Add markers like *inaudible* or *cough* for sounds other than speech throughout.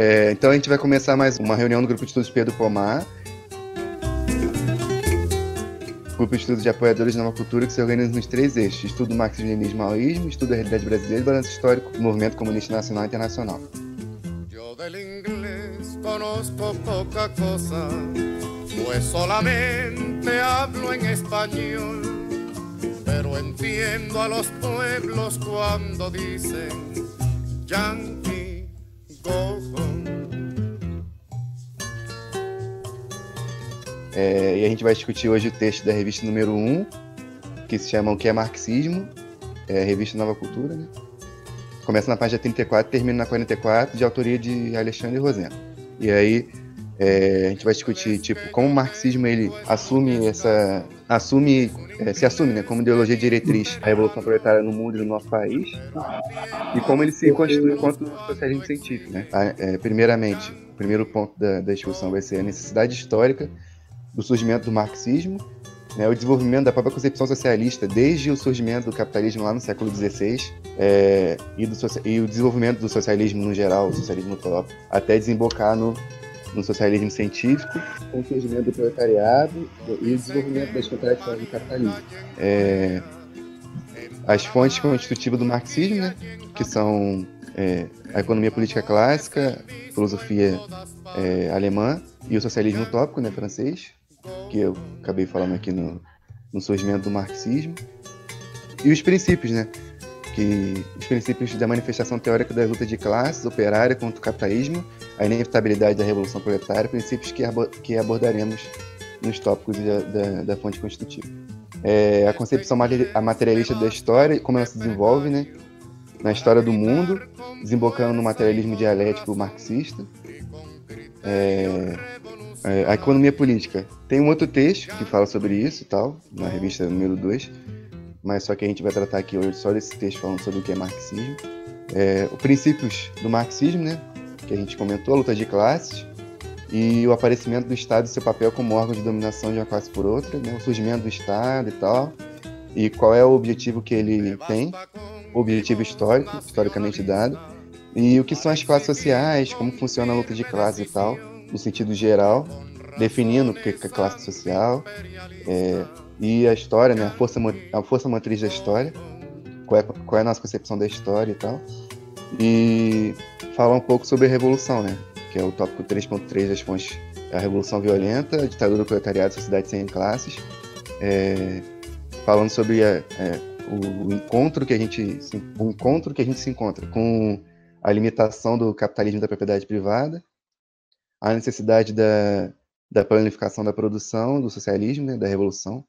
É, então a gente vai começar mais uma reunião do Grupo de Estudos Pedro Pomar. Grupo de Estudos de Apoiadores de Nova Cultura que se organiza nos três eixos: estudo do marxismo-leninismo maoísmo, estudo da realidade brasileira e balanço histórico do movimento comunista nacional e internacional. Eu poca cosa, pues solamente hablo en español, pero entiendo a los pueblos cuando dicen Yankee, É, e a gente vai discutir hoje o texto da revista número 1, que se chama O que é Marxismo, é revista Nova Cultura, né? Começa na página 34 termina na 44, de autoria de Alexandre Rosena. E aí é, a gente vai discutir tipo como o marxismo ele assume essa assume é, se assume né, como ideologia diretriz a revolução proletária no mundo e no nosso país e como ele se constitui enquanto socialismo científico né? É, primeiramente o primeiro ponto da, da discussão vai ser a necessidade histórica do surgimento do marxismo, né, o desenvolvimento da própria concepção socialista desde o surgimento do capitalismo lá no século XVI é, e, do, e, o desenvolvimento do socialismo no geral, o socialismo utópico, até desembocar no, no socialismo científico, com o surgimento do proletariado e o desenvolvimento das contradições do capitalismo. É, as fontes constitutivas do marxismo, né, que são é, a economia política clássica, filosofia é, alemã e o socialismo utópico, né, francês, que eu acabei falando aqui no, no surgimento do marxismo, e os princípios, né? Que os princípios da manifestação teórica da luta de classes operária contra o capitalismo, a inevitabilidade da revolução proletária, princípios que, que abordaremos nos tópicos da, da, da fonte constitutiva. É, a concepção materialista da história, como ela se desenvolve, né? Na história do mundo, desembocando no materialismo dialético marxista. É, é, a economia política. Tem um outro texto que fala sobre isso tal, na revista número 2, mas só que a gente vai tratar aqui hoje só desse texto falando sobre o que é marxismo. É, os princípios do marxismo, né, que a gente comentou, a luta de classes, e o aparecimento do Estado e seu papel como órgão de dominação de uma classe por outra, né, o surgimento do Estado e tal, e qual é o objetivo que ele tem, o objetivo histórico, historicamente dado, e o que são as classes sociais, como funciona a luta de classes e tal no sentido geral, definindo o que é classe social é, e a história, né, a força, a força motriz da história, qual é, qual é a nossa concepção da história e tal. E falar um pouco sobre a revolução, né, que é o tópico 3.3 das fontes. A revolução violenta, a ditadura do proletariado, sociedade sem classes, é, falando sobre a, é, o, o, encontro que a gente o encontro que a gente se encontra com a limitação do capitalismo da propriedade privada a necessidade da, da planificação da produção, do socialismo, né, da revolução,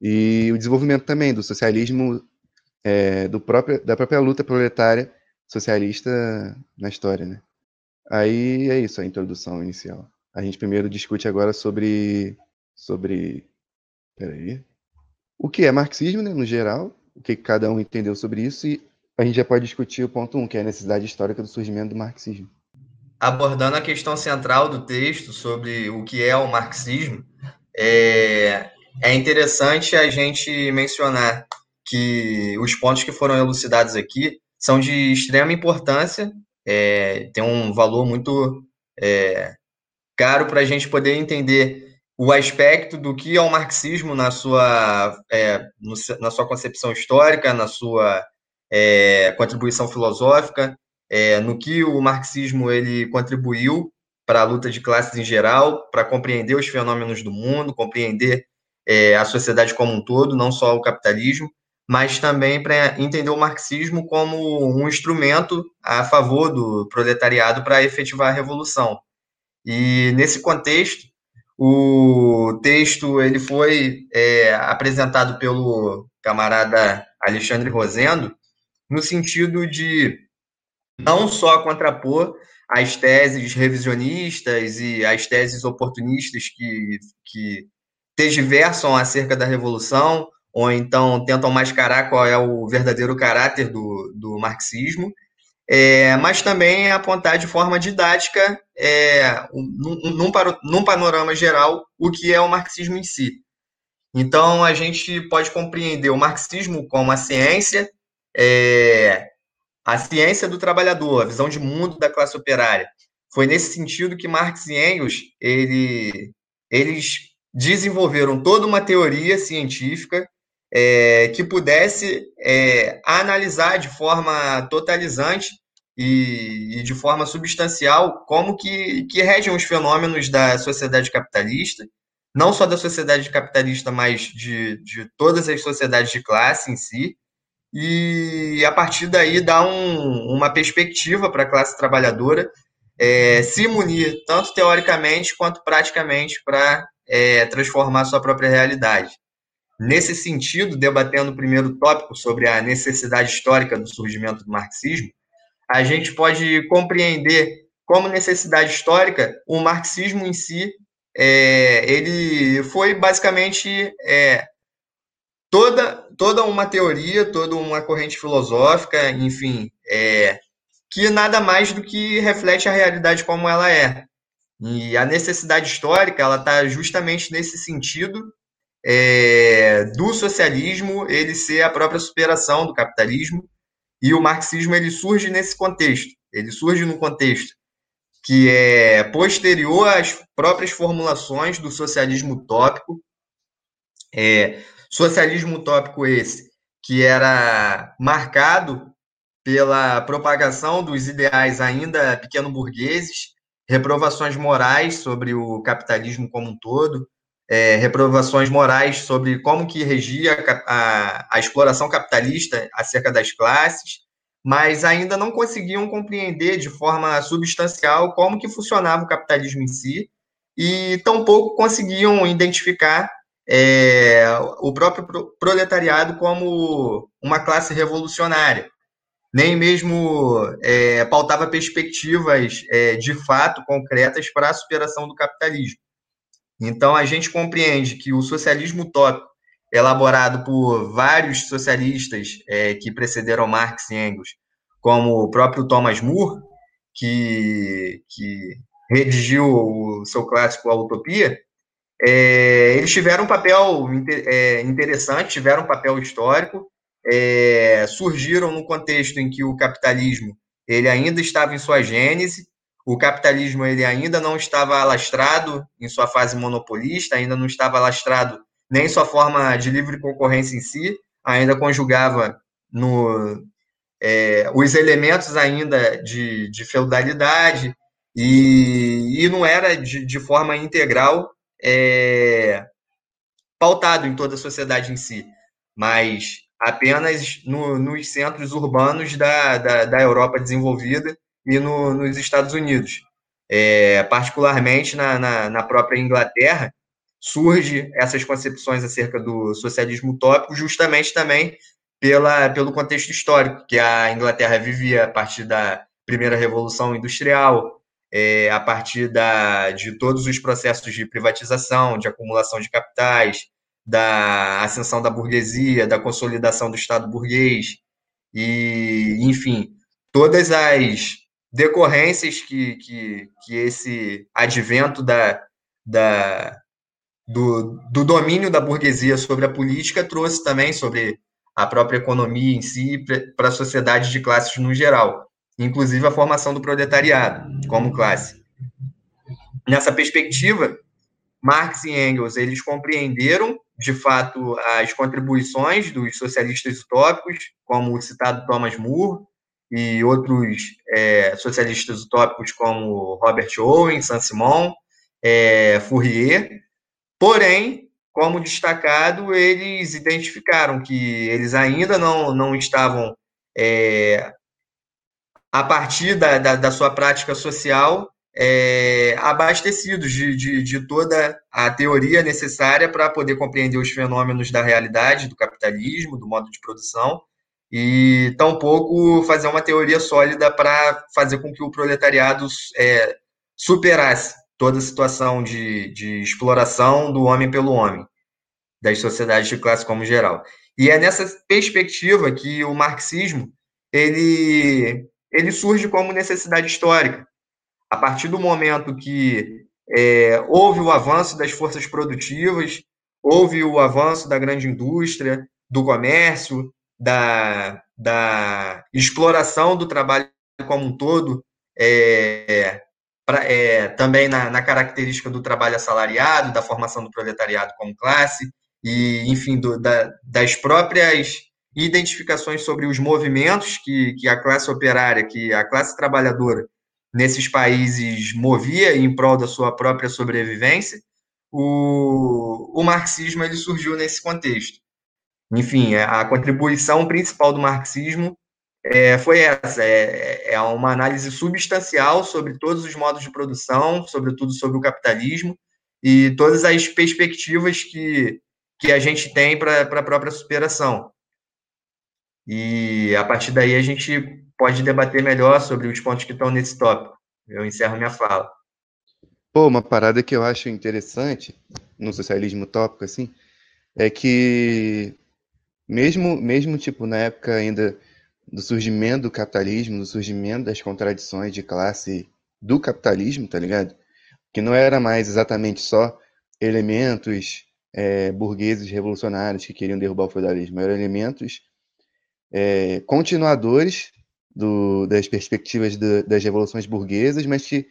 e o desenvolvimento também do socialismo, é, do próprio, da própria luta proletária socialista na história. Né? Aí é isso, a introdução inicial. A gente primeiro discute agora sobre. sobre. Peraí. O que é marxismo, né, no geral, o que cada um entendeu sobre isso, e a gente já pode discutir o ponto 1, um, que é a necessidade histórica do surgimento do marxismo abordando a questão central do texto sobre o que é o marxismo, é, é interessante a gente mencionar que os pontos que foram elucidados aqui são de extrema importância, é, tem um valor muito é, caro para a gente poder entender o aspecto do que é o marxismo na sua, é, no, na sua concepção histórica, na sua é, contribuição filosófica, é, no que o marxismo ele contribuiu para a luta de classes em geral, para compreender os fenômenos do mundo, compreender é, a sociedade como um todo, não só o capitalismo, mas também para entender o marxismo como um instrumento a favor do proletariado para efetivar a revolução. E nesse contexto, o texto ele foi é, apresentado pelo camarada Alexandre Rosendo no sentido de não só contrapor as teses revisionistas e as teses oportunistas que, que tergiversam acerca da Revolução, ou então tentam mascarar qual é o verdadeiro caráter do, do marxismo, é, mas também apontar de forma didática, é, num, num, num panorama geral, o que é o marxismo em si. Então, a gente pode compreender o marxismo como a ciência, é, a ciência do trabalhador, a visão de mundo da classe operária, foi nesse sentido que Marx e Engels ele, eles desenvolveram toda uma teoria científica é, que pudesse é, analisar de forma totalizante e, e, de forma substancial como que, que regem os fenômenos da sociedade capitalista, não só da sociedade capitalista, mas de, de todas as sociedades de classe em si, e a partir daí dar um, uma perspectiva para a classe trabalhadora é, se munir, tanto teoricamente quanto praticamente, para é, transformar sua própria realidade. Nesse sentido, debatendo o primeiro tópico sobre a necessidade histórica do surgimento do marxismo, a gente pode compreender como necessidade histórica o marxismo em si é, ele foi basicamente é, toda toda uma teoria, toda uma corrente filosófica, enfim, é, que nada mais do que reflete a realidade como ela é. E a necessidade histórica ela está justamente nesse sentido é, do socialismo ele ser a própria superação do capitalismo e o marxismo ele surge nesse contexto. Ele surge no contexto que é posterior às próprias formulações do socialismo utópico. É, socialismo utópico esse que era marcado pela propagação dos ideais ainda pequeno-burgueses, reprovações morais sobre o capitalismo como um todo, é, reprovações morais sobre como que regia a, a, a, exploração capitalista acerca das classes, mas ainda não conseguiam compreender de forma substancial como que funcionava o capitalismo em si e tampouco conseguiam identificar é, o próprio proletariado como uma classe revolucionária. Nem mesmo é, pautava perspectivas é, de fato concretas para a superação do capitalismo. Então, a gente compreende que o socialismo utópico, elaborado por vários socialistas é, que precederam Marx e Engels, como o próprio Thomas More, que, que redigiu o seu clássico A Utopia, é, eles tiveram um papel é, interessante, tiveram um papel histórico, é, surgiram no contexto em que o capitalismo ele ainda estava em sua gênese, o capitalismo ele ainda não estava alastrado em sua fase monopolista, ainda não estava alastrado nem em sua forma de livre concorrência em si, ainda conjugava no, é, os elementos ainda de, de feudalidade e, e, não era de, de forma integral é, pautado em toda a sociedade em si, mas apenas no, nos centros urbanos da, da, da Europa desenvolvida e no, nos Estados Unidos. É, particularmente na, na, na, própria Inglaterra, surge essas concepções acerca do socialismo utópico justamente também pela, pelo contexto histórico, que a Inglaterra vivia a partir da primeira revolução industrial, é, a partir da, de todos os processos de privatização, de acumulação de capitais, da ascensão da burguesia, da consolidação do Estado burguês, e, enfim, todas as decorrências que, que, que esse advento da, da, do, do domínio da burguesia sobre a política trouxe também sobre a própria economia em si para a sociedade de classes no geral, inclusive a formação do proletariado como classe. Nessa perspectiva, Marx e Engels eles compreenderam de fato as contribuições dos socialistas utópicos, como o citado Thomas More, e outros é, socialistas utópicos como Robert Owen, Saint-Simon, é, Fourier. Porém, como destacado, eles identificaram que eles ainda não, não estavam, é, a partir da, da, da, sua prática social, é, abastecidos de, de, de, toda a teoria necessária para poder compreender os fenômenos da realidade, do capitalismo, do modo de produção, e tampouco fazer uma teoria sólida para fazer com que o proletariado é, superasse toda a situação de, de exploração do homem pelo homem, das sociedades de classe como geral. E é nessa perspectiva que o marxismo ele, ele surge como necessidade histórica. A partir do momento que é, houve o avanço das forças produtivas, houve o avanço da grande indústria, do comércio, da, da exploração do trabalho como um todo, é, pra, é, também na, na, característica do trabalho assalariado, da formação do proletariado como classe, e, enfim, do, da, das próprias identificações sobre os movimentos que, que a classe operária, que a classe trabalhadora nesses países movia em prol da sua própria sobrevivência, o, o marxismo ele surgiu nesse contexto. Enfim, a contribuição principal do marxismo é, foi essa: é, é uma análise substancial sobre todos os modos de produção, sobretudo sobre o capitalismo, e todas as perspectivas que, que a gente tem para a própria superação. E a partir daí a gente pode debater melhor sobre os pontos que estão nesse tópico. Eu encerro minha fala. Pô, uma parada que eu acho interessante no socialismo utópico, assim, é que mesmo, mesmo tipo, na época ainda do surgimento do capitalismo, do surgimento das contradições de classe do capitalismo, tá ligado? Que não era mais exatamente só elementos é, burgueses revolucionários que queriam derrubar o feudalismo, eram elementos é, continuadores do, das perspectivas do, das revoluções burguesas, mas que,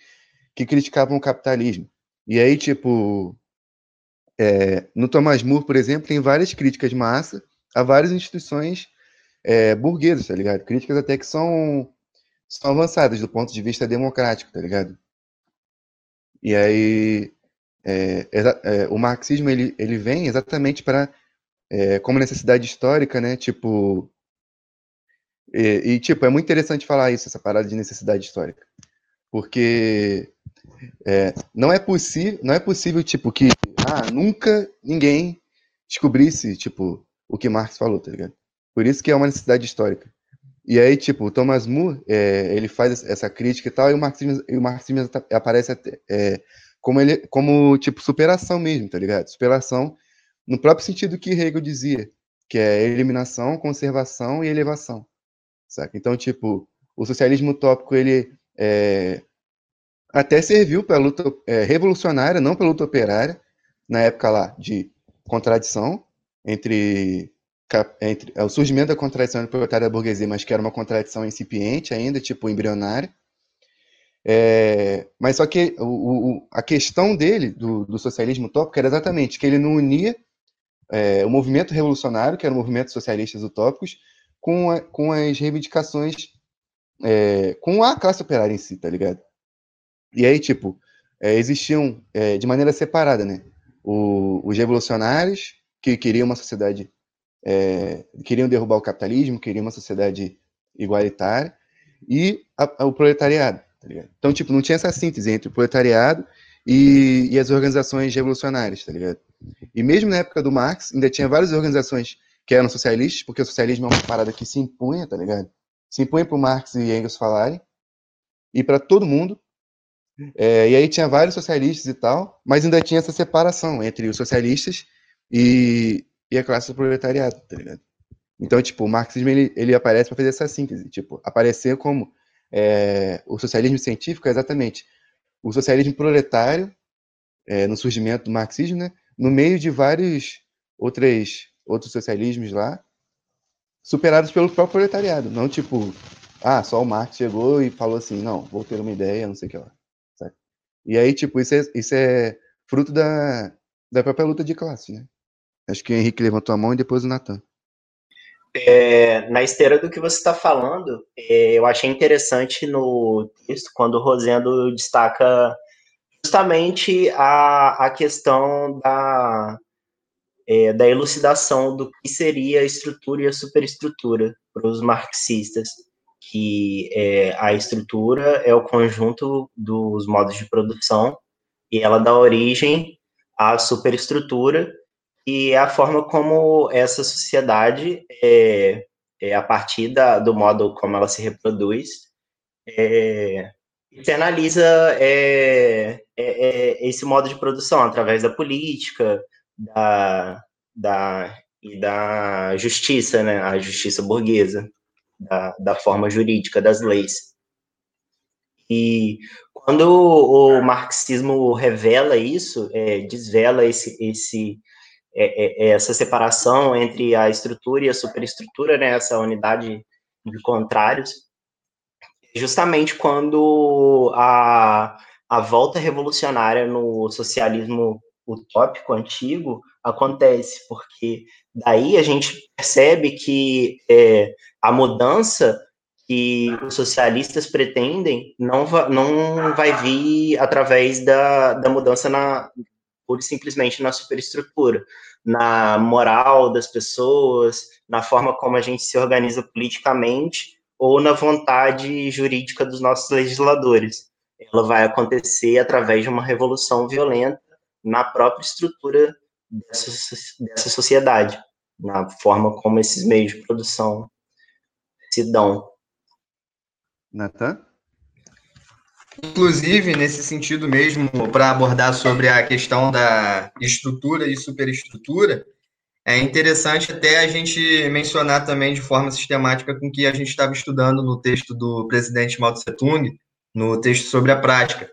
que criticavam o capitalismo. E aí, tipo, é, no Thomas More, por exemplo, tem várias críticas massa a várias instituições é, burguesas, tá ligado? Críticas até que são, são avançadas do ponto de vista democrático, tá ligado? E aí, é, é, o marxismo ele, ele vem exatamente para, é, como necessidade histórica, né? Tipo, e, e, tipo, é muito interessante falar isso, essa parada de necessidade histórica, porque é, não é não é possível, tipo, que ah, nunca ninguém descobrisse, tipo, o que Marx falou, tá ligado? Por isso que é uma necessidade histórica. E aí, tipo, o Thomas More, é, ele faz essa crítica e tal, e o marxismo, e o marxismo aparece até, é, como, ele, como, tipo, superação mesmo, tá ligado? Superação no próprio sentido que Hegel dizia, que é eliminação, conservação e elevação, saca? Então, tipo, o socialismo utópico, ele é, até serviu para luta é, revolucionária, não para luta operária, na época lá de contradição entre entre é, o surgimento da contradição proletária da burguesia, mas que era uma contradição incipiente ainda, tipo embrionária. É, mas só que o, o, a questão dele, do, do, socialismo utópico, era exatamente que ele não unia é, o movimento revolucionário, que era o movimento socialistas utópicos, com, a, com as reivindicações, é, com a classe operária em si, tá ligado? E aí, tipo, é, existiam é, de maneira separada, né? O, os revolucionários, que queriam uma sociedade é, queriam derrubar o capitalismo, queriam uma sociedade igualitária, e a, a, o proletariado. Tá então, tipo, não tinha essa síntese entre o proletariado e, e, as organizações revolucionárias, tá ligado? E mesmo na época do Marx, ainda tinha várias organizações que eram socialistas, porque o socialismo é uma parada que se impunha, tá ligado? Se impunha para Marx e Engels falarem, e para todo mundo. É, e aí tinha vários socialistas e tal, mas ainda tinha essa separação entre os socialistas e, e a classe do proletariado, tá ligado? Então, tipo, o marxismo ele, ele aparece para fazer essa síntese, tipo, aparecer como é, o socialismo científico é exatamente o socialismo proletário é, no surgimento do marxismo, né? No meio de vários outros outros socialismos lá, superados pelo próprio proletariado, não tipo, ah, só o Marx chegou e falou assim, não, vou ter uma ideia, não sei o que lá. Sabe? E aí, tipo, isso é, isso é fruto da, da própria luta de classe, né? Acho que o Henrique levantou a mão e depois o Natan. É, na esteira do que você está falando, é, eu achei interessante no texto quando o Rosendo destaca justamente a, a questão da, é, da elucidação do que seria a estrutura e a superestrutura para os marxistas, que é, a estrutura é o conjunto dos modos de produção e ela dá origem à superestrutura, e a forma como essa sociedade, é, é a partir da, do modo como ela se reproduz, é, internaliza é, é, é, esse modo de produção através da política, da, da, e da justiça, né, a justiça burguesa, da, da forma jurídica das leis. E quando o marxismo revela isso, é, desvela esse, esse, é, é, é, essa separação entre a estrutura e a superestrutura, né, essa unidade de contrários, justamente quando a, a volta revolucionária no socialismo utópico antigo acontece, porque daí a gente percebe que é, a mudança que os socialistas pretendem não, va não vai vir através da, da mudança na, pura e simplesmente na superestrutura, na moral das pessoas, na forma como a gente se organiza politicamente ou na vontade jurídica dos nossos legisladores. Ela vai acontecer através de uma revolução violenta na própria estrutura dessa, dessa sociedade, na forma como esses meios de produção se dão. Natan? Inclusive, nesse sentido mesmo, para abordar sobre a questão da estrutura e superestrutura, é interessante até a gente mencionar também de forma sistemática com que a gente estava estudando no texto do presidente Mao Tse Tung, no texto sobre a prática,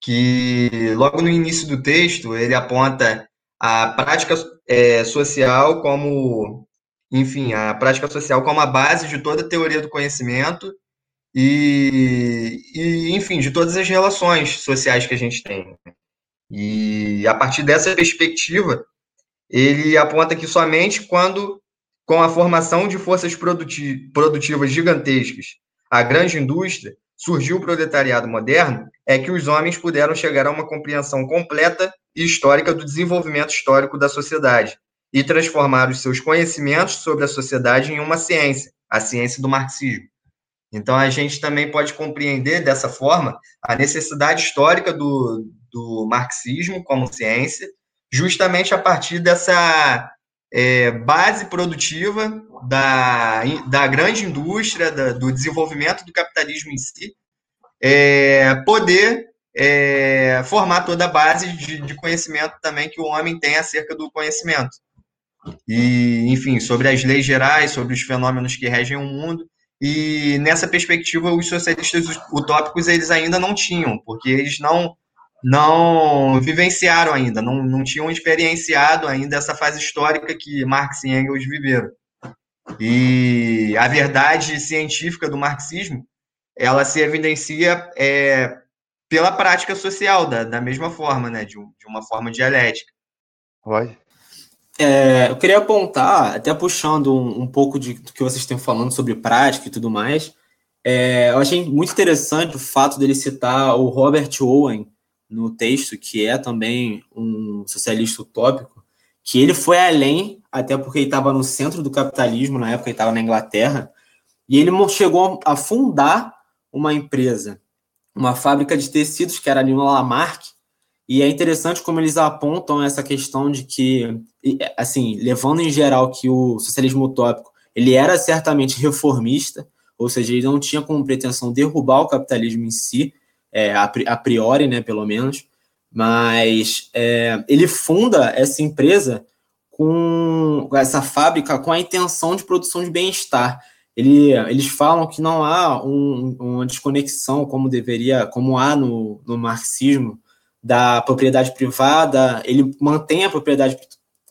que logo no início do texto ele aponta a prática é, social como, enfim, a prática social como a base de toda a teoria do conhecimento e, e, enfim, de todas as relações sociais que a gente tem. E a partir dessa perspectiva, ele aponta que somente quando, com a formação de forças produtivas gigantescas, a grande indústria, surgiu o proletariado moderno, é que os homens puderam chegar a uma compreensão completa e histórica do desenvolvimento histórico da sociedade e transformar os seus conhecimentos sobre a sociedade em uma ciência, a ciência do marxismo. Então, a gente também pode compreender dessa forma a necessidade histórica do, do marxismo como ciência, justamente a partir dessa é, base produtiva da, da grande indústria, da, do desenvolvimento do capitalismo em si, é, poder é, formar toda a base de, de conhecimento também que o homem tem acerca do conhecimento. E, enfim, sobre as leis gerais, sobre os fenômenos que regem o mundo, e nessa perspectiva, os socialistas utópicos eles ainda não tinham, porque eles não não vivenciaram ainda, não, não tinham experienciado ainda essa fase histórica que Marx e Engels viveram. E a verdade científica do marxismo, ela se evidencia é, pela prática social, da, da mesma forma, né, de, de uma forma dialética. Pode. É, eu queria apontar, até puxando um, um, pouco de, do que vocês estão falando sobre prática e tudo mais, é, eu achei muito interessante o fato dele citar o Robert Owen no texto, que é também um socialista utópico, que ele foi além, até porque ele estava no centro do capitalismo, na época ele estava na Inglaterra, e ele chegou a fundar uma empresa, uma fábrica de tecidos, que era ali no Lamarck, e é interessante como eles apontam essa questão de que, assim, levando em geral que o socialismo utópico ele era certamente *laughs* reformista, ou seja, ele não tinha como pretensão derrubar o capitalismo em si, é, a priori, né, pelo menos, mas é, ele funda essa empresa com essa fábrica com a intenção de produção de bem-estar. Ele, eles falam que não há um, uma desconexão como deveria, como há no, no marxismo, da propriedade privada, ele mantém a propriedade,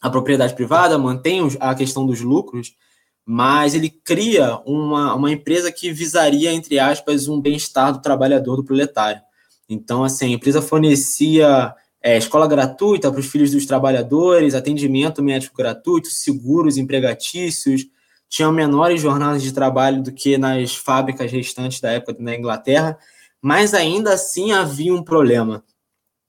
a propriedade privada, mantém a questão dos lucros, mas ele cria uma, uma empresa que visaria, entre aspas, um bem-estar do trabalhador, do proletário. Então, assim, a empresa fornecia é, escola gratuita para os filhos dos trabalhadores, atendimento médico gratuito, seguros empregatícios, tinham menores jornadas de trabalho do que nas fábricas restantes da época na Inglaterra, mas ainda assim havia um problema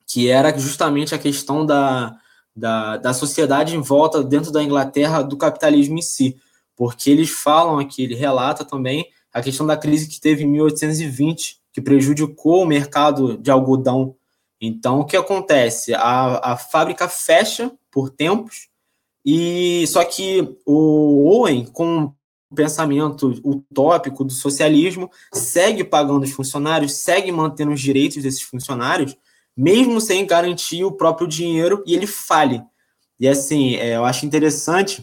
que era justamente a questão da, da, da sociedade em volta, dentro da Inglaterra, do capitalismo em si. Porque eles falam aqui, ele relata também a questão da crise que teve em 1820, que prejudicou o mercado de algodão. Então, o que acontece? A, a fábrica fecha por tempos, e só que o Owen, com o pensamento utópico do socialismo, segue pagando os funcionários, segue mantendo os direitos desses funcionários, mesmo sem garantir o próprio dinheiro e ele fale. E assim, é, eu acho interessante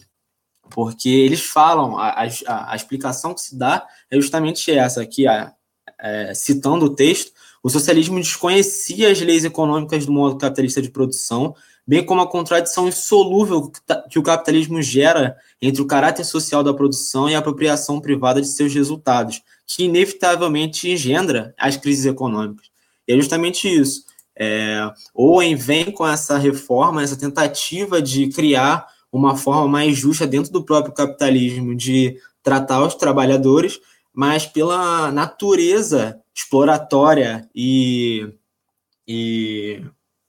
porque eles falam, a, a, a, explicação que se dá é justamente essa aqui, a, é, citando o texto, o socialismo desconhecia as leis econômicas do modo capitalista de produção, bem como a contradição insolúvel que o capitalismo gera entre o caráter social da produção e a apropriação privada de seus resultados, que inevitavelmente engendra as crises econômicas. E é justamente isso. É, Owen vem com essa reforma, essa tentativa de criar uma forma mais justa dentro do próprio capitalismo de tratar os trabalhadores, mas pela natureza exploratória e, e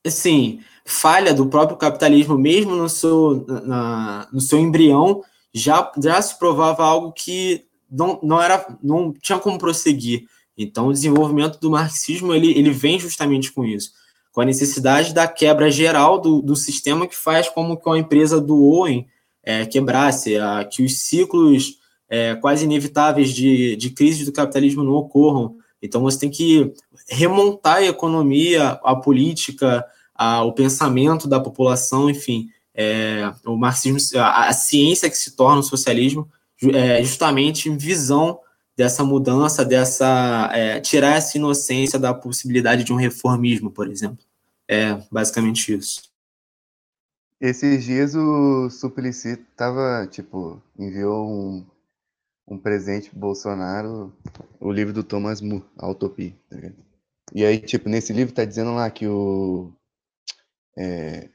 assim, falha do próprio capitalismo, mesmo no seu, na, no seu embrião, já, já se provava algo que não, não, era, não tinha como prosseguir. Então, o desenvolvimento do marxismo ele, ele vem justamente com isso, com a necessidade da quebra geral do, do sistema que faz como que a empresa do Owen é, quebrasse, a, que os ciclos é, quase inevitáveis de, de crise do capitalismo não ocorram. Então, você tem que remontar a economia, a política, a, o pensamento da população, enfim, é, o marxismo, a, a, ciência que se torna o socialismo, é, justamente em visão dessa mudança, dessa é, tirar essa inocência da possibilidade de um reformismo, por exemplo. É basicamente isso. Esses dias o Suplicy tava, tipo, enviou um, um presente pro Bolsonaro, o livro do Thomas More, A Utopia, tá E aí, tipo, nesse livro tá dizendo lá que o... É,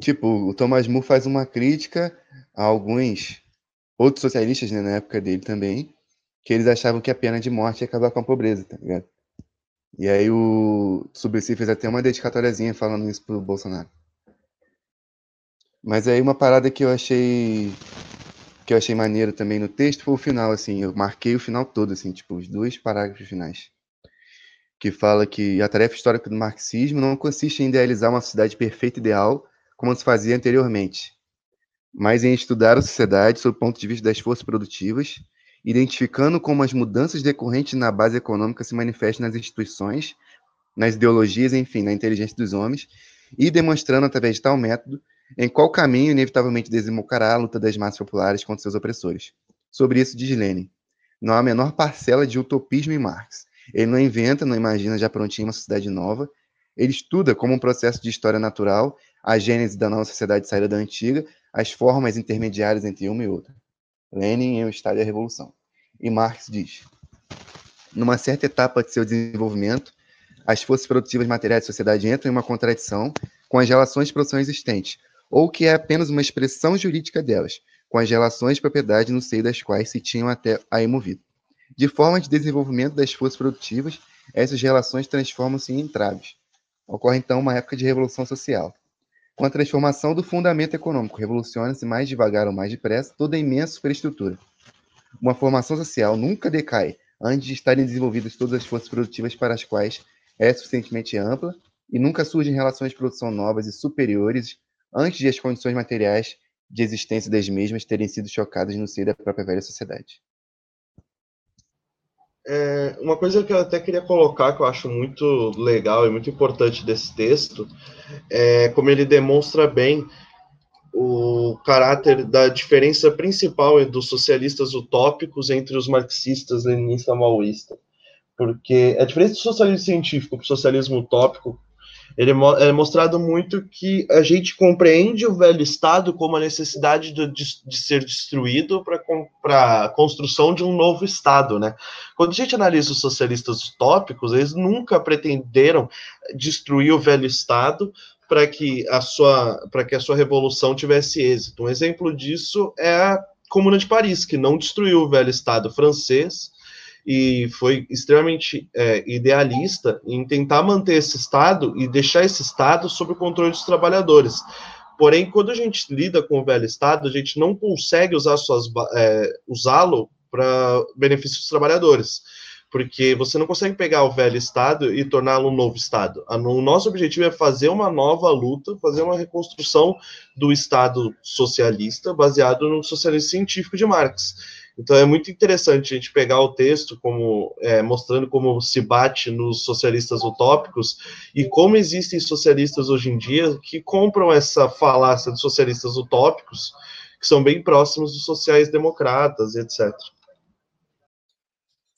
tipo, o Thomas More faz uma crítica a alguns outros socialistas, né, na época dele também, que eles achavam que a pena de morte ia acabar com a pobreza, tá ligado? E aí o Suplicy fez até uma dedicatóriazinha falando isso pro Bolsonaro. Mas aí uma parada que eu achei que eu achei maneiro também no texto foi o final, assim, eu marquei o final todo, assim, tipo, os dois parágrafos finais. Que fala que a tarefa histórica do marxismo não consiste em idealizar uma sociedade perfeita e ideal, como se fazia anteriormente, mas em estudar a sociedade sob o ponto de vista das forças produtivas identificando como as mudanças decorrentes na base econômica se manifestam nas instituições, nas ideologias, enfim, na inteligência dos homens, e demonstrando, através de tal método, em qual caminho inevitavelmente desembocará a luta das massas populares contra seus opressores. Sobre isso diz Lenin, não há a menor parcela de utopismo em Marx. Ele não inventa, não imagina já prontinho uma sociedade nova, ele estuda como um processo de história natural a gênese da nova sociedade saída da antiga, as formas intermediárias entre uma e outra. Lenin em O Estado e Revolução. E Marx diz: numa certa etapa de seu desenvolvimento, as forças produtivas materiais da sociedade entram em uma contradição com as relações de produção existentes, ou que é apenas uma expressão jurídica delas, com as relações de propriedade no seio das quais se tinham até aí movido. De forma de desenvolvimento das forças produtivas, essas relações transformam-se em entraves. Ocorre então uma época de revolução social. Com a transformação do fundamento econômico, revoluciona-se mais devagar ou mais depressa toda a imensa superestrutura. Uma formação social nunca decai antes de estarem desenvolvidas todas as forças produtivas para as quais é suficientemente ampla e nunca surgem relações de produção novas e superiores antes de as condições materiais de existência das mesmas terem sido chocadas no seio da própria velha sociedade. É, uma coisa que eu até queria colocar, que eu acho muito legal e muito importante desse texto, é como ele demonstra bem o caráter da diferença principal dos socialistas utópicos entre os marxistas, leninista, maoísta. Porque a diferença do socialismo científico para o socialismo utópico ele é mostrado muito que a gente compreende o velho Estado como a necessidade de, de, ser destruído para a construção de um novo Estado, né? Quando a gente analisa os socialistas utópicos, eles nunca pretenderam destruir o velho Estado para que a sua para que a sua revolução tivesse êxito. Um exemplo disso é a Comuna de Paris, que não destruiu o velho Estado francês, e foi extremamente é, idealista em tentar manter esse Estado e deixar esse Estado sob o controle dos trabalhadores. Porém, quando a gente lida com o velho Estado, a gente não consegue usar suas é, usá-lo para benefício dos trabalhadores, porque você não consegue pegar o velho Estado e torná-lo um novo Estado. O nosso objetivo é fazer uma nova luta, fazer uma reconstrução do Estado socialista baseado no socialismo científico de Marx. Então é muito interessante a gente pegar o texto como é, mostrando como se bate nos socialistas utópicos e como existem socialistas hoje em dia que compram essa falácia dos socialistas utópicos, que são bem próximos dos sociais-democratas, etc.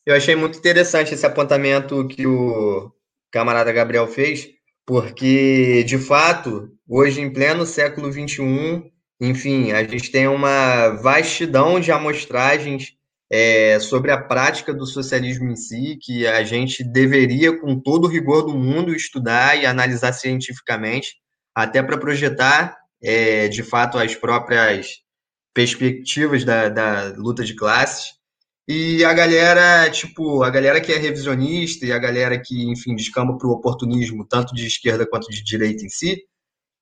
Eu achei muito interessante esse apontamento que o camarada Gabriel fez, porque, de fato, hoje, em pleno século XXI, enfim, a gente tem uma vastidão de amostragens é, sobre a prática do socialismo em si, que a gente deveria, com todo o rigor do mundo, estudar e analisar cientificamente, até para projetar, é, de fato, as próprias perspectivas da, da luta de classes. E a galera, tipo, a galera que é revisionista e a galera que, enfim, descamba para o oportunismo, tanto de esquerda quanto de direita em si,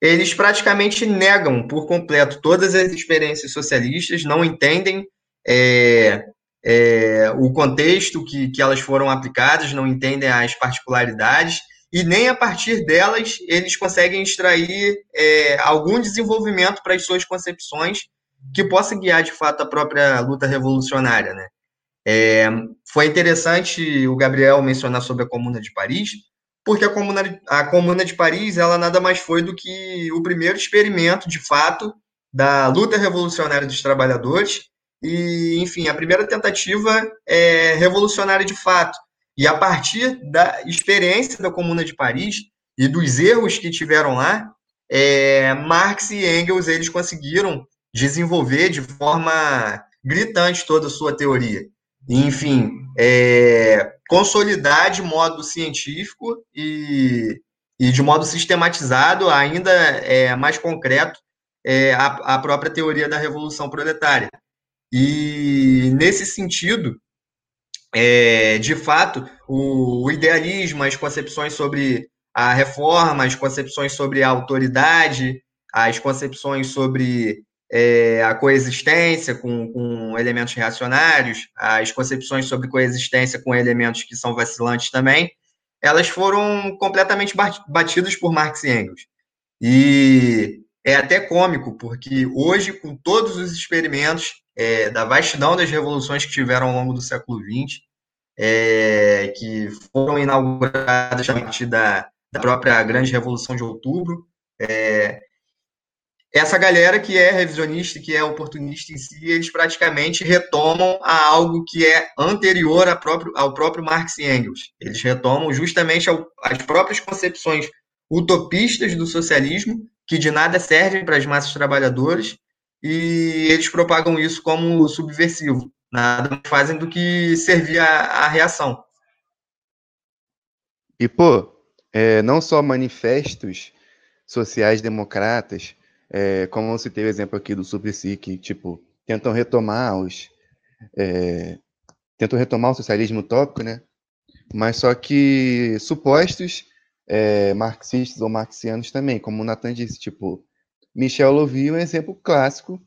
eles praticamente negam por completo todas as experiências socialistas, não entendem é, é, o contexto que, que elas foram aplicadas, não entendem as particularidades e nem a partir delas eles conseguem extrair é, algum desenvolvimento para as suas concepções que possa guiar de fato a própria luta revolucionária, né? É, foi interessante o Gabriel mencionar sobre a Comuna de Paris, porque a Comuna, a Comuna de Paris ela nada mais foi do que o primeiro experimento de fato da luta revolucionária dos trabalhadores e, enfim, a primeira tentativa é revolucionária de fato. E a partir da experiência da Comuna de Paris e dos erros que tiveram lá, é, Marx e Engels eles conseguiram desenvolver de forma gritante toda a sua teoria. enfim, é, consolidar de modo científico e, e de modo sistematizado, ainda é, mais concreto, é, a, a própria teoria da revolução proletária. E, nesse sentido, é, de fato, o, o, idealismo, as concepções sobre a reforma, as concepções sobre a autoridade, as concepções sobre é, a coexistência com, com, elementos reacionários, as concepções sobre coexistência com elementos que são vacilantes também, elas foram completamente batidas por Marx e Engels. E é até cômico, porque hoje, com todos os experimentos é, da vastidão das revoluções que tiveram ao longo do século XX, é, que foram inauguradas a partir da, da, própria Grande Revolução de Outubro. É, essa galera que é revisionista, que é oportunista em si, eles praticamente retomam a algo que é anterior ao próprio, ao próprio Marx e Engels. Eles retomam justamente ao, as próprias concepções utopistas do socialismo, que de nada servem para as massas trabalhadoras, e eles propagam isso como subversivo. Nada mais fazem do que servir a reação. E, pô, é, não só manifestos sociais democratas, é, como você teve o exemplo aqui do Suplicy, que, tipo, tentam retomar os... É, tentam retomar o socialismo utópico, né? Mas só que supostos é, marxistas ou marxianos também, como o Nathan disse, tipo, Michel Louvi é um exemplo clássico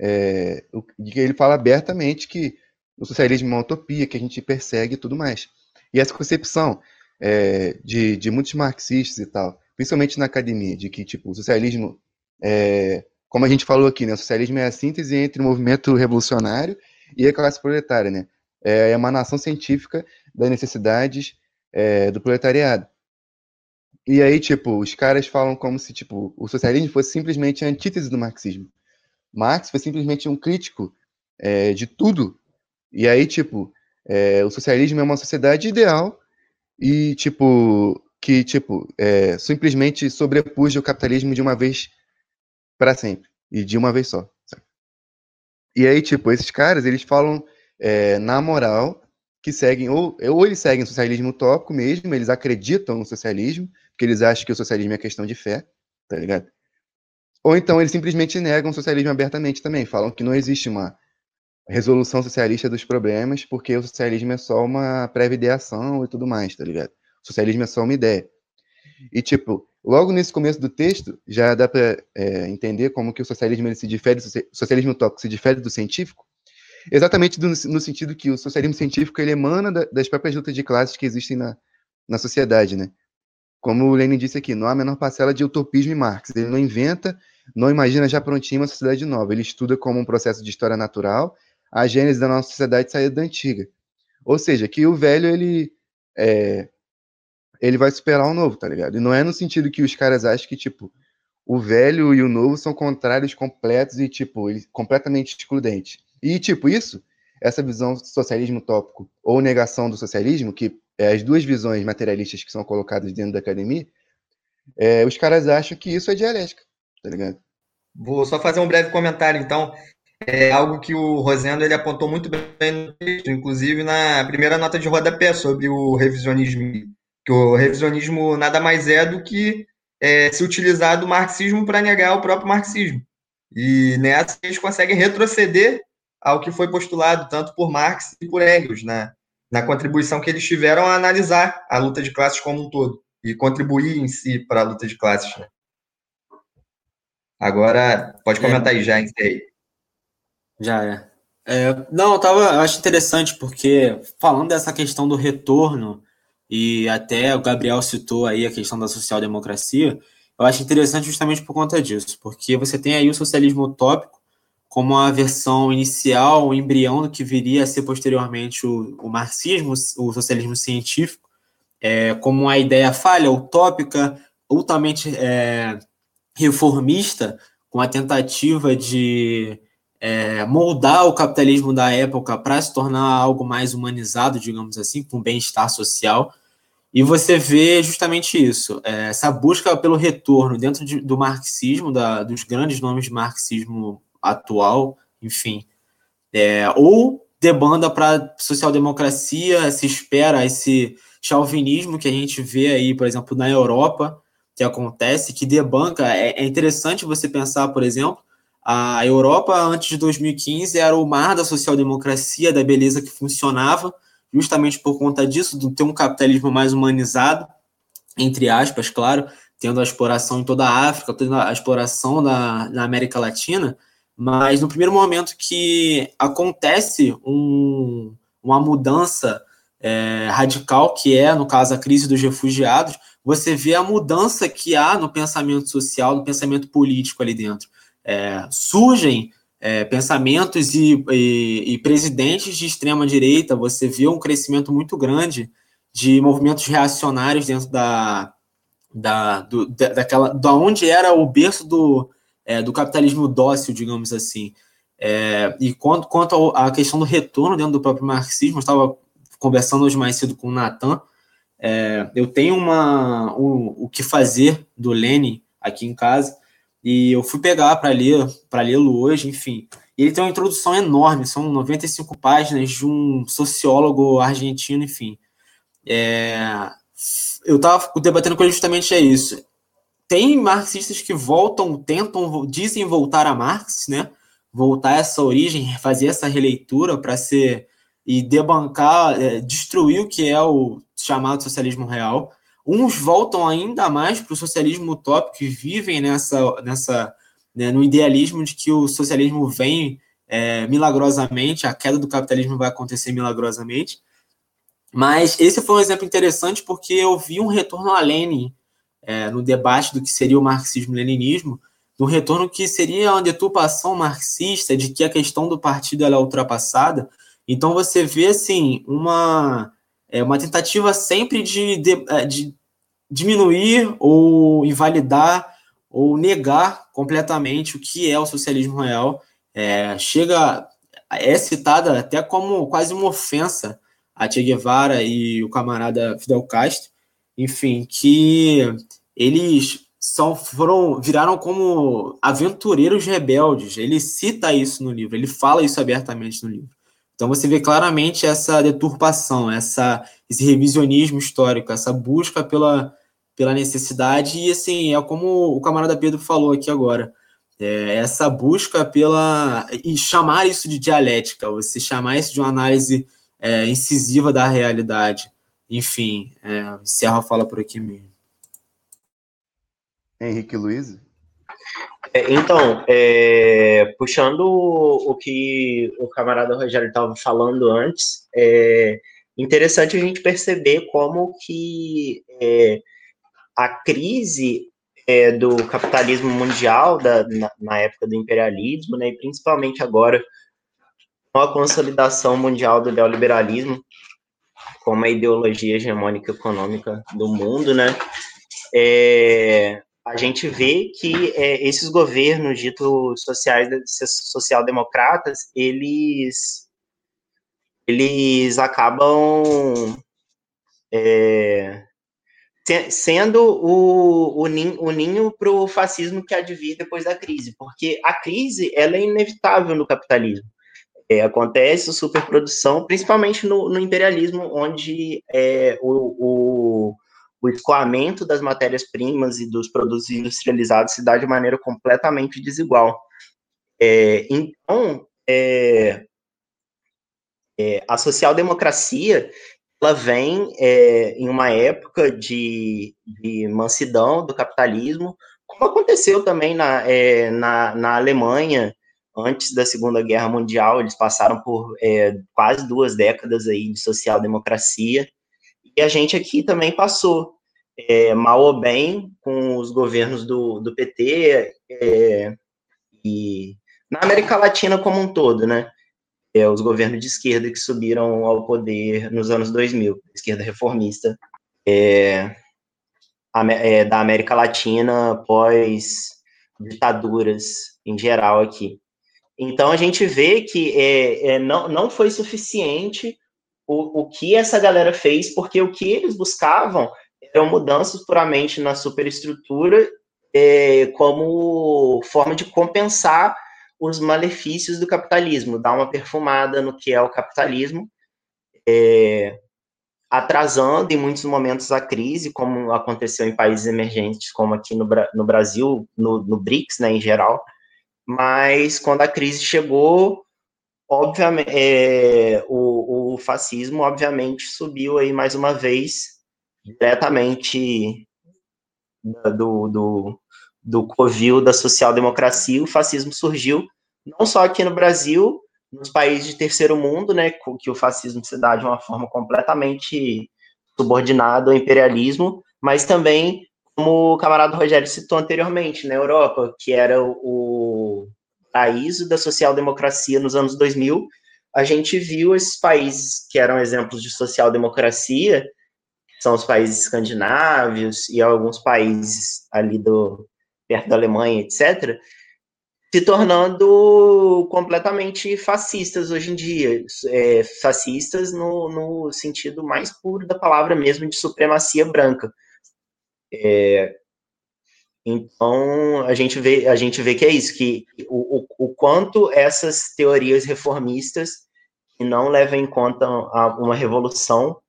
é, de que ele fala abertamente que o socialismo é uma utopia, que a gente persegue e tudo mais. E essa concepção é, de, de muitos marxistas e tal, principalmente na academia, de que tipo, o socialismo, é, como a gente falou aqui, né, o socialismo é a síntese entre o movimento revolucionário e a classe proletária, né? É a emanação científica das necessidades é, do proletariado. E aí, tipo, os caras falam como se, tipo, o socialismo fosse simplesmente a antítese do marxismo. Marx foi simplesmente um crítico é, de tudo. E aí, tipo, é, o socialismo é uma sociedade ideal e, tipo, que, tipo, é, simplesmente sobrepuja o capitalismo de uma vez para sempre. E de uma vez só. Sabe? E aí, tipo, esses caras, eles falam é, na moral que seguem, ou, ou eles seguem o socialismo utópico mesmo, eles acreditam no socialismo, porque eles acham que o socialismo é questão de fé, tá ligado? Ou então eles simplesmente negam o socialismo abertamente também, falam que não existe uma resolução socialista dos problemas, porque o socialismo é só uma prévia ideação e tudo mais, tá ligado? O socialismo é só uma ideia. E, tipo, logo nesse começo do texto, já dá para é, entender como que o socialismo se difere, o socialismo utópico se difere do científico, exatamente do, no sentido que o socialismo científico ele emana da, das próprias lutas de classes que existem na, na sociedade, né? Como o Lenin disse aqui, não há a menor parcela de utopismo em Marx. Ele não inventa, não imagina já prontinho uma sociedade nova. Ele estuda como um processo de história natural a gênese da nossa sociedade saída da antiga. Ou seja, que o velho, ele é, ele vai superar o novo, tá ligado? E não é no sentido que os caras acham que, tipo, o velho e o novo são contrários completos e, tipo, completamente excludentes. E, tipo, isso, essa visão socialismo tópico ou negação do socialismo, que é as duas visões materialistas que são colocadas dentro da academia, é, os caras acham que isso é dialética, tá ligado? Vou só fazer um breve comentário, então. é algo que o Rosendo ele apontou muito bem no texto, inclusive na primeira nota de rodapé sobre o revisionismo, que o revisionismo nada mais é do que é, se utilizar do marxismo para negar o próprio marxismo. E nessa eles conseguem retroceder ao que foi postulado tanto por Marx e por Engels, na, na contribuição que eles tiveram a analisar a luta de classes como um todo e contribuir em si para a luta de classes. Né? Agora, pode comentar é. aí, já encerrei. Já é. é. Não, eu, tava, eu acho interessante, porque falando dessa questão do retorno, e até o Gabriel citou aí a questão da social-democracia, eu acho interessante justamente por conta disso, porque você tem aí o socialismo utópico como a versão inicial, o embrião do que viria a ser posteriormente o, o marxismo, o socialismo científico, é, como uma ideia falha, utópica, altamente é, reformista, com a tentativa de é, moldar o capitalismo da época para se tornar algo mais humanizado, digamos assim, com bem-estar social. E você vê justamente isso, é, essa busca pelo retorno dentro de, do marxismo, da, dos grandes nomes de marxismo atual, enfim, é, ou debanda para social-democracia, se espera esse chauvinismo que a gente vê aí, por exemplo, na Europa, que acontece, que debanca. É, é interessante você pensar, por exemplo, a Europa antes de 2015 era o mar da social-democracia, da beleza que funcionava, justamente por conta disso, de ter um capitalismo mais humanizado, entre aspas, claro, tendo a exploração em toda a África, tendo a exploração na, América Latina, mas no primeiro momento que acontece um, uma mudança é, radical, que é, no caso, a crise dos refugiados, você vê a mudança que há no pensamento social, no pensamento político ali dentro. É, surgem é, pensamentos e, e, e, presidentes de extrema direita, você vê um crescimento muito grande de movimentos reacionários dentro da, da, do, daquela, da onde era o berço do, é, do capitalismo dócil, digamos assim. É, e quanto, quanto à questão do retorno dentro do próprio marxismo, eu estava conversando hoje mais cedo com o Natan, é, eu tenho uma, um, o que fazer do Lenin aqui em casa, e eu fui pegar para ler, para lê-lo hoje, enfim. Ele tem uma introdução enorme, são 95 páginas de um sociólogo argentino, enfim. É, eu estava debatendo com ele justamente é isso. Tem marxistas que voltam, tentam, dizem voltar a Marx, né? Voltar a essa origem, fazer essa releitura para ser e debancar, é, destruir o que é o chamado socialismo real. Uns voltam ainda mais para o socialismo utópico e vivem nessa, nessa né, no idealismo de que o socialismo vem é, milagrosamente, a queda do capitalismo vai acontecer milagrosamente. Mas esse foi um exemplo interessante porque eu vi um retorno a Lenin é, no debate do que seria o marxismo-leninismo, um retorno que seria uma deturpação marxista de que a questão do partido é ultrapassada. Então você vê assim uma é uma tentativa sempre de, de, de diminuir ou invalidar ou negar completamente o que é o socialismo real. É, chega, é citada até como quase uma ofensa a Che Guevara e o camarada Fidel Castro, enfim, que eles são, foram, viraram como aventureiros rebeldes. Ele cita isso no livro, ele fala isso abertamente no livro. Então você vê claramente essa deturpação, essa, esse revisionismo histórico, essa busca pela, pela necessidade, e assim, é como o camarada Pedro falou aqui agora, é essa busca pela. e chamar isso de dialética, você chamar isso de uma análise é, incisiva da realidade. Enfim, é, Serra fala por aqui mesmo. Henrique Luiz? É, então, é, puxando o, que o camarada Rogério estava falando antes, é interessante a gente perceber como que é, a crise é, do capitalismo mundial da, na, na, época do imperialismo, né, e principalmente agora com a consolidação mundial do neoliberalismo como a ideologia hegemônica econômica do mundo, né, é, a gente vê que é, esses governos ditos sociais, social-democratas, eles, eles acabam é, sendo o, o, ninho, o ninho para o fascismo que há de vir depois da crise, porque a crise ela é inevitável no capitalismo. É, acontece superprodução, principalmente no, no imperialismo, onde é, o, o, o escoamento das matérias-primas e dos produtos industrializados se dá de maneira completamente desigual. É, então, é, é, a social-democracia ela vem é, em uma época de, de, mansidão do capitalismo, como aconteceu também na, é, na, na, Alemanha antes da Segunda Guerra Mundial. Eles passaram por é, quase duas décadas aí de social-democracia, e a gente aqui também passou, é, mal ou bem, com os governos do, do PT é, e na América Latina como um todo, né? É, os governos de esquerda que subiram ao poder nos anos 2000, esquerda reformista, é, é, da América Latina pós ditaduras em geral aqui. Então a gente vê que é, é, não, não foi suficiente o, o que essa galera fez, porque o que eles buscavam eram mudanças puramente na superestrutura é, como forma de compensar os malefícios do capitalismo, dar uma perfumada no que é o capitalismo, é, atrasando em muitos momentos a crise, como aconteceu em países emergentes, como aqui no, no Brasil, no, no BRICS, né, em geral. Mas quando a crise chegou, obviamente, é, o, o fascismo, obviamente, subiu aí mais uma vez, diretamente do, do, do covil da social-democracia, o fascismo surgiu, não só aqui no Brasil, nos países de terceiro mundo, né, que o fascismo se dá de uma forma completamente subordinada ao imperialismo, mas também, como o camarada Rogério citou anteriormente, na Europa, que era o paraíso da social-democracia nos anos 2000, a gente viu esses países que eram exemplos de social-democracia, são os países escandinavos e alguns países ali do, perto da Alemanha, etc., se tornando completamente fascistas hoje em dia, é, fascistas no, no, sentido mais puro da palavra mesmo de supremacia branca. É, então a gente vê a gente vê que é isso, que o, o, o quanto essas teorias reformistas que não levam em conta uma revolução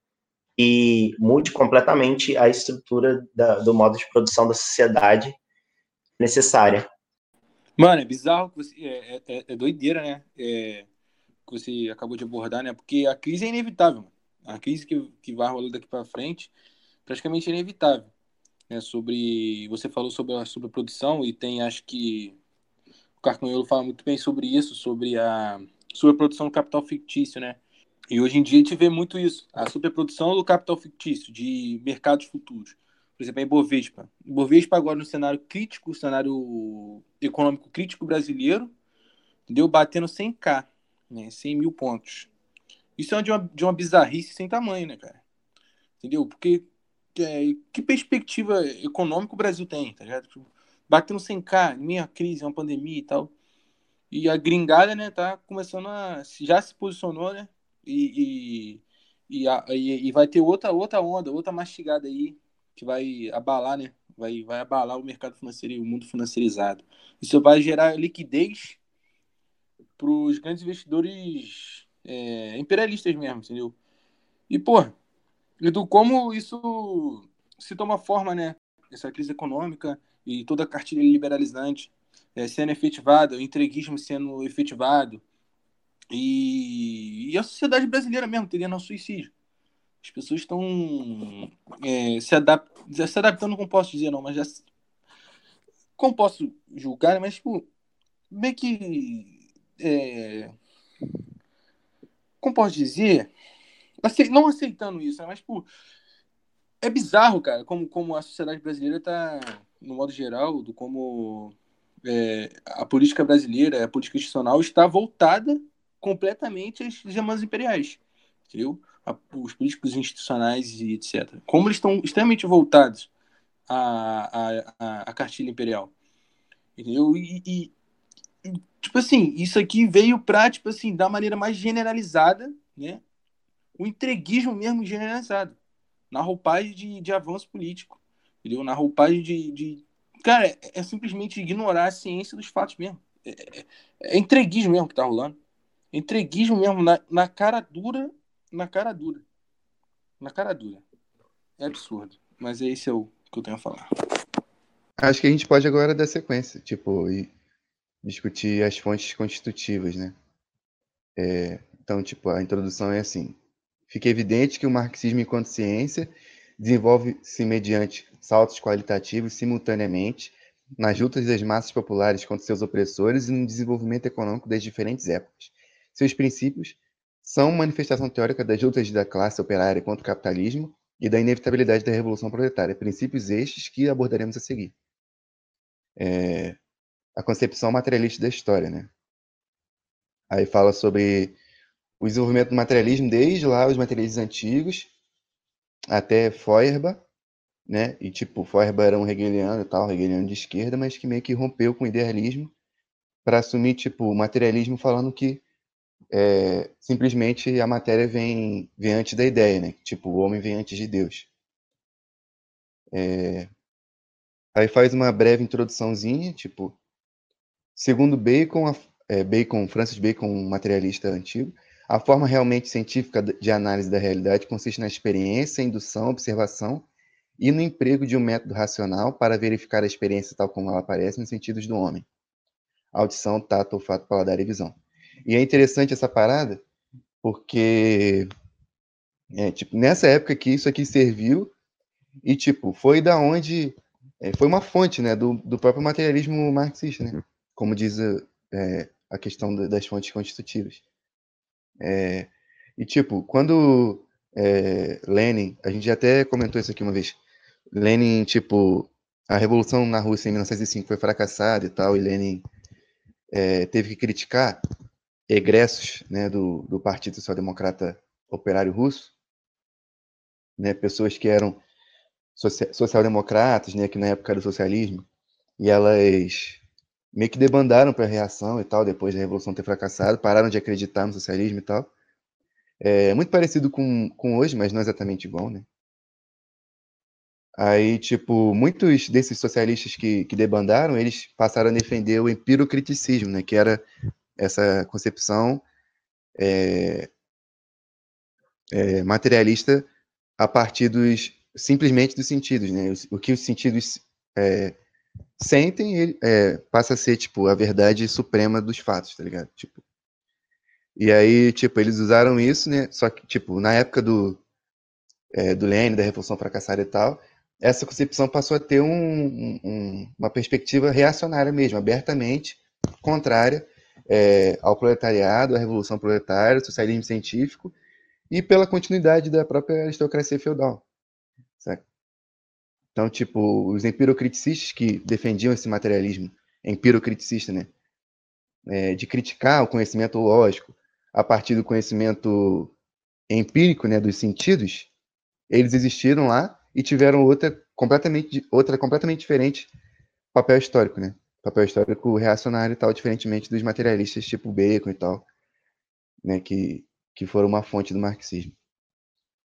e mude completamente a estrutura da, do modo de produção da sociedade necessária. Mano, é bizarro, é, é, é, é doideira, né? É, que você acabou de abordar, né? Porque a crise é inevitável. A crise que, que vai rolar daqui para frente praticamente é inevitável. Né? Sobre, você falou sobre a, sobre a produção e tem, acho que o Carcanholo fala muito bem sobre isso, sobre a sobre a produção do capital fictício, né? E hoje em dia a gente vê muito isso, a superprodução do capital fictício, de mercados futuros por exemplo, a Ibovespa. Ibovespa agora no cenário crítico, cenário econômico crítico brasileiro, entendeu? Batendo 100k, né? 100 mil pontos. Isso é de uma, de uma bizarrice sem tamanho, né, cara? Entendeu? Porque é, que perspectiva econômica o Brasil tem, tá ligado? Tipo, batendo 100k, meia crise, uma pandemia e tal. E a gringada, né, tá começando a. Já se posicionou, né? E, e, e, e vai ter outra, outra onda, outra mastigada aí que vai abalar, né? Vai, vai abalar o mercado financeiro e o mundo financiarizado. Isso vai gerar liquidez para os grandes investidores é, imperialistas mesmo, entendeu? E, pô, Edu, como isso se toma forma, né? Essa crise econômica e toda a cartilha liberalizante é, sendo efetivada, o entreguismo sendo efetivado e, e a sociedade brasileira mesmo tendendo ao suicídio. As pessoas estão é, se, adap se adaptando, não posso dizer não, mas já. Como posso julgar, mas, tipo, meio que. É, como posso dizer? Não aceitando isso, né, mas, tipo, é bizarro, cara, como, como a sociedade brasileira está, no modo geral, do como é, a política brasileira, a política institucional está voltada completamente às demandas imperiais, entendeu? A, os políticos institucionais e etc. Como eles estão extremamente voltados à, à, à cartilha imperial. Entendeu? E, e, tipo assim, isso aqui veio para, tipo assim, da maneira mais generalizada, né? O entreguismo mesmo generalizado. na roupagem de, de avanço político, entendeu? Na roupagem de, de... cara, é, é, simplesmente ignorar a ciência dos fatos mesmo. É, é, é entreguismo mesmo que tá rolando. Entreguismo mesmo na, na cara dura, na cara dura, na cara dura. É absurdo. Mas é esse é o que eu tenho a falar. Acho que a gente pode agora dar sequência, tipo, e discutir as fontes constitutivas, né? É, então, tipo, a introdução é assim. Fica evidente que o marxismo enquanto ciência desenvolve-se mediante saltos qualitativos simultaneamente nas lutas das massas populares contra seus opressores e no desenvolvimento econômico das diferentes épocas. Seus princípios são manifestação teórica das lutas da classe operária contra o capitalismo e da inevitabilidade da revolução proletária, princípios estes que abordaremos a seguir. É, a concepção materialista da história, né? Aí fala sobre o desenvolvimento do materialismo desde lá os materialistas antigos até Feuerbach, né? E tipo, Feuerbach era um hegeliano e tal, hegeliano de esquerda, mas que meio que rompeu com o idealismo para assumir tipo o materialismo falando que é, simplesmente a matéria vem, vem antes da ideia, né? Tipo, o homem vem antes de Deus. É, aí faz uma breve introduçãozinha, tipo, segundo Bacon, a, é, Bacon, Francis Bacon, um materialista antigo, a forma realmente científica de análise da realidade consiste na experiência, indução, observação e no emprego de um método racional para verificar a experiência tal como ela aparece nos sentidos do homem. Audição, tato, olfato, paladar e visão. E é interessante essa parada, porque é, tipo, nessa época que isso aqui serviu, e tipo, foi da onde. É, foi uma fonte né, do, do próprio materialismo marxista, né? Como diz é, a questão das fontes constitutivas. É, e tipo, quando é, Lenin, a gente até comentou isso aqui uma vez, Lenin, tipo, a revolução na Rússia em 1905 foi fracassada e tal, e Lenin é, teve que criticar egressos né, do, do Partido Social-Democrata Operário Russo, né, pessoas que eram social-democratas, né, que na época do socialismo, e elas meio que debandaram para a reação e tal, depois da Revolução ter fracassado, pararam de acreditar no socialismo e tal. É muito parecido com, com hoje, mas não exatamente igual, né? Aí, tipo, muitos desses socialistas que, que debandaram, eles passaram a defender o empirocriticismo, né? Que era essa concepção é, é, materialista a partir dos simplesmente dos sentidos, né? O, que os sentidos é, sentem, ele, passa a ser tipo a verdade suprema dos fatos, tá ligado? Tipo, e aí, tipo, eles usaram isso, né? Só que, tipo, na época do do Lenin, da Revolução Fracassada e tal, essa concepção passou a ter um, um, uma perspectiva reacionária mesmo, abertamente contrária é, ao proletariado, à revolução proletária, ao socialismo científico e pela continuidade da própria aristocracia feudal. Então, tipo, os empirocriticistas que defendiam esse materialismo empirocriticista, né, é, de criticar o conhecimento lógico a partir do conhecimento empírico, né, dos sentidos, eles existiram lá e tiveram outra completamente outra completamente diferente papel histórico, né? Papel histórico reacionário e tal, diferentemente dos materialistas tipo Bacon e tal, né, que, que foram uma fonte do marxismo.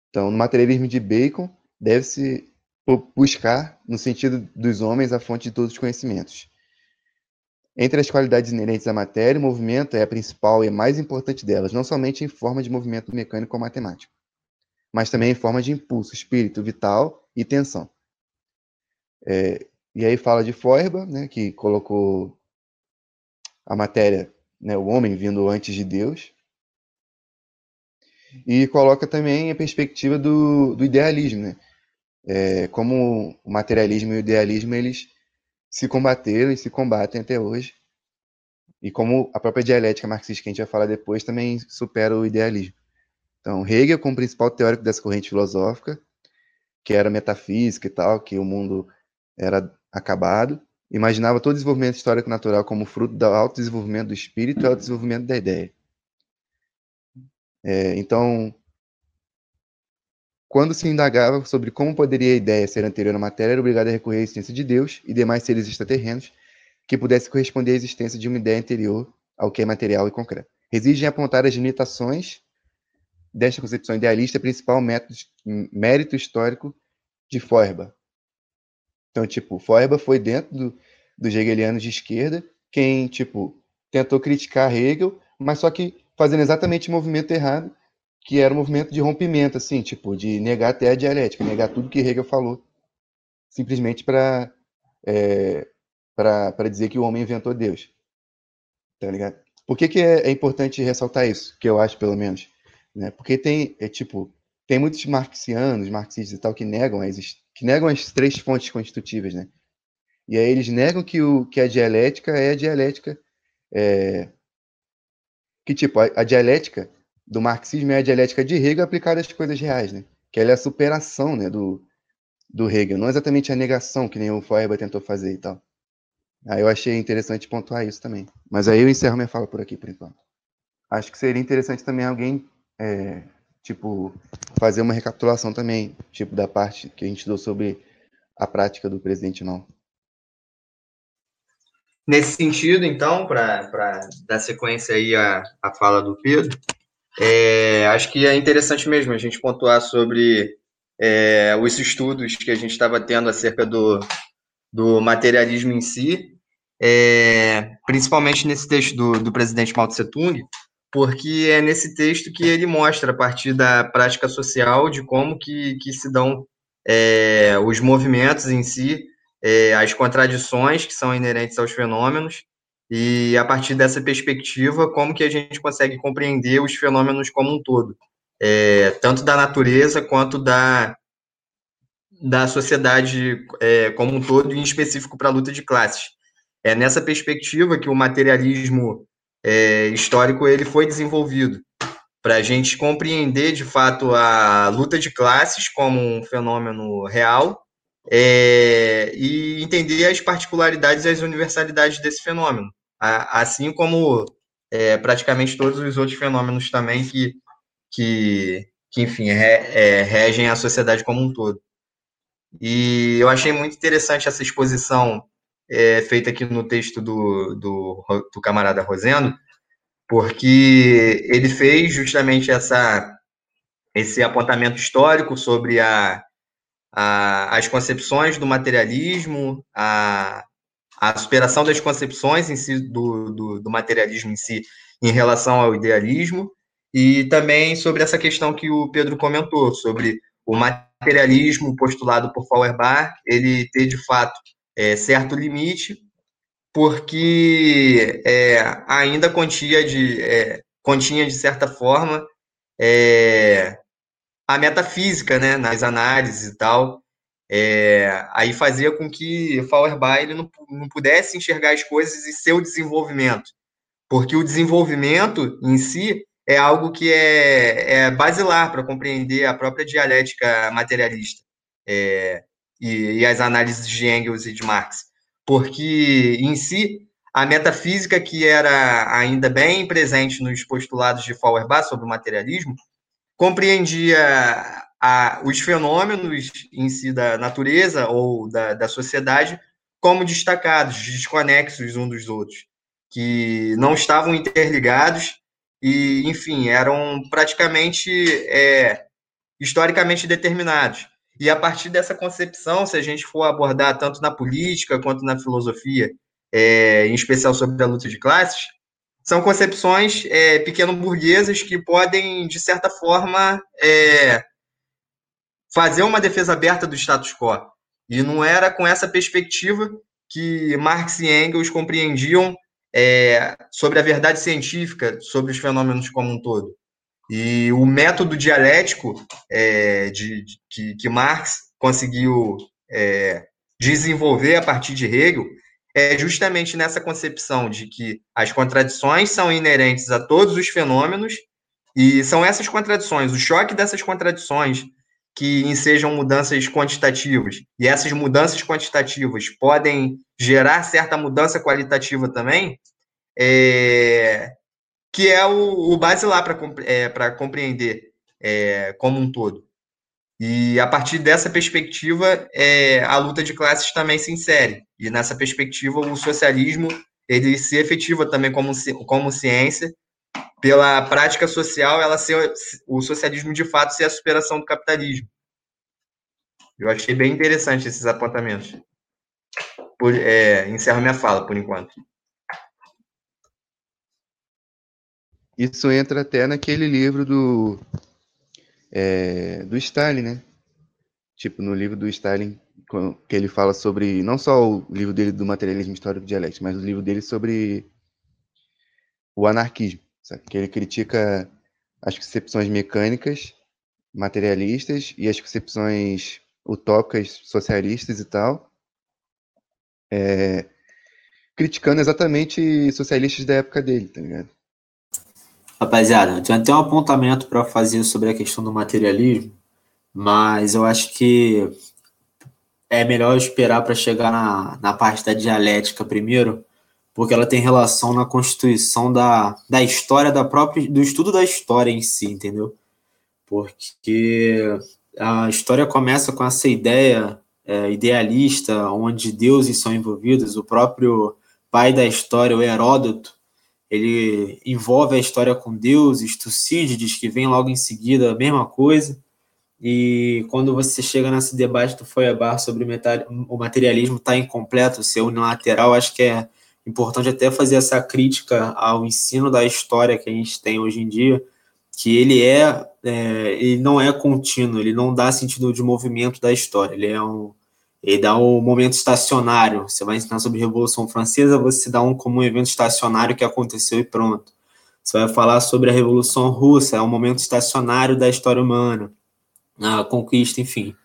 Então, no materialismo de Bacon, deve-se buscar, no sentido dos homens, a fonte de todos os conhecimentos. Entre as qualidades inerentes à matéria, o movimento é a principal e a mais importante delas, não somente em forma de movimento mecânico ou matemático, mas também em forma de impulso, espírito vital e tensão. É, e aí fala de Feuerbach, né, que colocou a matéria, né, o homem vindo antes de Deus. E coloca também a perspectiva do, do idealismo, né? É, como o materialismo e o idealismo eles se combateram e se combatem até hoje. E como a própria dialética marxista que a gente vai falar depois também supera o idealismo. Então, Hegel, como principal teórico dessa corrente filosófica, que era metafísica e tal, que o mundo era acabado, imaginava todo desenvolvimento histórico natural como fruto do alto desenvolvimento do espírito e alto desenvolvimento da ideia. É, então, quando se indagava sobre como poderia a ideia ser anterior à matéria, era obrigado a recorrer à existência de Deus e demais seres extraterrenos que pudesse corresponder à existência de uma ideia anterior ao que é material e concreto. Reside em apontar as limitações desta concepção idealista principal método, mérito histórico de Feuerbach. Então, tipo, Feuerbach foi dentro do, dos hegelianos de esquerda quem, tipo, tentou criticar Hegel, mas só que fazendo exatamente o movimento errado, que era o movimento de rompimento, assim, tipo, de negar até a dialética, negar tudo que Hegel falou, simplesmente para é, para dizer que o homem inventou Deus. Tá ligado? Por que, que é, é, importante ressaltar isso? Que eu acho, pelo menos. Né? Porque tem, é, tipo, tem muitos marxianos, marxistas e tal, que negam, as, que negam as três fontes constitutivas, né? E aí eles negam que, o, que a dialética é a dialética. É, que, tipo, a, a, dialética do marxismo é a dialética de Hegel aplicada às coisas reais, né? Que ela é a superação né, do, do Hegel, não exatamente a negação que nem o Feuerbach tentou fazer e tal. Aí eu achei interessante pontuar isso também. Mas aí eu encerro minha fala por aqui, por enquanto. Acho que seria interessante também alguém, é, tipo, fazer uma recapitulação também, tipo, da parte que a gente deu sobre a prática do presidente não. Nesse sentido, então, para dar sequência aí à, à fala do Pedro, é, acho que é interessante mesmo a gente pontuar sobre é, os estudos que a gente estava tendo acerca do, do materialismo em si, é, principalmente nesse texto do, do presidente Mao Tse Tung, porque é nesse texto que ele mostra, a partir da prática social, de como que, que se dão é, os movimentos em si, é, as contradições que são inerentes aos fenômenos, e a partir dessa perspectiva, como que a gente consegue compreender os fenômenos como um todo, é, tanto da natureza quanto da, da sociedade é, como um todo, em específico para a luta de classes. É nessa perspectiva que o materialismo é, histórico ele foi desenvolvido para a gente compreender de fato a luta de classes como um fenômeno real é, e entender as particularidades e as universalidades desse fenômeno, assim como é, praticamente todos os outros fenômenos também que, que, que enfim, re, é, regem a sociedade como um todo. E eu achei muito interessante essa exposição é, feita aqui no texto do, do, do camarada Rosendo, porque ele fez justamente essa, esse apontamento histórico sobre a, a, as concepções do materialismo, a, a superação das concepções em si do, do, do, materialismo em si em relação ao idealismo, e também sobre essa questão que o Pedro comentou, sobre o materialismo postulado por Feuerbach, ele ter de fato é, certo limite, porque é, ainda continha de, é, continha, de certa forma, é, a metafísica né, nas análises e tal. É, aí fazia com que Feuerbach ele não, não pudesse enxergar as coisas e seu desenvolvimento, porque o desenvolvimento em si é algo que é, é basilar para compreender a própria dialética materialista. É, e, e as análises de Engels e de Marx, porque em si a metafísica que era ainda bem presente nos postulados de Feuerbach sobre o materialismo compreendia a, os fenômenos em si da natureza ou da, da sociedade como destacados, desconexos uns dos outros, que não estavam interligados e, enfim, eram praticamente é, historicamente determinados. E a partir dessa concepção, se a gente for abordar tanto na política quanto na filosofia, é, em especial sobre a luta de classes, são concepções é, pequeno-burguesas que podem, de certa forma, é, fazer uma defesa aberta do status quo. E não era com essa perspectiva que Marx e Engels compreendiam é, sobre a verdade científica, sobre os fenômenos como um todo. E o método dialético é, de, de, que, que, Marx conseguiu é, desenvolver a partir de Hegel é justamente nessa concepção de que as contradições são inerentes a todos os fenômenos e são essas contradições, o choque dessas contradições que ensejam mudanças quantitativas. E essas mudanças quantitativas podem gerar certa mudança qualitativa também, é, que é o, o basilar para é, compreender é, como um todo. E a partir dessa perspectiva, é, a luta de classes também se insere. E nessa perspectiva, o socialismo ele se efetiva também como, como ciência, pela prática social, ela ser o socialismo de fato ser a superação do capitalismo. Eu achei bem interessante esses apontamentos. Por, é, encerro minha fala por enquanto. Isso entra até naquele livro do é, do Stalin, né? Tipo, no livro do Stalin, que ele fala sobre, não só o livro dele do materialismo histórico dialético, mas o livro dele sobre o anarquismo, sabe? que ele critica as concepções mecânicas, materialistas e as concepções utópicas, socialistas e tal, é, criticando exatamente socialistas da época dele, tá ligado? Rapaziada, eu tenho até um apontamento para fazer sobre a questão do materialismo, mas eu acho que é melhor esperar para chegar na, na parte da dialética primeiro, porque ela tem relação na constituição da, da história da própria do estudo da história em si, entendeu? Porque a história começa com essa ideia é, idealista, onde deuses são envolvidos, o próprio pai da história, o Heródoto, ele envolve a história com deuses, Tucídides, que vem logo em seguida a mesma coisa, e quando você chega nesse debate do Feuerbach sobre o materialismo está incompleto, ser unilateral, acho que é importante até fazer essa crítica ao ensino da história que a gente tem hoje em dia, que ele é, é ele não é contínuo, ele não dá sentido de movimento da história, ele é um ele dá um momento estacionário. Você vai ensinar sobre a Revolução Francesa, você dá um como um evento estacionário que aconteceu e pronto. Você vai falar sobre a Revolução Russa, é um momento estacionário da história humana a conquista, enfim.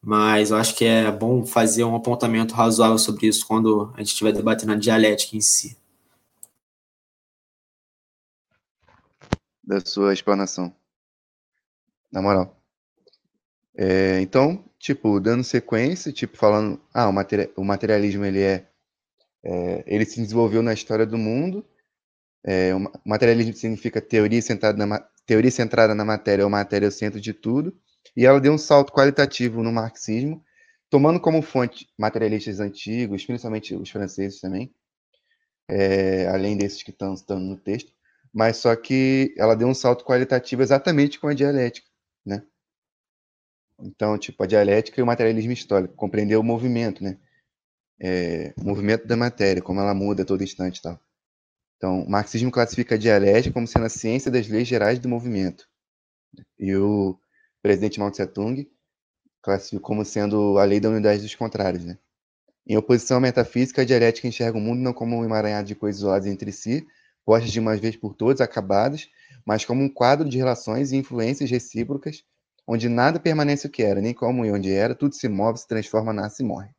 Mas eu acho que é bom fazer um apontamento razoável sobre isso quando a gente estiver debatendo a dialética em si. Da sua explanação. Na moral. É, então, tipo, dando sequência, tipo, falando, ah, o, o materialismo, ele é, é, ele se desenvolveu na história do mundo, é, o materialismo significa teoria centrada na, teoria centrada na matéria, ou matéria é o centro de tudo, e ela deu um salto qualitativo no marxismo, tomando como fonte materialistas antigos, principalmente os franceses também, é, além desses que estão estando no texto, mas só que ela deu um salto qualitativo exatamente com a dialética, né? Então, tipo, a dialética e o materialismo histórico, compreender o movimento, né? É, o movimento da matéria, como ela muda a todo instante e tal. Então, o marxismo classifica a dialética como sendo a ciência das leis gerais do movimento. E o presidente Mao Tse Tung classificou como sendo a lei da unidade dos contrários. Né? Em oposição à metafísica, a dialética enxerga o mundo não como um emaranhado de coisas isoladas entre si, postas de uma vez por todas, acabadas, mas como um quadro de relações e influências recíprocas, onde nada permanece o que era, nem como e onde era, tudo se move, se transforma, nasce e morre.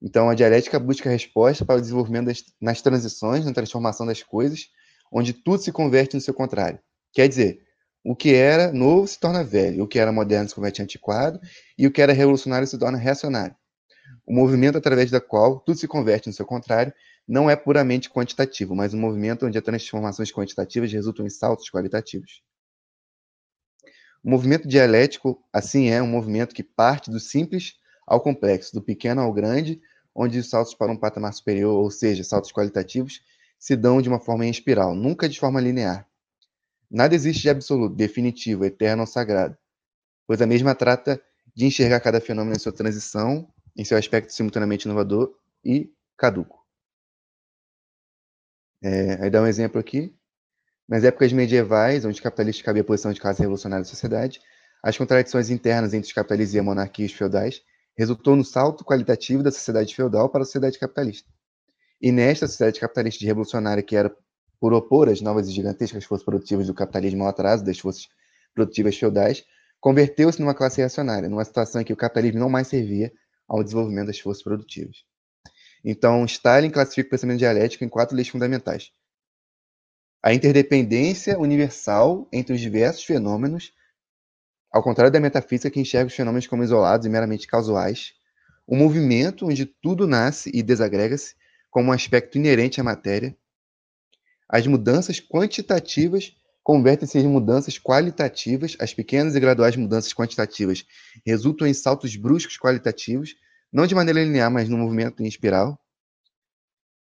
Então, a dialética busca resposta para o desenvolvimento das, nas transições, na transformação das coisas, onde tudo se converte no seu contrário. Quer dizer, o que era novo se torna velho, o que era moderno se converte em antiquado, e o que era revolucionário se torna reacionário. O movimento através da qual tudo se converte no seu contrário não é puramente quantitativo, mas um movimento onde as transformações quantitativas resultam em saltos qualitativos. O movimento dialético, assim, é um movimento que parte do simples ao complexo, do pequeno ao grande, onde os saltos para um patamar superior, ou seja, saltos qualitativos, se dão de uma forma em espiral, nunca de forma linear. Nada existe de absoluto, definitivo, eterno ou sagrado, pois a mesma trata de enxergar cada fenômeno em sua transição, em seu aspecto simultaneamente inovador e caduco. É, aí dá um exemplo aqui. Nas épocas medievais, onde os capitalistas cabia a posição de classe revolucionária da sociedade, as contradições internas entre os capitalistas e a monarquia feudais resultou no salto qualitativo da sociedade feudal para a sociedade capitalista. E nesta sociedade capitalista de revolucionária que era por opor as novas e gigantescas forças produtivas do capitalismo ao atraso das forças produtivas feudais, converteu-se numa classe reacionária, numa situação em que o capitalismo não mais servia ao desenvolvimento das forças produtivas. Então, Stalin classifica o pensamento dialético em quatro leis fundamentais. A interdependência universal entre os diversos fenômenos, ao contrário da metafísica que enxerga os fenômenos como isolados e meramente casuais. O movimento, onde tudo nasce e desagrega-se, como um aspecto inerente à matéria, as mudanças quantitativas convertem-se em mudanças qualitativas, as pequenas e graduais mudanças quantitativas resultam em saltos bruscos qualitativos, não de maneira linear, mas no movimento em espiral.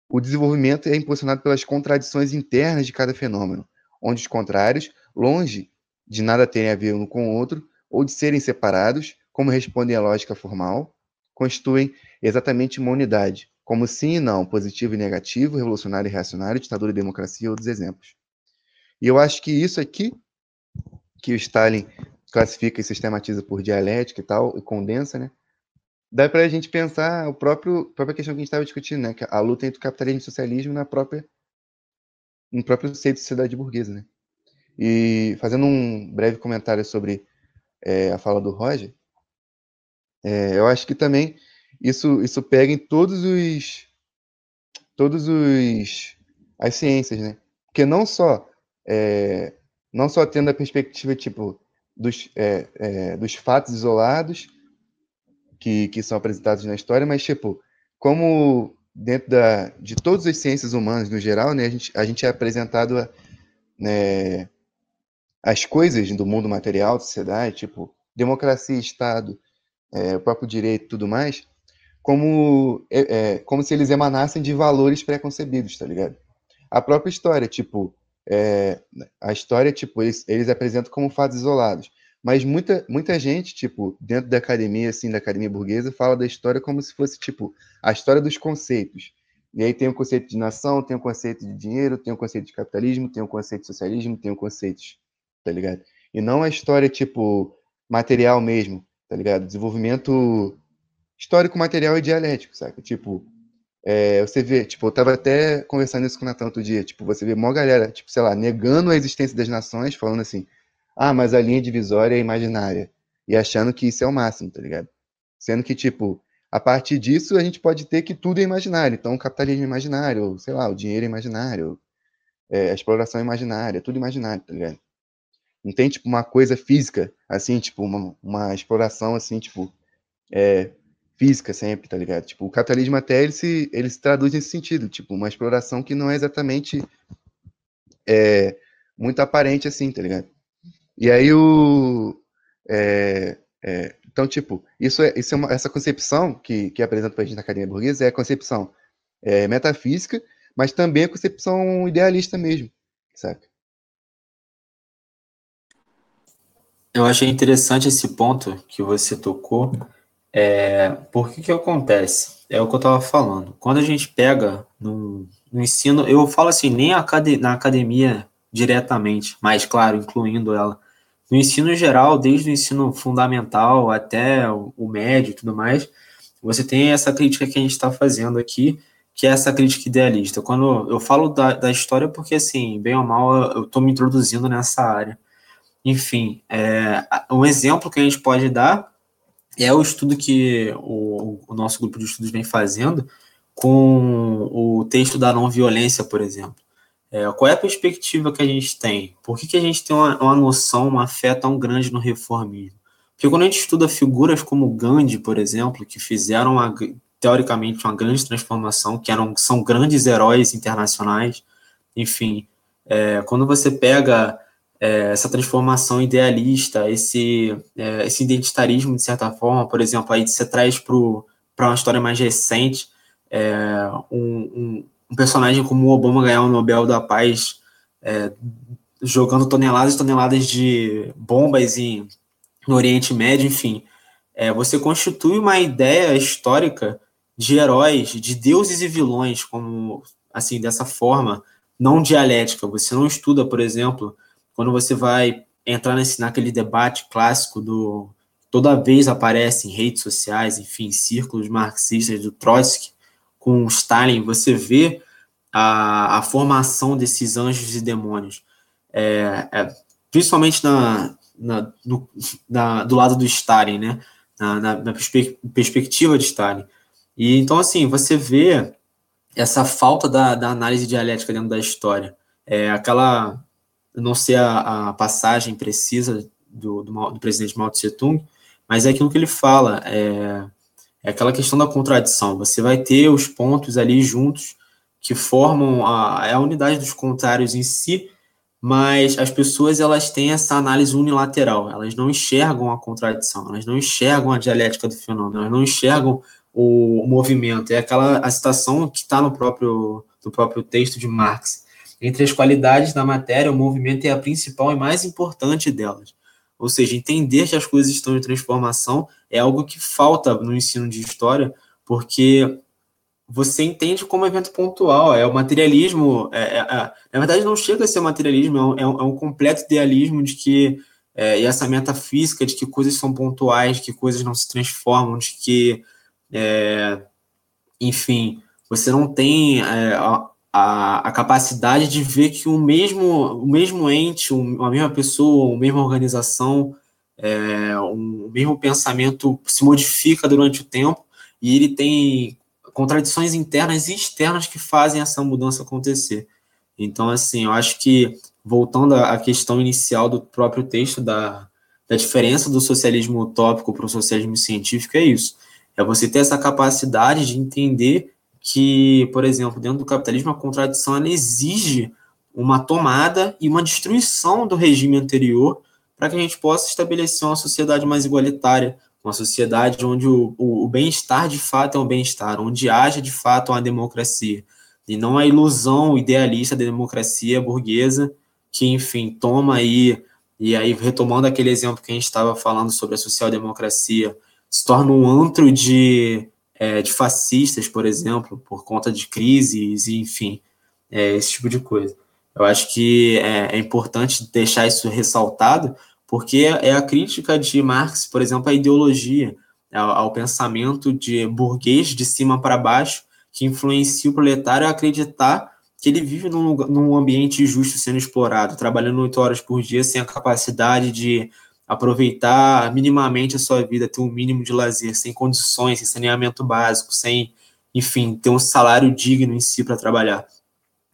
O desenvolvimento é impulsionado pelas contradições internas de cada fenômeno, onde os contrários, longe de nada terem a ver um com o outro, ou de serem separados, como respondem à lógica formal, constituem exatamente uma unidade, como sim e não, positivo e negativo, revolucionário e reacionário, ditadura e democracia, outros exemplos. E eu acho que isso aqui, que o Stalin classifica e sistematiza por dialética e tal, e condensa, né? Dá para a gente pensar o próprio própria questão que a gente estava discutindo, né? A luta entre o capitalismo e o socialismo na própria no próprio seio da sociedade burguesa, né? E fazendo um breve comentário sobre é, a fala do Roger, é, eu acho que também isso, isso pega em todos os todos os as ciências, né? Porque não só é, não só tendo a perspectiva tipo dos, é, é, dos fatos isolados que, que são apresentados na história, mas tipo como dentro da, de todas as ciências humanas no geral, né, a gente, a gente é apresentado a, né, as coisas do mundo material, da sociedade, tipo democracia, Estado, é, o próprio direito e tudo mais, como, é, é, como se eles emanassem de valores pré-concebidos, tá ligado? A própria história, tipo, é, a história, tipo, eles, eles apresentam como fatos isolados. Mas muita, muita gente, tipo, dentro da academia, assim, da academia burguesa, fala da história como se fosse, tipo, a história dos conceitos. E aí tem o conceito de nação, tem o conceito de dinheiro, tem o conceito de capitalismo, tem o conceito de socialismo, tem o conceito, tá ligado? E não a história, tipo, material mesmo, tá ligado? Desenvolvimento histórico, material e dialético, saca? Tipo, é, você vê, tipo, eu tava até conversando isso com o Natan outro dia, tipo, você vê uma galera, tipo, sei lá, negando a existência das nações, falando assim, ah, mas a linha divisória é imaginária. E achando que isso é o máximo, tá ligado? Sendo que, tipo, a partir disso a gente pode ter que tudo é imaginário. Então, o capitalismo é imaginário, sei lá, o dinheiro é imaginário, é, a exploração é imaginária, tudo imaginário, tá ligado? Não tem, tipo, uma coisa física, assim, tipo, uma, uma exploração, assim, tipo, é, física sempre, tá ligado? Tipo, o capitalismo até ele se, ele se traduz nesse sentido, tipo, uma exploração que não é exatamente é, muito aparente, assim, tá ligado? E aí o. É, é, então, tipo, isso é, isso é uma, essa concepção que, que apresenta para a gente na Academia Burguesa é a concepção é, metafísica, mas também a concepção idealista mesmo, saca? Eu achei interessante esse ponto que você tocou. É, por que que acontece? É o que eu estava falando. Quando a gente pega no, no ensino, eu falo assim, nem na academia diretamente, mas claro, incluindo ela. No ensino geral, desde o ensino fundamental até o médio e tudo mais, você tem essa crítica que a gente está fazendo aqui, que é essa crítica idealista. Quando eu falo da, da história, porque, assim, bem ou mal, eu estou me introduzindo nessa área. Enfim, é, um exemplo que a gente pode dar é o estudo que o, o nosso grupo de estudos vem fazendo com o texto da não violência, por exemplo. É, qual é a perspectiva que a gente tem? Por que, que a gente tem uma, uma noção, uma fé tão grande no reformismo? Porque quando a gente estuda figuras como Gandhi, por exemplo, que fizeram uma, teoricamente uma grande transformação, que eram, são grandes heróis internacionais, enfim, é, quando você pega é, essa transformação idealista, esse, é, esse identitarismo, de certa forma, por exemplo, aí você traz para uma história mais recente, é, um, um um personagem como o Obama ganhar o Nobel da Paz é, jogando toneladas e toneladas de bombas em, no Oriente Médio, enfim. É, você constitui uma ideia histórica de heróis, de deuses e vilões, como assim, dessa forma, não dialética. Você não estuda, por exemplo, quando você vai entrar nesse, naquele debate clássico do toda vez aparece em redes sociais, enfim, círculos marxistas do Trotsky, com Stalin, você vê a, a formação desses anjos e demônios, é, é, principalmente na, na, do, na, do lado do Stalin, né? na, na, na perspe perspectiva de Stalin. E então, assim, você vê essa falta da, da análise dialética dentro da história. É aquela, não sei a, a passagem precisa do, do, do, presidente Mao Tse Tung, mas é aquilo que ele fala, é, é aquela questão da contradição. Você vai ter os pontos ali juntos que formam a, é a unidade dos contrários em si, mas as pessoas elas têm essa análise unilateral, elas não enxergam a contradição, elas não enxergam a dialética do fenômeno, elas não enxergam o, movimento. É aquela a citação que está no próprio, no próprio texto de Marx. entre as qualidades da matéria, o movimento é a principal e mais importante delas. Ou seja, entender que as coisas estão em transformação é algo que falta no ensino de história, porque você entende como evento pontual, é o materialismo, é, é, é, na verdade não chega a ser materialismo, é um, é um completo idealismo de que, é, e essa metafísica de que coisas são pontuais, que coisas não se transformam, de que, é, enfim, você não tem é, a, a, a, capacidade de ver que o mesmo, o mesmo ente, a mesma pessoa, a mesma organização, é, um, o mesmo pensamento se modifica durante o tempo e ele tem contradições internas e externas que fazem essa mudança acontecer. Então, assim, eu acho que, voltando à questão inicial do próprio texto, da, da diferença do socialismo utópico para o socialismo científico, é isso. É você ter essa capacidade de entender que, por exemplo, dentro do capitalismo, a contradição ela exige uma tomada e uma destruição do regime anterior para que a gente possa estabelecer uma sociedade mais igualitária, uma sociedade onde o, o, o bem-estar de fato é um bem-estar, onde haja de fato uma democracia, e não a ilusão idealista da democracia burguesa, que, enfim, toma aí, e aí retomando aquele exemplo que a gente estava falando sobre a social-democracia, se torna um antro de, é, de fascistas, por exemplo, por conta de crises, enfim, é, esse tipo de coisa. Eu acho que é, é importante deixar isso ressaltado, porque é a crítica de Marx, por exemplo, à ideologia, ao, pensamento de burguês de cima para baixo, que influencia o proletário a acreditar que ele vive num, num ambiente justo sendo explorado, trabalhando oito horas por dia sem a capacidade de aproveitar minimamente a sua vida, ter um mínimo de lazer, sem condições, sem saneamento básico, sem, enfim, ter um salário digno em si para trabalhar.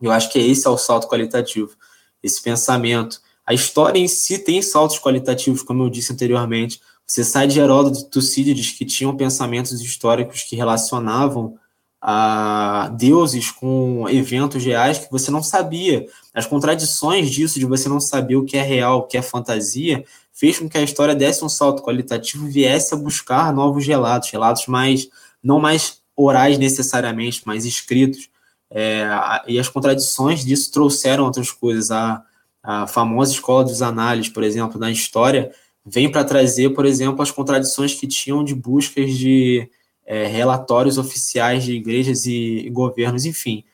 Eu acho que esse é o salto qualitativo, esse pensamento a história em si tem saltos qualitativos, como eu disse anteriormente. Você sai de Heródoto e Tucídides, que tinham pensamentos históricos que relacionavam a deuses com eventos reais que você não sabia. As contradições disso, de você não saber o que é real, o que é fantasia, fez com que a história desse um salto qualitativo e viesse a buscar novos relatos, relatos mais não mais orais necessariamente, mas escritos. É, e as contradições disso trouxeram outras coisas. A, a famosa escola dos análises, por exemplo, na história, vem para trazer, por exemplo, as contradições que tinham de buscas de é, relatórios oficiais de igrejas e, e, governos, enfim.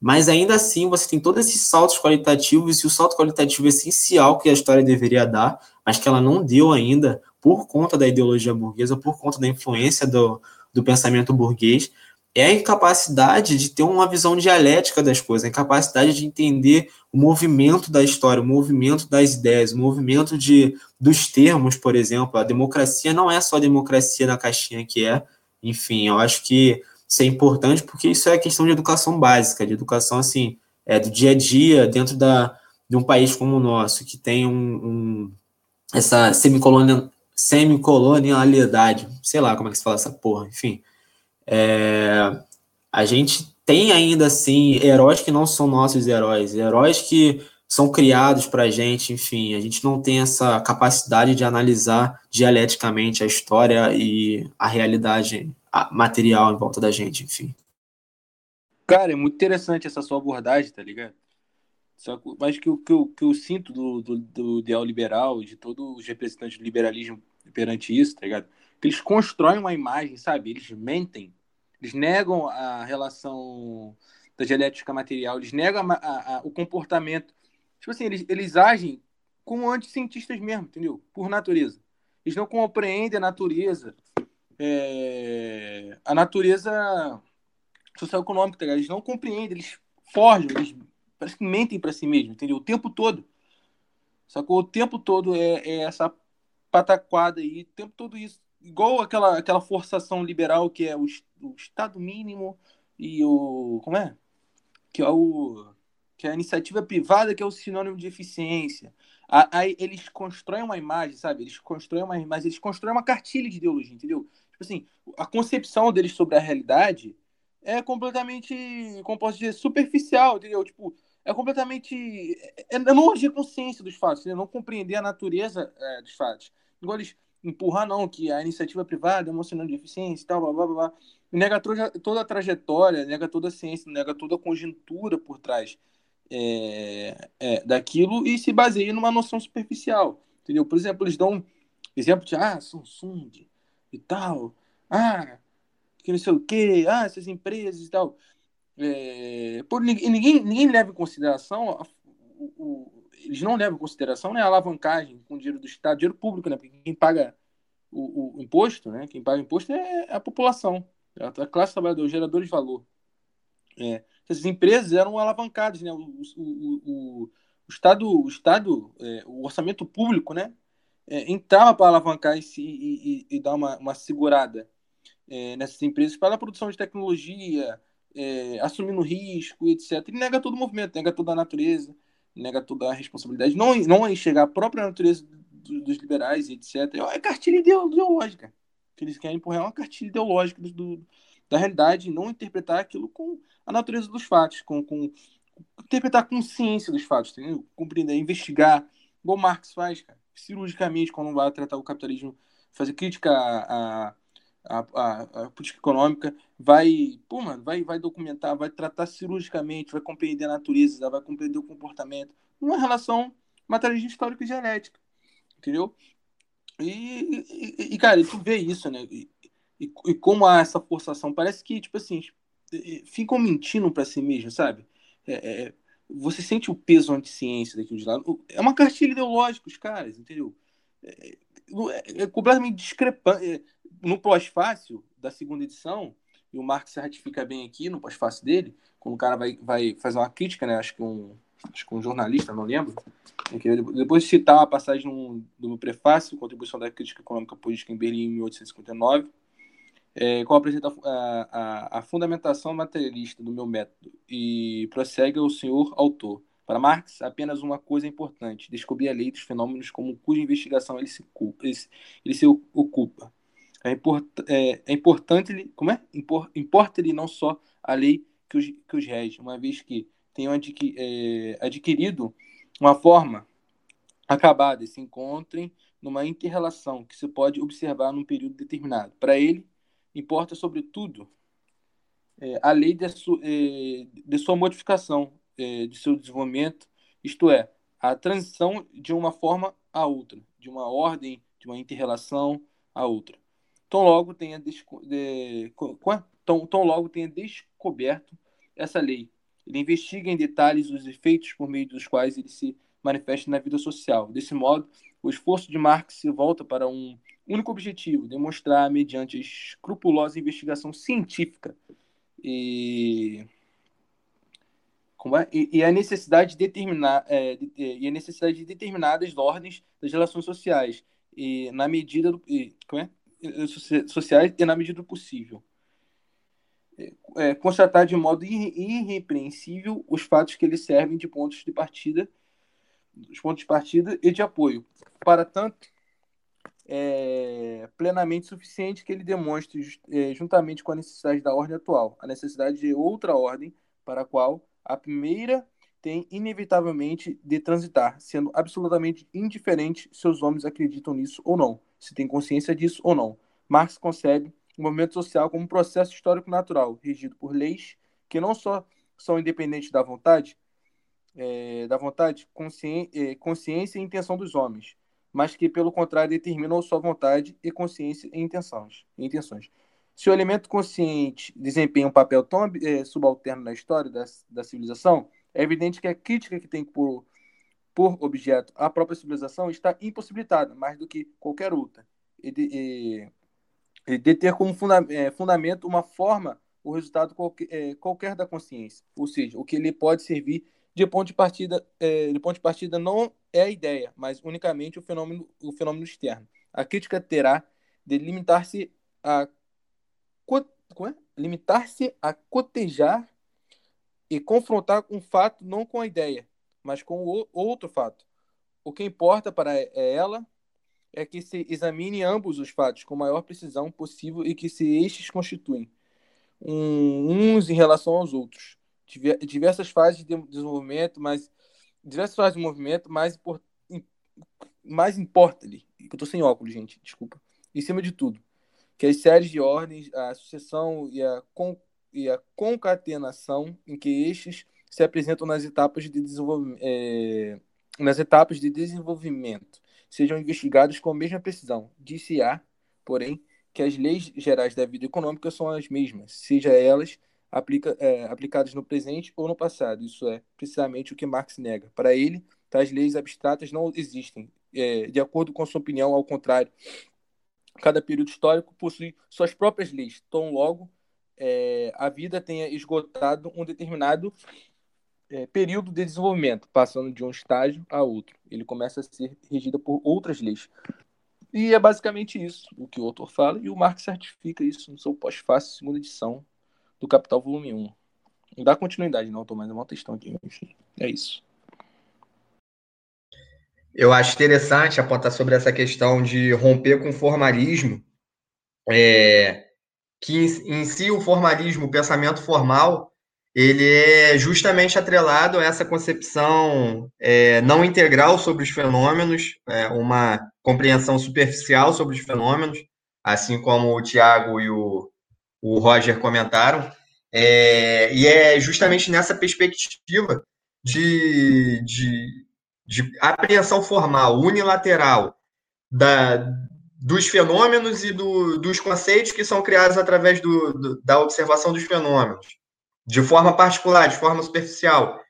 Mas ainda assim, você tem todos esses saltos qualitativos e o salto qualitativo essencial que a história deveria dar, mas que ela não deu ainda por conta da ideologia burguesa, por conta da influência do, do pensamento burguês, é a incapacidade de ter uma visão dialética das coisas, a incapacidade de entender o movimento da história, o movimento das ideias, o movimento de, dos termos, por exemplo. A democracia não é só democracia na caixinha que é. Enfim, eu acho que isso é importante porque isso é questão de educação básica, de educação assim, é, do dia a dia, dentro da, de um país como o nosso, que tem um, um essa semicolonialidade, sei lá como é que se fala essa porra, enfim é, a gente tem ainda assim heróis que não são nossos heróis, heróis que são criados para a gente, enfim, a gente não tem essa capacidade de analisar dialeticamente a história e a realidade material em volta da gente, enfim. Cara, é muito interessante essa sua abordagem, tá ligado? Só que, mas que, que, que, eu sinto do, do, do ideal liberal, de todos os representantes do liberalismo perante isso, tá ligado? Que eles constroem uma imagem, sabe? Eles mentem eles negam a relação da genética material, eles negam a, a, a, o comportamento. Tipo assim, eles, eles agem como anticientistas mesmo, entendeu? Por natureza. Eles não compreendem a natureza, é, a natureza socioeconômica, tá eles não compreendem, eles forjam, eles parece que mentem para si mesmos, entendeu? O tempo todo. Só que o tempo todo é, é essa pataquada aí, o tempo todo isso igual aquela, aquela forçação liberal que é o, o Estado mínimo e o. Como é? Que é o. Que é a iniciativa privada, que é o sinônimo de eficiência. Aí eles constroem uma imagem, sabe? Eles constroem uma imagem, eles constroem uma cartilha de ideologia, entendeu? Tipo assim, a concepção deles sobre a realidade é completamente, como posso dizer, superficial, entendeu? Tipo, é completamente. É, é não agir consciência dos fatos, entendeu? não compreender a natureza é, dos fatos. Igual eles empurrar, não, que a iniciativa privada é uma de eficiência e tal, blá, blá, blá. Nega toda a trajetória, nega toda a ciência, nega toda a conjuntura por trás. é, é, daquilo e se baseia numa noção superficial, entendeu? Por exemplo, eles dão exemplo de ah, Samsung e tal, ah, que não sei o que, ah, essas empresas e tal. É, por, ninguém, ninguém leva em consideração, a, o, o, eles não levam em consideração né, a alavancagem dinheiro do Estado, dinheiro público, né? Porque quem paga o, o imposto, né? Quem paga o imposto é a população, é a classe trabalhadora, o gerador de valor. É, essas empresas eram alavancadas, né? O, o, o, o Estado, o, Estado é, o orçamento público, né? É, entrava para alavancar e, e, e, dar uma, uma segurada é, nessas empresas para a produção de tecnologia, é, assumindo risco, etc. E nega todo o movimento, nega toda a natureza, nega toda a responsabilidade. Não, não enxergar a própria natureza do, dos liberais, etc. É cartilha ideológica. Que eles querem empurrar uma cartilha ideológica do, do da realidade e não interpretar aquilo com a natureza dos fatos, com, com interpretar a consciência dos fatos, entendeu? compreender, investigar, igual Marx faz, cara, cirurgicamente, quando vai tratar o capitalismo, fazer crítica à, à, à, à política econômica, vai, pô, mano, vai, vai documentar, vai tratar cirurgicamente, vai compreender a natureza, vai compreender o comportamento, uma relação materialista histórica e genética, entendeu? E, e, e, cara, tu vê isso, né? E, e como há essa forçação, parece que, tipo assim, ficam mentindo para si mesmo, sabe? É, é, você sente o peso anti-ciência daquilo de lado. É uma cartilha ideológica, os caras, entendeu? É, é, é completamente discrepante. No pós-fácil da segunda edição, e o Marx se ratifica bem aqui no pós-fácil dele, quando o cara vai, vai fazer uma crítica, né? Acho que um, acho que um jornalista, não lembro, depois de citar a passagem no, do meu prefácio, Contribuição da Crítica Econômica Política em Berlim, em 1859, é, qual apresenta a, a, a, fundamentação materialista do meu método e prossegue o senhor autor. Para Marx, apenas uma coisa é importante: descobrir a lei dos fenômenos como cuja investigação ele se, ele se ocupa. É, import, é, é importante como é? Importa-lhe não só a lei que os, que os rege, uma vez que tenham adqui, é, adquirido uma forma acabada e se encontrem numa inter-relação que se pode observar num período determinado. Para ele, importa, sobretudo, é, a lei de, su, é, de sua modificação, é, de seu desenvolvimento, isto é, a transição de uma forma a outra, de uma ordem, de uma inter-relação a outra. Tão logo tenha, desco, de, tão, tão logo tenha descoberto essa lei, ele investiga em detalhes os efeitos por meio dos quais ele se manifesta na vida social. Desse modo, o esforço de Marx se volta para um único objetivo: demonstrar, mediante escrupulosa investigação científica e, é? e, e, a necessidade de determinar é, de, e a necessidade de determinadas ordens das relações sociais e na medida do, e, como é? Sociais e na medida do possível. É, é constatar de modo irrepreensível os fatos que eles servem de pontos de partida os pontos de partida e de apoio. Para tanto é, plenamente suficiente que ele demonstre, é, juntamente com a necessidade da ordem atual, a necessidade de outra ordem para a qual a primeira tem inevitavelmente de transitar, sendo absolutamente indiferente se os homens acreditam nisso ou não, se têm consciência disso ou não. Marx concebe o movimento social como um processo histórico natural, regido por leis que não só são independentes da vontade, é, da vontade, consciência, é, consciência e intenção dos homens, mas que, pelo contrário, determinam sua vontade e consciência e intenções. E intenções. Se o elemento consciente desempenha um papel tão é, subalterno na história da, da civilização, é evidente que a crítica que tem por, por objeto a própria civilização está impossibilitada mais do que qualquer outra. E de, e, e de ter como funda, é, fundamento uma forma o resultado qualquer, é, qualquer da consciência, ou seja, o que lhe pode servir de ponto de partida, é, de ponto de partida não é a ideia, mas unicamente o fenômeno, o fenômeno externo. A crítica terá de limitar-se a é? limitar-se a cotejar e confrontar um fato não com a ideia, mas com o outro fato. O que importa para ela é que se examine ambos os fatos com maior precisão possível e que se estes constituem uns em relação aos outros diversas fases de desenvolvimento, mas diversas fases de movimento, mais, mais importa-lhe, eu estou sem óculos, gente, desculpa, em cima de tudo, que as séries de ordens, a sucessão e a, con, e a concatenação em que estes se apresentam nas etapas de desenvolvimento, é, nas etapas de desenvolvimento sejam investigados com a mesma precisão. Disse-á, porém, que as leis gerais da vida econômica são as mesmas, seja elas aplica, é, aplicadas no presente ou no passado. Isso é precisamente o que Marx nega. Para ele, tais leis abstratas não existem. É, de acordo com sua opinião, ao contrário, cada período histórico possui suas próprias leis. Tão logo é, a vida tenha esgotado um determinado é, período de desenvolvimento, passando de um estágio a outro. Ele começa a ser regido por outras leis. E é basicamente isso o que o autor fala, e o Marx certifica isso no seu pós-fácil, segunda edição do Capital, volume 1. Não dá continuidade, não, tô mais uma questão aqui, enfim, é isso. Eu acho interessante apontar sobre essa questão de romper com o formalismo, é, que em si o formalismo, o pensamento formal, ele é justamente atrelado a essa concepção é, não integral sobre os fenômenos, é, uma compreensão superficial sobre os fenômenos, assim como o Tiago e o, o Roger comentaram. É, e é justamente nessa perspectiva de, de, de apreensão formal, unilateral, da, dos fenômenos e do, dos conceitos que são criados através do, do, da observação dos fenômenos de forma particular, de forma superficial,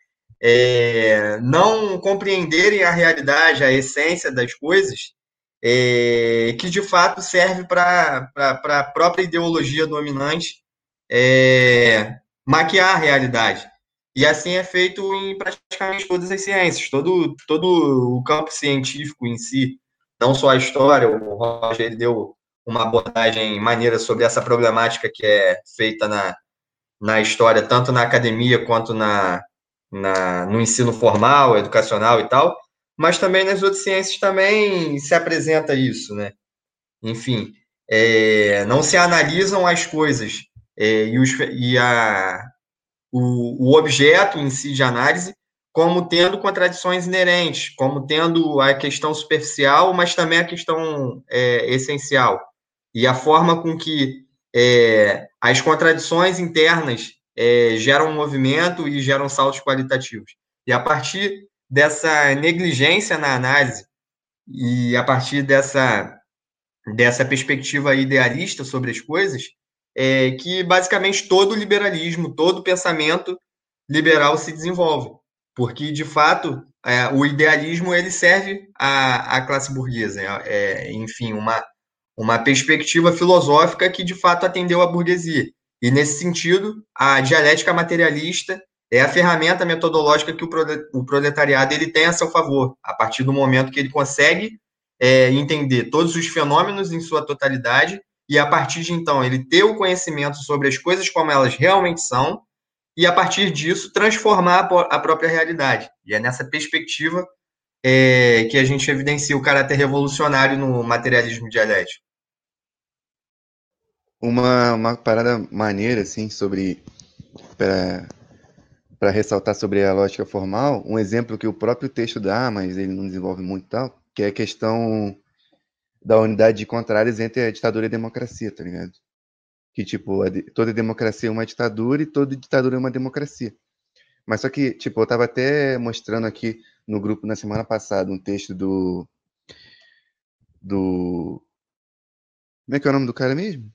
é, não compreenderem a realidade, a essência das coisas, é, que de fato serve para a própria ideologia dominante é, maquiar a realidade. E assim é feito em praticamente todas as ciências, todo, todo o campo científico em si, não só a história, o Roger deu uma abordagem maneira sobre essa problemática que é feita na, na história, tanto na academia quanto na, na, no ensino formal, educacional e tal, mas também nas outras ciências também se apresenta isso, né? Enfim, é, não se analisam as coisas é, e, os, e a, o, o objeto em si de análise como tendo contradições inerentes, como tendo a questão superficial, mas também a questão é, essencial. E a forma com que é, as contradições internas é, geram movimento e geram saltos qualitativos. E a partir dessa negligência na análise e a partir dessa, dessa perspectiva idealista sobre as coisas, é que basicamente todo liberalismo, todo pensamento liberal se desenvolve. Porque, de fato, é, o idealismo ele serve à, à classe burguesa. É enfim, uma, uma perspectiva filosófica que de fato atendeu à burguesia. E nesse sentido, a dialética materialista é a ferramenta metodológica que o proletariado ele tem a seu favor, a partir do momento que ele consegue é, entender todos os fenômenos em sua totalidade e a partir de então ele ter o conhecimento sobre as coisas como elas realmente são e a partir disso transformar a própria realidade. E é nessa perspectiva é, que a gente evidencia o caráter revolucionário no materialismo dialético uma, uma parada maneira, assim, sobre. Para ressaltar sobre a lógica formal, um exemplo que o próprio texto dá, mas ele não desenvolve muito tal, que é a questão da unidade de contrários entre a ditadura e a democracia, tá ligado? Que, tipo, toda democracia é uma ditadura e toda ditadura é uma democracia. Mas só que, tipo, eu tava até mostrando aqui no grupo na semana passada um texto do. Do. Como é que é o nome do cara mesmo?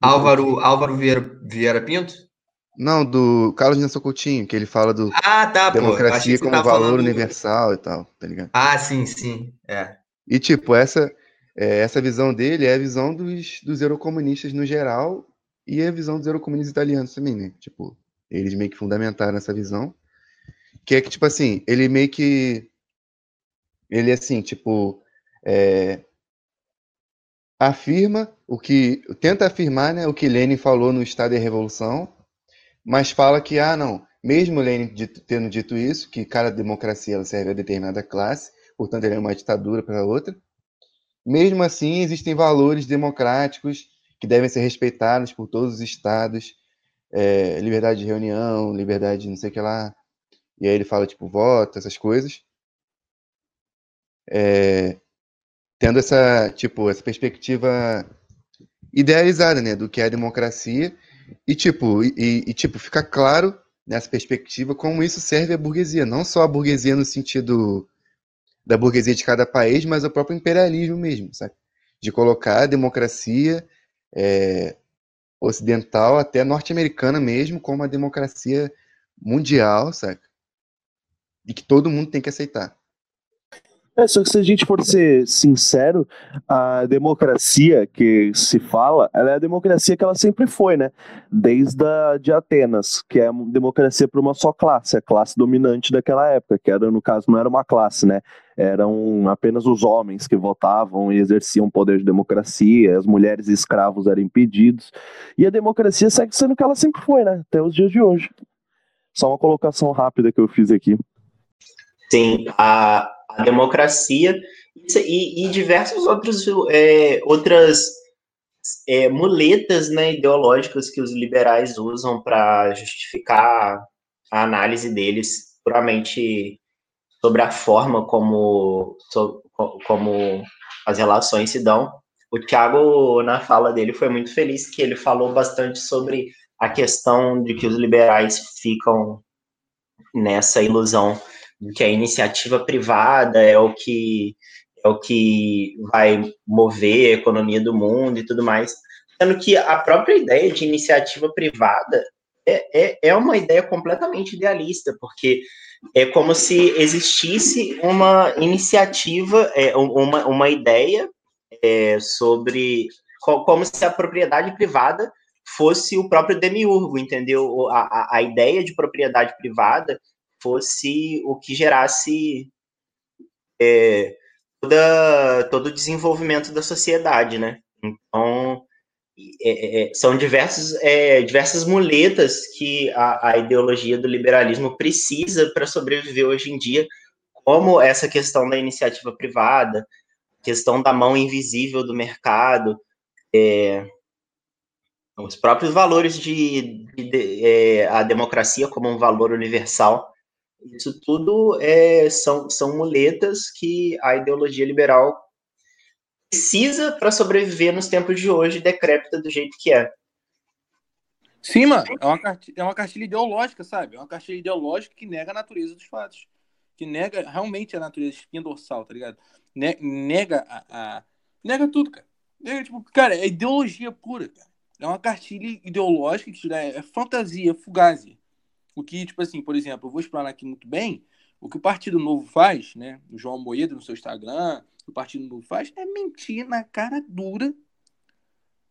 Álvaro, Álvaro Vieira, Vieira Pinto? Não, do Carlos Nelson Coutinho, que ele fala do ah, tá, democracia como valor falando... universal e tal, tá ligado? Ah, sim, sim, é. E tipo, essa, é, essa visão dele é a visão dos, dos eurocomunistas no geral e a visão dos eurocomunistas italianos também, né? Tipo, eles meio que fundamentaram essa visão, que é que, tipo assim, ele meio que, ele assim, tipo, é, afirma o que tenta afirmar, né, o que Lenin falou no Estado e Revolução, mas fala que ah não, mesmo Lenin dito, tendo dito isso, que cada democracia ela serve a determinada classe, portanto ele é uma ditadura para outra. Mesmo assim, existem valores democráticos que devem ser respeitados por todos os estados, é, liberdade de reunião, liberdade de não sei o que lá. E aí ele fala tipo voto, essas coisas. É, tendo essa, tipo, essa perspectiva idealizada, né, do que é a democracia e tipo, e, e tipo, fica claro nessa perspectiva, como isso serve à burguesia. Não só a burguesia no sentido da burguesia de cada país, mas o próprio imperialismo mesmo, sabe? De colocar a democracia é, ocidental, até norte-americana mesmo, como a democracia mundial, sabe? E que todo mundo tem que aceitar. É, só que se a gente for ser sincero, a democracia que se fala, ela é a democracia que ela sempre foi, né? Desde a de Atenas, que é democracia para uma só classe, a classe dominante daquela época, que era, no caso, não era uma classe, né? Eram apenas os homens que votavam e exerciam poder de democracia, as mulheres e escravos eram impedidos. E a democracia segue sendo o que ela sempre foi, né? Até os dias de hoje. Só uma colocação rápida que eu fiz aqui. Sim, a, a democracia e, e diversas outros, é, outras é, muletas né, ideológicas que os liberais usam para justificar a análise deles puramente sobre a forma como, como as relações se dão. O Thiago, na fala dele, foi muito feliz que ele falou bastante sobre a questão de que os liberais ficam nessa ilusão que a iniciativa privada é o que é o que vai mover a economia do mundo e tudo mais, sendo que a própria ideia de iniciativa privada é, é, é uma ideia completamente idealista, porque é como se existisse uma iniciativa, é, uma, uma ideia é, sobre como se a propriedade privada fosse o próprio demiurgo, entendeu? A, a, a ideia de propriedade privada fosse o que gerasse é, toda, todo o desenvolvimento da sociedade, né? Então, é, é, é são diversos, é, diversas muletas que a, a, ideologia do liberalismo precisa para sobreviver hoje em dia, como essa questão da iniciativa privada, questão da mão invisível do mercado, é, os próprios valores de, de, de é, a democracia como um valor universal isso tudo é, são, são muletas que a ideologia liberal precisa para sobreviver nos tempos de hoje, decrépita do jeito que é. Sim, mano, é uma, cartilha, é uma cartilha ideológica, sabe? É uma cartilha ideológica que nega a natureza dos fatos. Que nega realmente a natureza espinha dorsal, tá ligado? Nega a, a, Nega tudo, cara. Nega, tipo, cara, é ideologia pura, cara. É uma cartilha ideológica que é, é fantasia, fugazi. O que, tipo assim, por exemplo, eu vou explanar aqui muito bem, o que o Partido Novo faz, né? O João Moedo no seu Instagram, o Partido Novo faz, é mentir na cara dura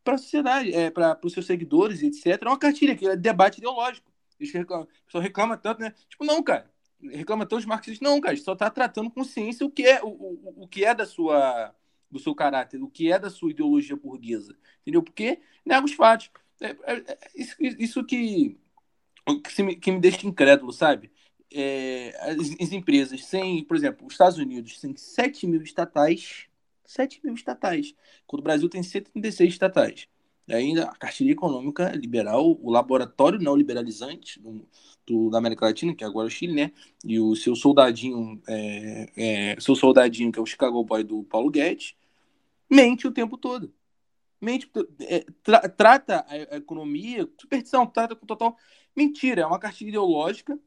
para a sociedade, é, para os seus seguidores, etc. É uma cartilha que é debate ideológico. Eles reclamam, reclama tanto, né? Tipo, não, cara. Reclama tanto os marxistas. Não, cara, só está tratando com ciência o que é, o, o, o que é da sua do seu caráter, o que é da sua ideologia burguesa. Entendeu? Porque nega os fatos. É, é, é isso, isso que que me, que me deixa incrédulo, sabe? É, as, as, empresas sem, por exemplo, os Estados Unidos tem 7 mil estatais, 7 mil estatais, quando o Brasil tem 136 estatais. E ainda a cartilha econômica liberal, o laboratório não liberalizante do, do, da América Latina, que é agora o Chile, né? E o seu soldadinho, é, é, seu soldadinho, que é o Chicago Boy do Paulo Guedes, mente o tempo todo mente, é, tra, trata a, economia, superstição, trata com total mentira, é uma cartilha ideológica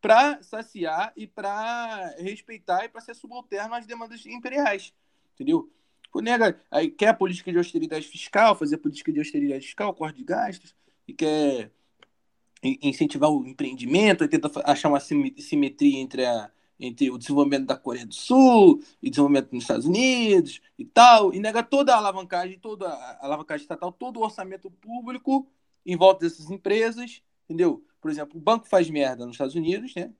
para saciar e para respeitar e para ser subalterno às demandas imperiais, entendeu? Nega, aí quer a política de austeridade fiscal, fazer política de austeridade fiscal, corte de gastos, e quer incentivar o empreendimento, e tenta achar uma simetria entre a, entre o desenvolvimento da Coreia do Sul e desenvolvimento nos Estados Unidos e tal, e nega toda a alavancagem, toda a alavancagem estatal, todo o orçamento público em volta dessas empresas, entendeu? Por exemplo, o banco faz merda nos Estados Unidos, né?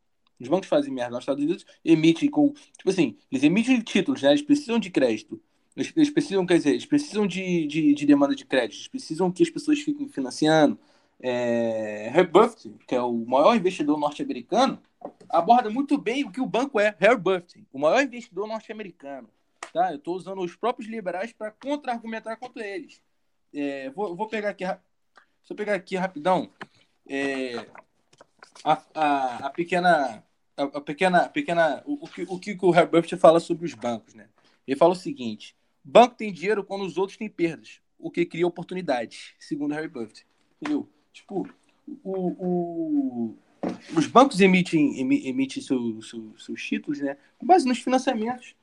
Os bancos fazem merda nos Estados Unidos, emitem com, tipo assim, eles emitem títulos, né? Eles precisam de crédito. Eles, eles precisam, quer dizer, eles precisam de, de, de demanda de crédito, eles precisam que as pessoas fiquem financiando. É, Rebuffed, que é o maior investidor norte-americano, aborda muito bem o que o banco é, Harry Buffett, o maior investidor norte-americano. Tá? Eu estou usando os próprios liberais para contra-argumentar contra eles. É, vou, vou, pegar aqui, eu pegar aqui rapidão é, a, a, a, pequena, a, a, pequena, pequena, o, o, que, o que o Buffett fala sobre os bancos, né? Ele fala o seguinte: banco tem dinheiro quando os outros têm perdas, o que cria oportunidades, segundo Harry Buffett. Entendeu? Tipo, o, o, os bancos emitem, emitem seus, seus, seus títulos né, com base nos financiamentos,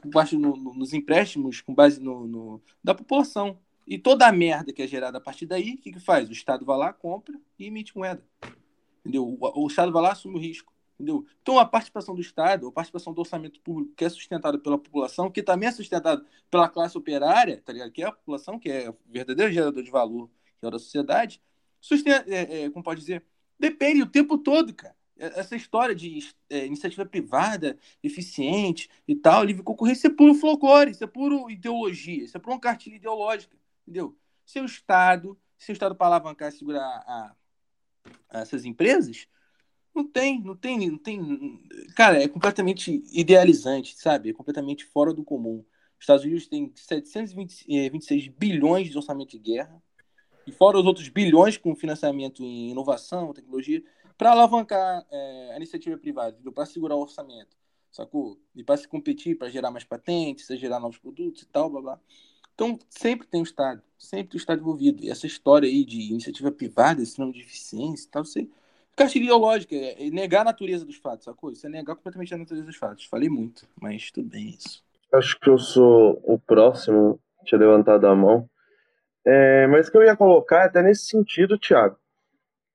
com base no, no, nos empréstimos, com base no, no, da população. E toda a merda que é gerada a partir daí, o que, que faz? O Estado vai lá, compra e emite moeda. Entendeu? O, o Estado vai lá, assume o risco. Entendeu? Então, a participação do Estado, a participação do orçamento público, que é sustentada pela população, que também é sustentada pela classe operária, tá ligado? que é a população, que é o verdadeiro gerador de valor que é da sociedade, sustenta, é, é, como pode dizer, depende o tempo todo, cara. Essa história de é, iniciativa privada, eficiente e tal, livre concorrência, isso é puro folclore, isso é puro ideologia, isso é puro uma cartilha ideológica, entendeu? Se o Estado, se o Estado para alavancar e segurar a, a essas empresas, não tem, não tem, não tem. Cara, é completamente idealizante, sabe? É completamente fora do comum. Os Estados Unidos têm 726 eh, bilhões de orçamento de guerra, e fora os outros bilhões com financiamento em inovação, tecnologia, para alavancar é, a iniciativa privada, para segurar o orçamento, sacou? E para se competir, para gerar mais patentes, gerar novos produtos e tal, blá blá. Então, sempre tem o Estado, sempre o Estado envolvido. E essa história aí de iniciativa privada, esse nome de eficiência e tal, você cartilha ideológica, é negar a natureza dos fatos, sacou? Isso é negar completamente a natureza dos fatos. Falei muito, mas tudo bem isso. Acho que eu sou o próximo tinha levantado a mão. É, mas que eu ia colocar é até nesse sentido, Thiago,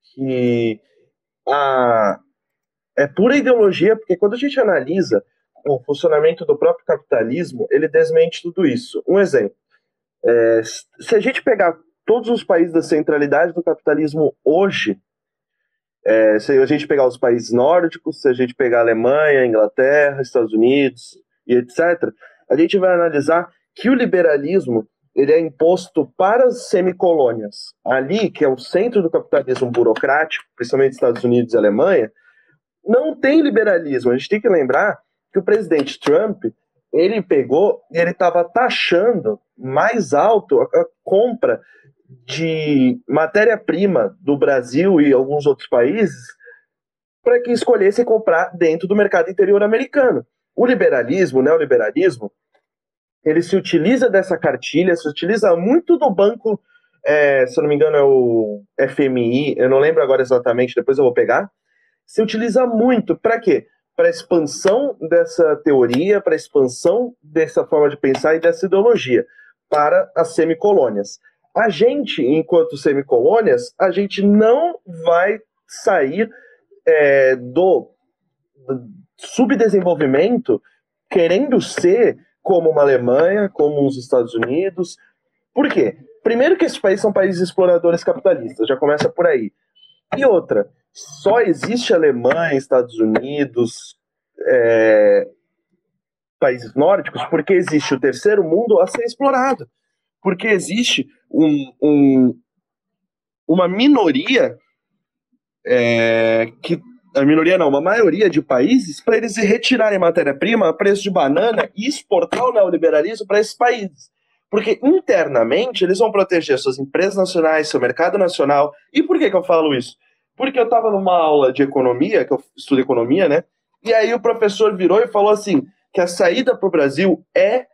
que a, é pura ideologia, porque quando a gente analisa o funcionamento do próprio capitalismo, ele desmente tudo isso. Um exemplo, é, se a gente pegar todos os países da centralidade do capitalismo hoje, é, se a gente pegar os países nórdicos, se a gente pegar a Alemanha, Inglaterra, Estados Unidos e etc., a gente vai analisar que o liberalismo ele é imposto para as semicolônias. Ali, que é o centro do capitalismo burocrático, principalmente Estados Unidos e Alemanha, não tem liberalismo. A gente tem que lembrar que o presidente Trump ele pegou e ele estava taxando mais alto a compra de matéria-prima do Brasil e alguns outros países para que escolhesse comprar dentro do mercado interior americano. O liberalismo, o neoliberalismo, ele se utiliza dessa cartilha, se utiliza muito do banco, é, se não me engano é o FMI, eu não lembro agora exatamente, depois eu vou pegar, se utiliza muito para quê? Para a expansão dessa teoria, para a expansão dessa forma de pensar e dessa ideologia para as semicolônias. A gente, enquanto semicolônias, a gente não vai sair é, do, subdesenvolvimento querendo ser como uma Alemanha, como os Estados Unidos. Por quê? Primeiro que esses países são países exploradores capitalistas, já começa por aí. E outra, só existe Alemanha, Estados Unidos, é, países nórdicos, porque existe o terceiro mundo a ser explorado porque existe um, um uma minoria é, que a minoria não, uma maioria de países para eles retirarem matéria-prima a preço de banana e exportar o neoliberalismo para esses países. Porque internamente eles vão proteger suas empresas nacionais, seu mercado nacional. E por que, que eu falo isso? Porque eu estava numa aula de economia, que eu estudo economia, né? E aí o professor virou e falou assim: que a saída para o Brasil é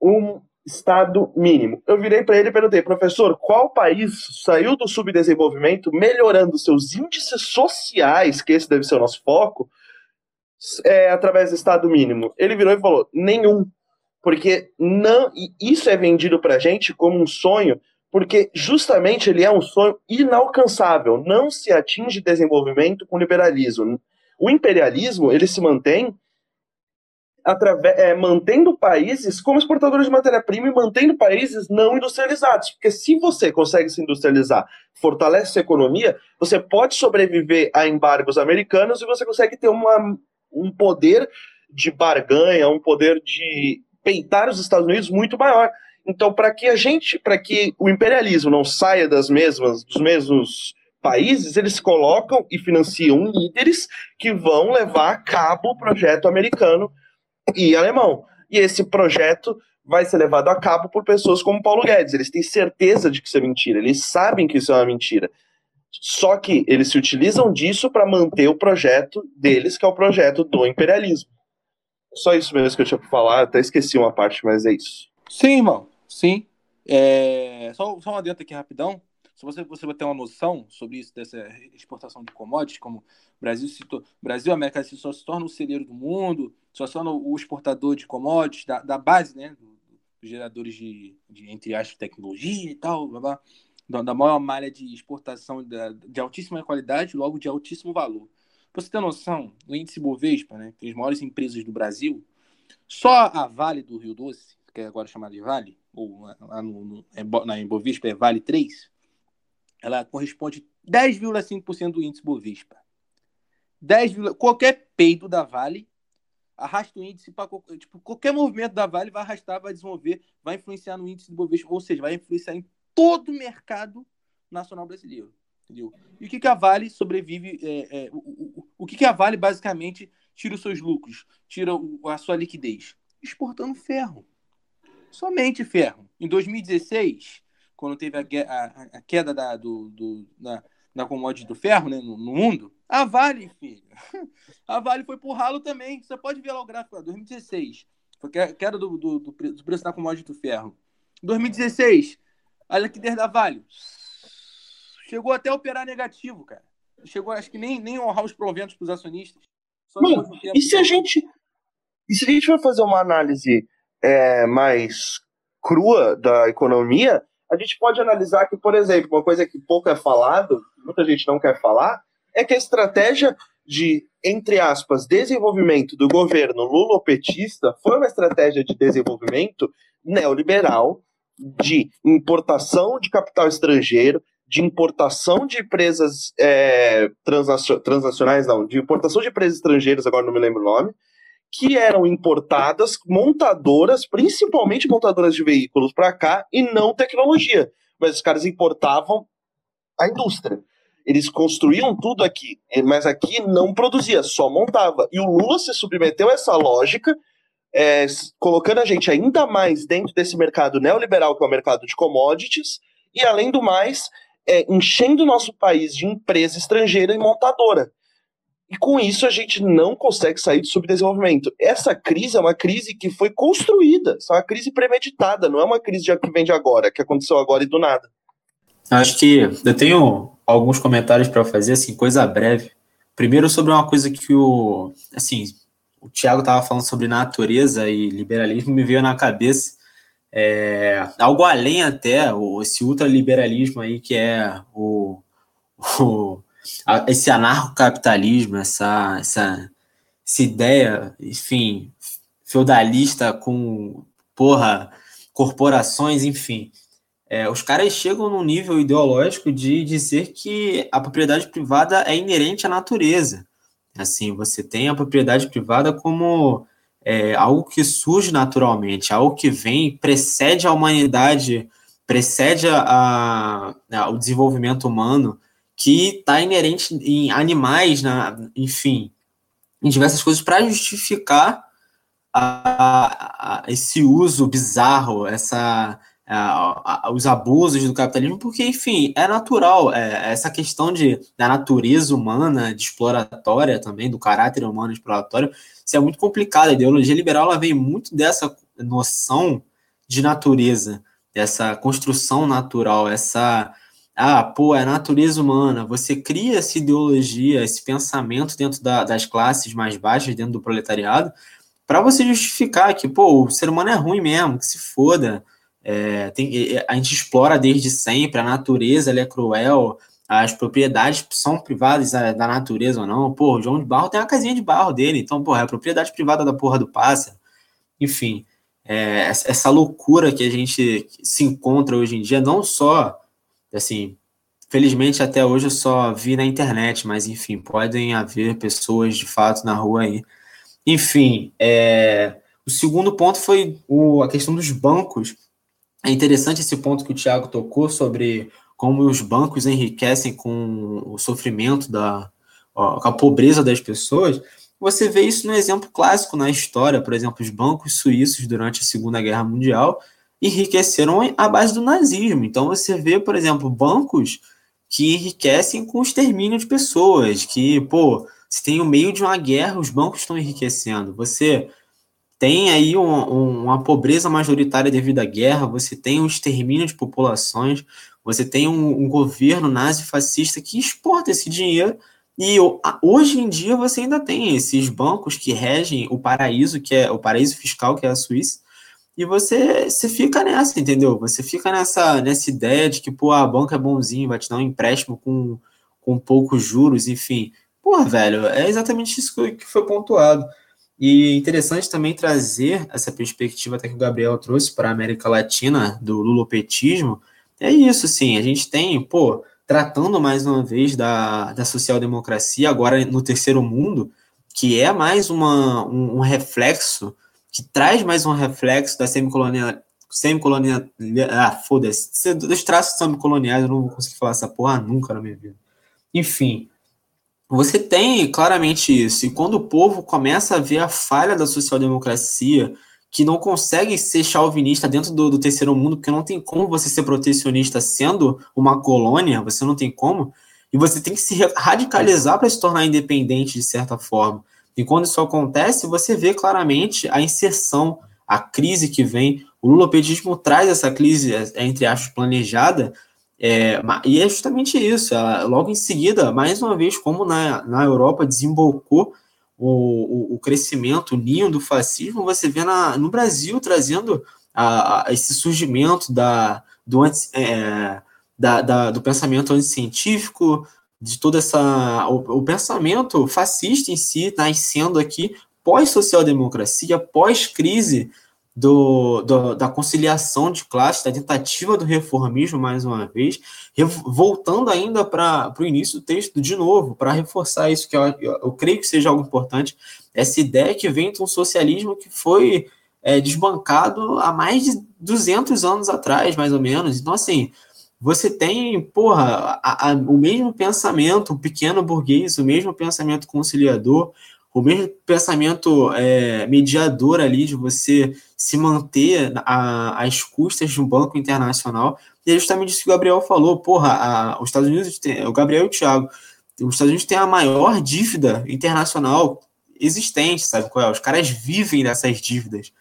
um, Estado mínimo. Eu virei para ele e perguntei, professor, qual país saiu do subdesenvolvimento melhorando seus índices sociais, que esse deve ser o nosso foco, é, através do Estado mínimo? Ele virou e falou, nenhum. Porque não, isso é vendido para a gente como um sonho, porque justamente ele é um sonho inalcançável. Não se atinge desenvolvimento com liberalismo. O imperialismo ele se mantém através, é, mantendo países como exportadores de matéria-prima e mantendo países não industrializados. Porque se você consegue se industrializar, fortalece a economia, você pode sobreviver a embargos americanos e você consegue ter uma, um poder de barganha, um poder de peitar os Estados Unidos muito maior. Então, para que a gente, para que o imperialismo não saia das mesmas, dos mesmos países, eles colocam e financiam líderes que vão levar a cabo o projeto americano e alemão. E esse projeto vai ser levado a cabo por pessoas como Paulo Guedes. Eles têm certeza de que isso é mentira, eles sabem que isso é uma mentira. Só que eles se utilizam disso para manter o projeto deles, que é o projeto do imperialismo. Só isso mesmo que eu tinha para falar, até esqueci uma parte, mas é isso. Sim, irmão, sim. É... Só, só uma adendo aqui rapidão. se você, você ter uma noção sobre isso, dessa exportação de commodities, como Brasil, se. Brasil América só se torna o celeiro do mundo, só se torna o exportador de commodities, da, da base, né, dos geradores de, de, entre aspas, tecnologia e tal, blá, blá, da, da maior malha de exportação de, de altíssima qualidade, logo de altíssimo valor. Para você ter noção, o índice Bovespa, né, que as maiores empresas do Brasil, só a Vale do Rio Doce, que é agora chamada de Vale, ou lá no, no, é na Bovespa é Vale 3, ela corresponde 10,5% do índice Bovespa. 10, qualquer peido da Vale arrasta o índice para tipo, qualquer movimento da Vale vai arrastar, vai desenvolver, vai influenciar no índice do Bovespa, ou seja, vai influenciar em todo o mercado nacional brasileiro. Entendeu? E o que, que a Vale sobrevive? É, é, o, o, o que, que a Vale basicamente tira os seus lucros, tira a sua liquidez? Exportando ferro. Somente ferro. Em 2016, quando teve a, a, a queda da, do, do, da, da commodity do ferro né, no, no, mundo, a Vale, filho, *laughs* a Vale foi pro ralo também. Você pode ver lá o gráfico, lá, 2016, foi a queda do, do, do, preço da commodity do ferro. 2016, a liquidez da Vale chegou até a operar negativo, cara. Chegou, acho que nem, nem honrar os proventos para os acionistas. E se a gente e se a gente for fazer uma análise é, mais crua da economia, a gente pode analisar que, por exemplo, uma coisa que pouco é falado, muita gente não quer falar, é que a estratégia de, entre aspas, desenvolvimento do governo lulopetista foi uma estratégia de desenvolvimento neoliberal, de importação de capital estrangeiro, de importação de empresas é, transnacionais, não, de importação de empresas estrangeiras, agora não me lembro o nome, que eram importadas, montadoras, principalmente montadoras de veículos para cá, e não tecnologia. Mas os caras importavam a indústria. Eles construíam tudo aqui, mas aqui não produzia, só montava. E o Lula se submeteu a essa lógica, é, colocando a gente ainda mais dentro desse mercado neoliberal, que é o mercado de commodities, e além do mais, é, enchendo o nosso país de empresa estrangeira e montadora. E com isso a gente não consegue sair do subdesenvolvimento. Essa crise é uma crise que foi construída, é uma crise premeditada, não é uma crise que vem de agora, que aconteceu agora e do nada. Acho que eu tenho alguns comentários para fazer, assim, coisa breve. Primeiro sobre uma coisa que o, assim, o Thiago estava falando sobre natureza e liberalismo, me veio na cabeça é, algo além até, esse ultraliberalismo aí que é o, *laughs* o esse anarcocapitalismo, essa, essa, essa ideia, enfim, feudalista com, porra, corporações, enfim. É, os caras chegam num nível ideológico de dizer que a propriedade privada é inerente à natureza. Assim, você tem a propriedade privada como é, algo que surge naturalmente, algo que vem, precede a humanidade, precede a, a, o desenvolvimento humano, que está inerente em animais, na, enfim, em diversas coisas para justificar a, a, esse uso bizarro, essa, os abusos do capitalismo, porque, enfim, é natural. É, essa questão de, da natureza humana, de exploratória também, do caráter humano exploratório, isso é muito complicado. A ideologia liberal ela vem muito dessa noção de natureza, dessa construção natural, essa ah, pô, é a natureza humana. Você cria essa ideologia, esse pensamento dentro da, das classes mais baixas, dentro do proletariado, para você justificar que, pô, o ser humano é ruim mesmo, que se foda. É, tem, a gente explora desde sempre, a natureza é cruel, as propriedades são privadas da, natureza ou não. Pô, o João de Barro tem uma casinha de barro dele, então, pô, é a propriedade privada da porra do pássaro. Enfim, é, essa loucura que a gente se encontra hoje em dia, não só assim, felizmente até hoje eu só vi na internet, mas enfim, podem haver pessoas de fato na rua aí. Enfim, é, o segundo ponto foi o, a questão dos bancos. É interessante esse ponto que o Tiago tocou sobre como os bancos enriquecem com o sofrimento da ó, com a pobreza das pessoas. Você vê isso no exemplo clássico na história, por exemplo, os bancos suíços durante a Segunda Guerra Mundial enriqueceram à base do nazismo. Então você vê, por exemplo, bancos que enriquecem com o extermínio de pessoas, que, pô, se tem o meio de uma guerra, os bancos estão enriquecendo. Você tem aí um, um, uma pobreza majoritária devido à guerra, você tem um extermínio de populações, você tem um, um governo nazi-fascista que exporta esse dinheiro e hoje em dia você ainda tem esses bancos que regem o paraíso, que é o paraíso fiscal, que é a Suíça, e você, você fica nessa, entendeu? Você fica nessa, nessa ideia de que, pô, a banca é bonzinho, vai te dar um empréstimo com, com poucos juros, enfim. Pô, velho, é exatamente isso que foi pontuado. E interessante também trazer essa perspectiva até que o Gabriel trouxe para a América Latina do lulopetismo. É isso, sim, a gente tem, pô, tratando mais uma vez da, da social-democracia, agora no terceiro mundo, que é mais uma, um, um reflexo, que traz mais um reflexo da semicolonial. Semicolonial. Ah, foda-se. Dos traços semicoloniais, eu não vou conseguir falar essa porra nunca na minha vida. Enfim, você tem claramente isso. E quando o povo começa a ver a falha da social-democracia, que não consegue ser chauvinista dentro do, do, terceiro mundo, porque não tem como você ser protecionista sendo uma colônia, você não tem como, e você tem que se radicalizar para se tornar independente de certa forma. E quando isso acontece, você vê claramente a inserção, a crise que vem. O lulopetismo traz essa crise, é, entre aspas, planejada, é, e é justamente isso. Ela, logo em seguida, mais uma vez, como na, na Europa desembocou o, o, o crescimento, o ninho do fascismo, você vê na, no Brasil trazendo a, a esse surgimento da, do, é, da, da, do pensamento anticientífico, de toda essa. O, o pensamento fascista em si nascendo aqui pós-social-democracia, pós-crise do, do, da conciliação de classes, da tentativa do reformismo, mais uma vez, voltando ainda para o início do texto de novo, para reforçar isso, que eu, eu, eu, creio que seja algo importante, essa ideia que vem de um socialismo que foi é, desbancado há mais de 200 anos atrás, mais ou menos. Então, assim, você tem, porra, a, a, o mesmo pensamento, o pequeno burguês, o mesmo pensamento conciliador, o mesmo pensamento é, mediador ali de você se manter a, às custas de um banco internacional. E é justamente isso que o Gabriel falou. Porra, a, os Estados Unidos, tem, o Gabriel e o Thiago, os Estados Unidos têm a maior dívida internacional existente, sabe qual é? Os caras vivem dessas dívidas.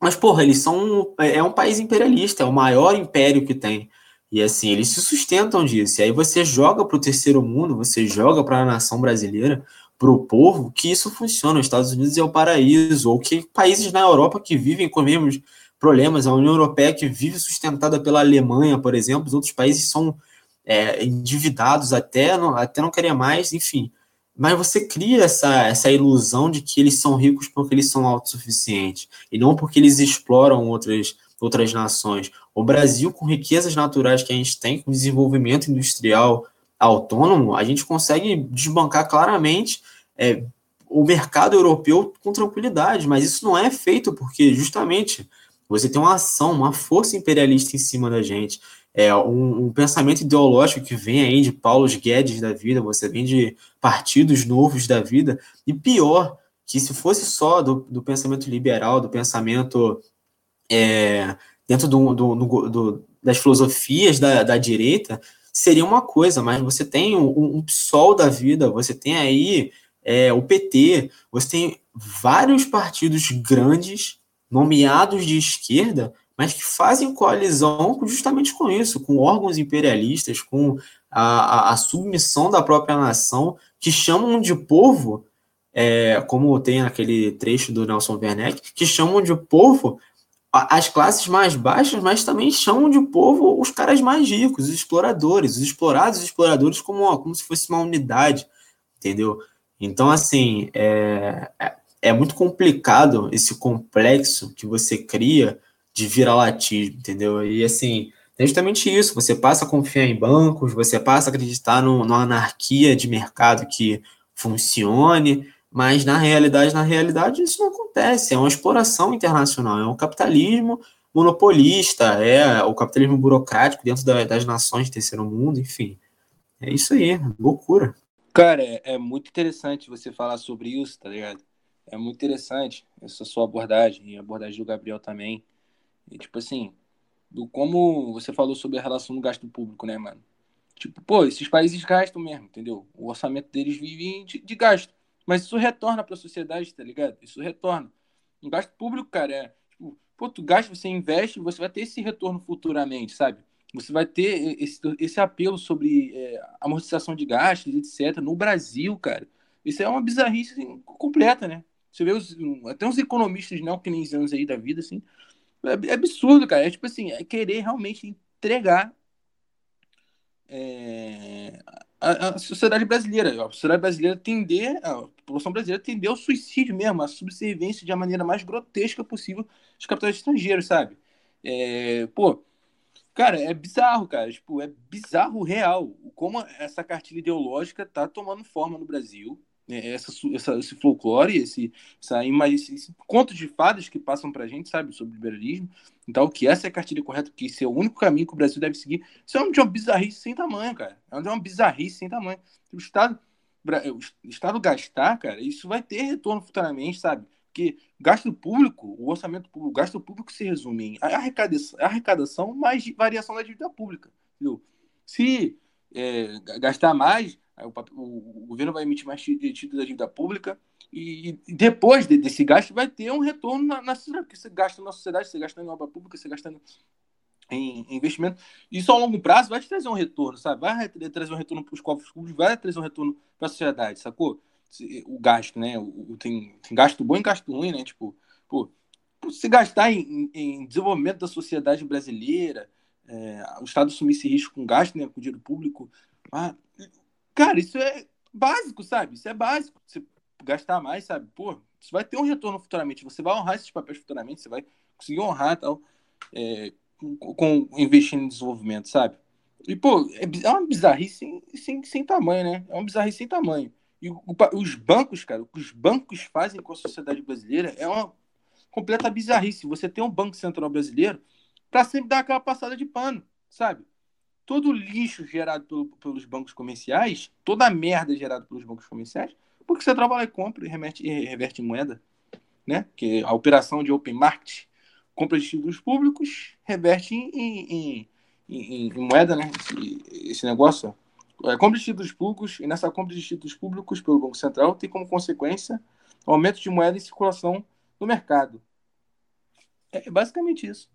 Mas, porra, eles são. É, é um país imperialista, é o maior império que tem. E assim, eles se sustentam disso. E aí você joga para o terceiro mundo, você joga para a nação brasileira para o povo que isso funciona. Os Estados Unidos é o paraíso, ou que países na Europa que vivem com os mesmos problemas, a União Europeia que vive sustentada pela Alemanha, por exemplo, os outros países são é, endividados até não, até não querer mais, enfim. Mas você cria essa, essa ilusão de que eles são ricos porque eles são autossuficientes, e não porque eles exploram outras, outras nações. O Brasil, com riquezas naturais que a gente tem, com desenvolvimento industrial, autônomo, a gente consegue desbancar claramente é, o mercado europeu com tranquilidade, mas isso não é feito porque justamente você tem uma ação, uma força imperialista em cima da gente, é um, um pensamento ideológico que vem aí de Paulo Guedes da vida, você vem de partidos novos da vida, e pior, que se fosse só do, do pensamento liberal, do pensamento é, dentro do, do, do, das filosofias da, da direita, seria uma coisa, mas você tem um, um PSOL da vida, você tem aí é, o PT, você tem vários partidos grandes, nomeados de esquerda, mas que fazem coalizão justamente com isso, com órgãos imperialistas, com a, a, a submissão da própria nação, que chamam de povo, é, como tem naquele trecho do Nelson Werneck, que chamam de povo as classes mais baixas, mas também chamam de povo os caras mais ricos, os exploradores, os explorados, os exploradores como, como se fosse uma unidade, entendeu? Então, assim, é, é, é muito complicado esse complexo que você cria de viralatismo, entendeu? E, assim, é justamente isso, você passa a confiar em bancos, você passa a acreditar no, numa anarquia de mercado que funcione, mas na realidade, na realidade, isso não acontece. É uma exploração internacional, é um capitalismo monopolista, é o capitalismo burocrático dentro da, das nações de terceiro mundo, enfim. É isso aí, loucura. Cara, é, é, muito interessante você falar sobre isso, tá ligado? É muito interessante essa sua abordagem e a abordagem do Gabriel também. E, tipo assim, do como você falou sobre a relação do gasto público, né, mano? Tipo, pô, esses países gastam mesmo, entendeu? O orçamento deles vive de, de gasto. Mas isso retorna para a sociedade, tá ligado? Isso retorna. Um gasto público, cara, é tipo, pô, tu gasta, você investe, você vai ter esse retorno futuramente, sabe? Você vai ter esse, esse apelo sobre é, amortização de gastos, etc. No Brasil, cara, isso é uma bizarrice assim, completa, né? Você vê os, até uns economistas neokeynesianos aí da vida, assim, é, é absurdo, cara. É tipo assim, é querer realmente entregar é, a, a, sociedade brasileira. A sociedade brasileira tender, a população brasileira tender ao suicídio mesmo, a subserviência de uma maneira mais grotesca possível dos capitais estrangeiros, sabe? É, pô, cara, é bizarro, cara. Tipo, é bizarro real como essa cartilha ideológica tá tomando forma no Brasil essa, essa, esse folclore, esse, essa, esse, esse conto de fadas que passam pra gente, sabe, sobre liberalismo. Então, que essa é a cartilha correta, que esse é o único caminho que o Brasil deve seguir. Isso é uma bizarrice sem tamanho, cara. É uma bizarrice sem tamanho. O Estado, o Estado gastar, cara, isso vai ter retorno futuramente, sabe? Porque gasto público, o orçamento público, o gasto público se resume em arrecadação, arrecadação mais variação da dívida pública. Entendeu? Se é, gastar mais, o, o, governo vai emitir mais títulos da dívida pública e, e depois de, desse gasto vai ter um retorno na, na sociedade, porque você gasta na sociedade, você gasta em obra pública, você gasta em, em investimento. Isso a longo prazo vai te trazer um retorno, sabe? Vai trazer um retorno para os cofres públicos, vai trazer um retorno para a sociedade, sacou? O gasto, né? O, tem, tem gasto bom e gasto ruim, né? Tipo, pô, se gastar em, em desenvolvimento da sociedade brasileira, é, o Estado assumir esse risco com gasto, né, com dinheiro público, ah, Cara, isso é básico, sabe? Isso é básico. Você gastar mais, sabe? Pô, você vai ter um retorno futuramente. Você vai honrar esses papéis futuramente, você vai conseguir honrar tal, é, com, com investindo em desenvolvimento, sabe? E, pô, é, é uma bizarrice sem, sem, sem tamanho, né? É uma bizarrice sem tamanho. E o, os bancos, cara, o que os bancos fazem com a sociedade brasileira é uma completa bizarrice. Você tem um Banco Central brasileiro para sempre dar aquela passada de pano, sabe? Todo o lixo gerado pelo, pelos bancos comerciais, toda a merda gerada pelos bancos comerciais, porque você trabalha e compra e, remete, e reverte em moeda, né? Que a operação de open market, compra de títulos públicos, reverte em, em, em, em moeda, né? Esse, esse negócio, é, compra de títulos públicos, e nessa compra de títulos públicos pelo Banco Central tem como consequência aumento de moeda em circulação no mercado. É basicamente isso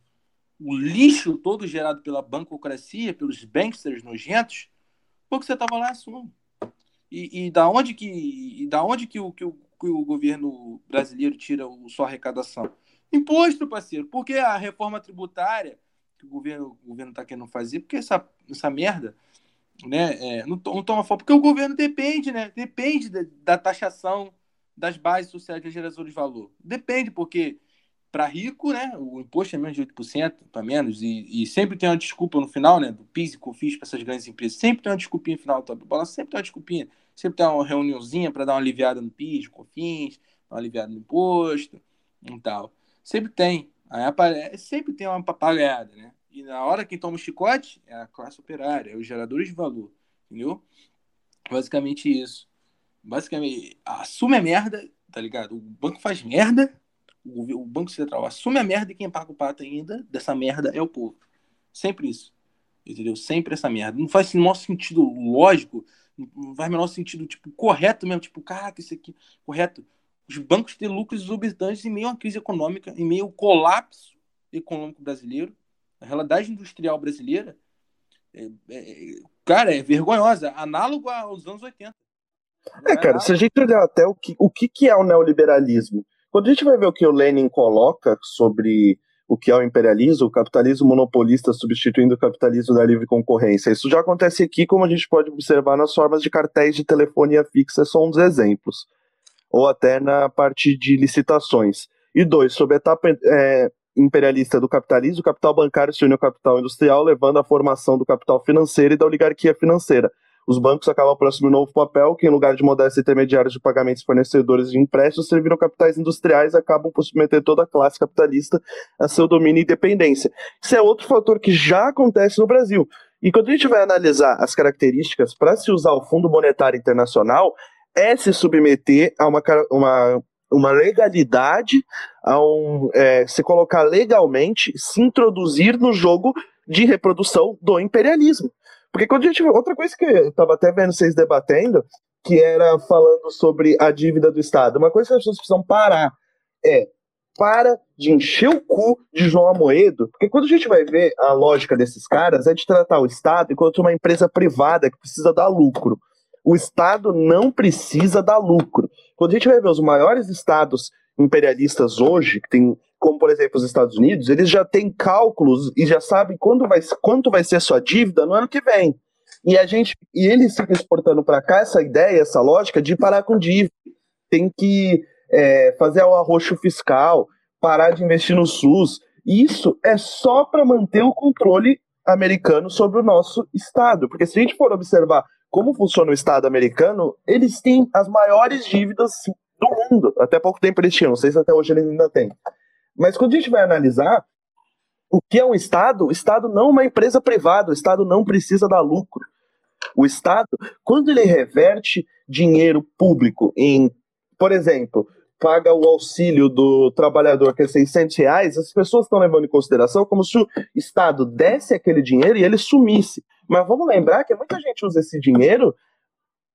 o lixo todo gerado pela bancocracia, pelos banksters nojentos, porque você estava lá. E, e da onde que, e da onde que o, que, o, que o governo brasileiro tira o, sua arrecadação? Imposto, parceiro. Porque a reforma tributária que o governo o governo está querendo fazer, porque essa, essa merda né, é, não, não toma foco, porque o governo depende, né? Depende da, da taxação das bases sociais de geração de valor. Depende, porque para rico, né, o imposto é menos de 8%, para menos, e, e, sempre tem uma desculpa no final, né, do PIS e COFINS para essas grandes empresas, sempre tem uma desculpinha no final do balanço, sempre tem uma desculpinha, sempre tem uma reuniãozinha para dar uma aliviada no PIS, COFINS, uma aliviada no imposto e tal. Sempre tem, aí aparece, sempre tem uma papagaiada, né, e na hora que toma o chicote é a classe operária, é os geradores de valor, entendeu? Basicamente isso. Basicamente, assume a merda, tá ligado? O banco faz merda, o, o Banco Central assume a merda e quem paga o pato ainda dessa merda é o povo. Sempre isso. Entendeu? Sempre essa merda. Não faz o menor sentido lógico, não faz o menor sentido, tipo, correto mesmo. Tipo, caraca, isso aqui, correto. Os bancos têm lucros exorbitantes em meio a uma crise econômica, em meio ao colapso econômico brasileiro. A realidade industrial brasileira, é, é, cara, é vergonhosa. Análogo aos anos 80. É, cara, se a gente olhar até o que, o que, que é o neoliberalismo, quando a gente vai ver o que o Lenin coloca sobre o que é o imperialismo, o capitalismo monopolista substituindo o capitalismo da livre concorrência. Isso já acontece aqui, como a gente pode observar nas formas de cartéis de telefonia fixa, são uns exemplos. Ou até na parte de licitações. E dois, sobre a etapa é, imperialista do capitalismo, o capital bancário se une ao capital industrial, levando à formação do capital financeiro e da oligarquia financeira os bancos acabam por assumir um novo papel, que em lugar de modéstia intermediários de pagamentos fornecedores de empréstimos, serviram capitais industriais e acabam por submeter toda a classe capitalista a seu domínio e dependência. Isso é outro fator que já acontece no Brasil. E quando a gente vai analisar as características para se usar o Fundo Monetário Internacional, é se submeter a uma, uma, uma legalidade, a um, é, se colocar legalmente, se introduzir no jogo de reprodução do imperialismo. Porque quando a gente. Outra coisa que eu estava até vendo vocês debatendo, que era falando sobre a dívida do Estado. Uma coisa que as pessoas precisam parar é para de encher o cu de João Amoedo, porque quando a gente vai ver a lógica desses caras é de tratar o Estado enquanto uma empresa privada que precisa dar lucro. O Estado não precisa dar lucro. Quando a gente vai ver os maiores estados imperialistas hoje, que tem, como por exemplo os Estados Unidos, eles já têm cálculos e já sabem quando vai, quanto vai ser sua dívida no ano que vem. E a gente e eles ficam exportando para cá essa ideia, essa lógica de parar com dívida. Tem que é, fazer o arroxo fiscal, parar de investir no SUS. Isso é só para manter o controle americano sobre o nosso Estado. Porque se a gente for observar como funciona o Estado americano, eles têm as maiores dívidas do mundo. Até pouco tempo eles tinham, não sei se até hoje eles ainda têm. Mas quando a gente vai analisar o que é um Estado, o Estado não é uma empresa privada, o Estado não precisa dar lucro. O Estado, quando ele reverte dinheiro público em, por exemplo, paga o auxílio do trabalhador, que é 600 reais, as pessoas estão levando em consideração como se o Estado desse aquele dinheiro e ele sumisse. Mas vamos lembrar que muita gente usa esse dinheiro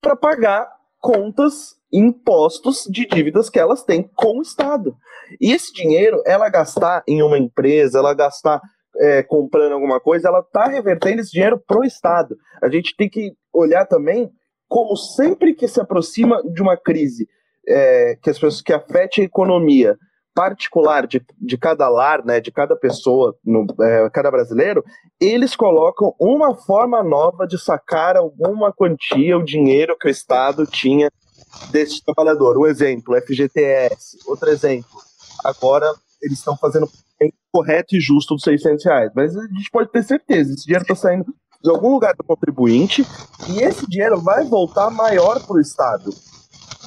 para pagar contas, impostos de dívidas que elas têm com o Estado. E esse dinheiro, ela gastar em uma empresa, ela gastar é, comprando alguma coisa, ela está revertendo esse dinheiro para o Estado. A gente tem que olhar também como sempre que se aproxima de uma crise é, que as pessoas que afete a economia particular de, de cada lar, né, de cada pessoa, no, é, cada brasileiro, eles colocam uma forma nova de sacar alguma quantia, o dinheiro que o Estado tinha desse trabalhador. Um exemplo, FGTS. Outro exemplo, agora eles estão fazendo correto e justo dos 600 reais. Mas a gente pode ter certeza, esse dinheiro está saindo de algum lugar do contribuinte e esse dinheiro vai voltar maior para o Estado.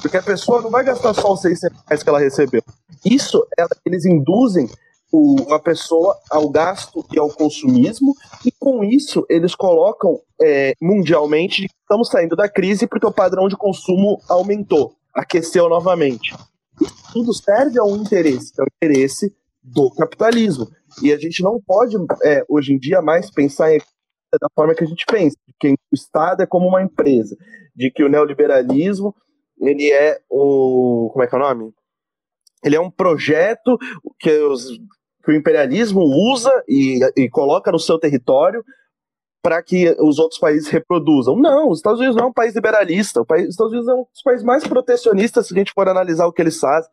Porque a pessoa não vai gastar só os 600 reais que ela recebeu. Isso, eles induzem o, a pessoa ao gasto e ao consumismo, e com isso eles colocam é, mundialmente estamos saindo da crise porque o padrão de consumo aumentou, aqueceu novamente. Isso tudo serve a um interesse, que é o interesse do capitalismo. E a gente não pode, é, hoje em dia, mais pensar em da forma que a gente pensa, de que o Estado é como uma empresa, de que o neoliberalismo ele é o. Como é que é o nome? Ele é um projeto que, os, que o imperialismo usa e, e coloca no seu território para que os outros países reproduzam. Não, os Estados Unidos não é um país liberalista. O país, os Estados Unidos é um dos países mais protecionistas se a gente for analisar o que eles fazem.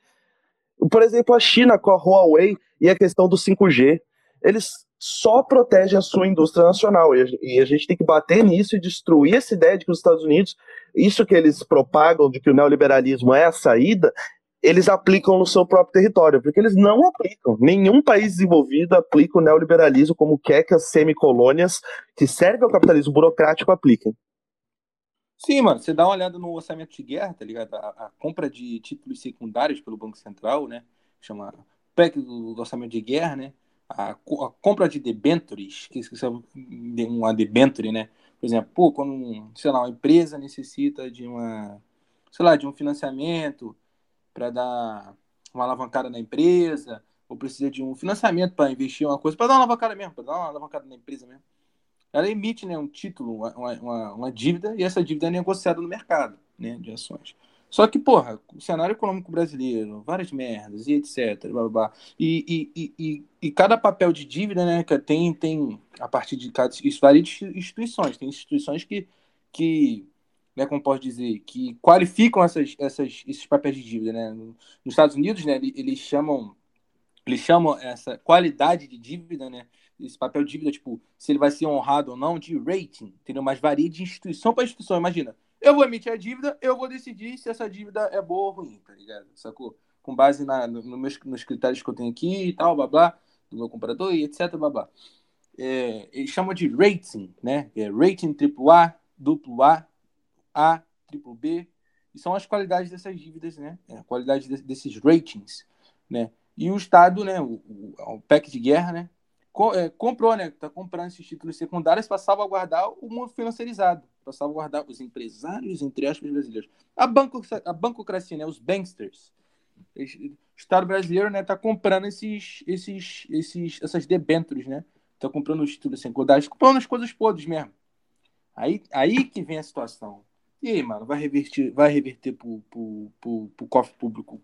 Por exemplo, a China com a Huawei e a questão do 5G. Eles só protegem a sua indústria nacional. E a gente tem que bater nisso e destruir essa ideia de que os Estados Unidos, isso que eles propagam de que o neoliberalismo é a saída, eles aplicam no seu próprio território, porque eles não aplicam. Nenhum país desenvolvido aplica o neoliberalismo como quer que as semicolônias que servem ao capitalismo burocrático apliquem. Sim, mano, você dá uma olhada no orçamento de guerra, tá ligado? A, a compra de títulos secundários pelo Banco Central, né? Chama PEC do, do orçamento de guerra, né? a, a compra de debentures, que é uma debenture, né? Por exemplo, pô, quando, sei lá, uma empresa necessita de uma, sei lá, de um financiamento para dar uma alavancada na empresa, ou precisa de um financiamento para investir uma coisa, para dar uma alavancada mesmo, para dar uma alavancada na empresa mesmo. Ela emite né, um título, uma, uma, uma dívida, e essa dívida é negociada no mercado né, de ações. Só que, porra, o cenário econômico brasileiro, várias merdas e etc. Blá, blá, blá. E, e, e, e, cada papel de dívida, né, tem, tem, a partir de cada. Isso varia de instituições. Tem instituições que, que né, como posso dizer, que qualificam essas, essas, esses papéis de dívida, né? Nos Estados Unidos, né, eles chamam, eles chamam essa qualidade de dívida, né? Esse papel de dívida, tipo, se ele vai ser honrado ou não, de rating, entendeu? Mas varia de instituição para instituição. Imagina, eu vou emitir a dívida, eu vou decidir se essa dívida é boa ou ruim, tá ligado? Sacou? Com base na, no, meus, nos critérios que eu tenho aqui e tal, blá blá, do meu comprador e etc, blá blá. É, eles chamam de rating, né? É rating AAA, duplo A, triplo B. E são as qualidades dessas dívidas, né? É, a qualidade de, desses ratings, né? E o Estado, né? O, o, o PEC de guerra, né? É, comprou, né? Tá comprando esses títulos secundários para salvaguardar o mundo financiarizado para salvaguardar os empresários, entre aspas, brasileiros. A, banco, a bancocracia, né, os banksters. O Estado brasileiro está né, tá comprando esses, esses, esses, essas debêntures, né? Está comprando os títulos secundários, comprando as coisas podres mesmo. Aí, aí que vem a situação. E aí, mano, vai reverter, vai reverter pro, pro, pro, pro cofre público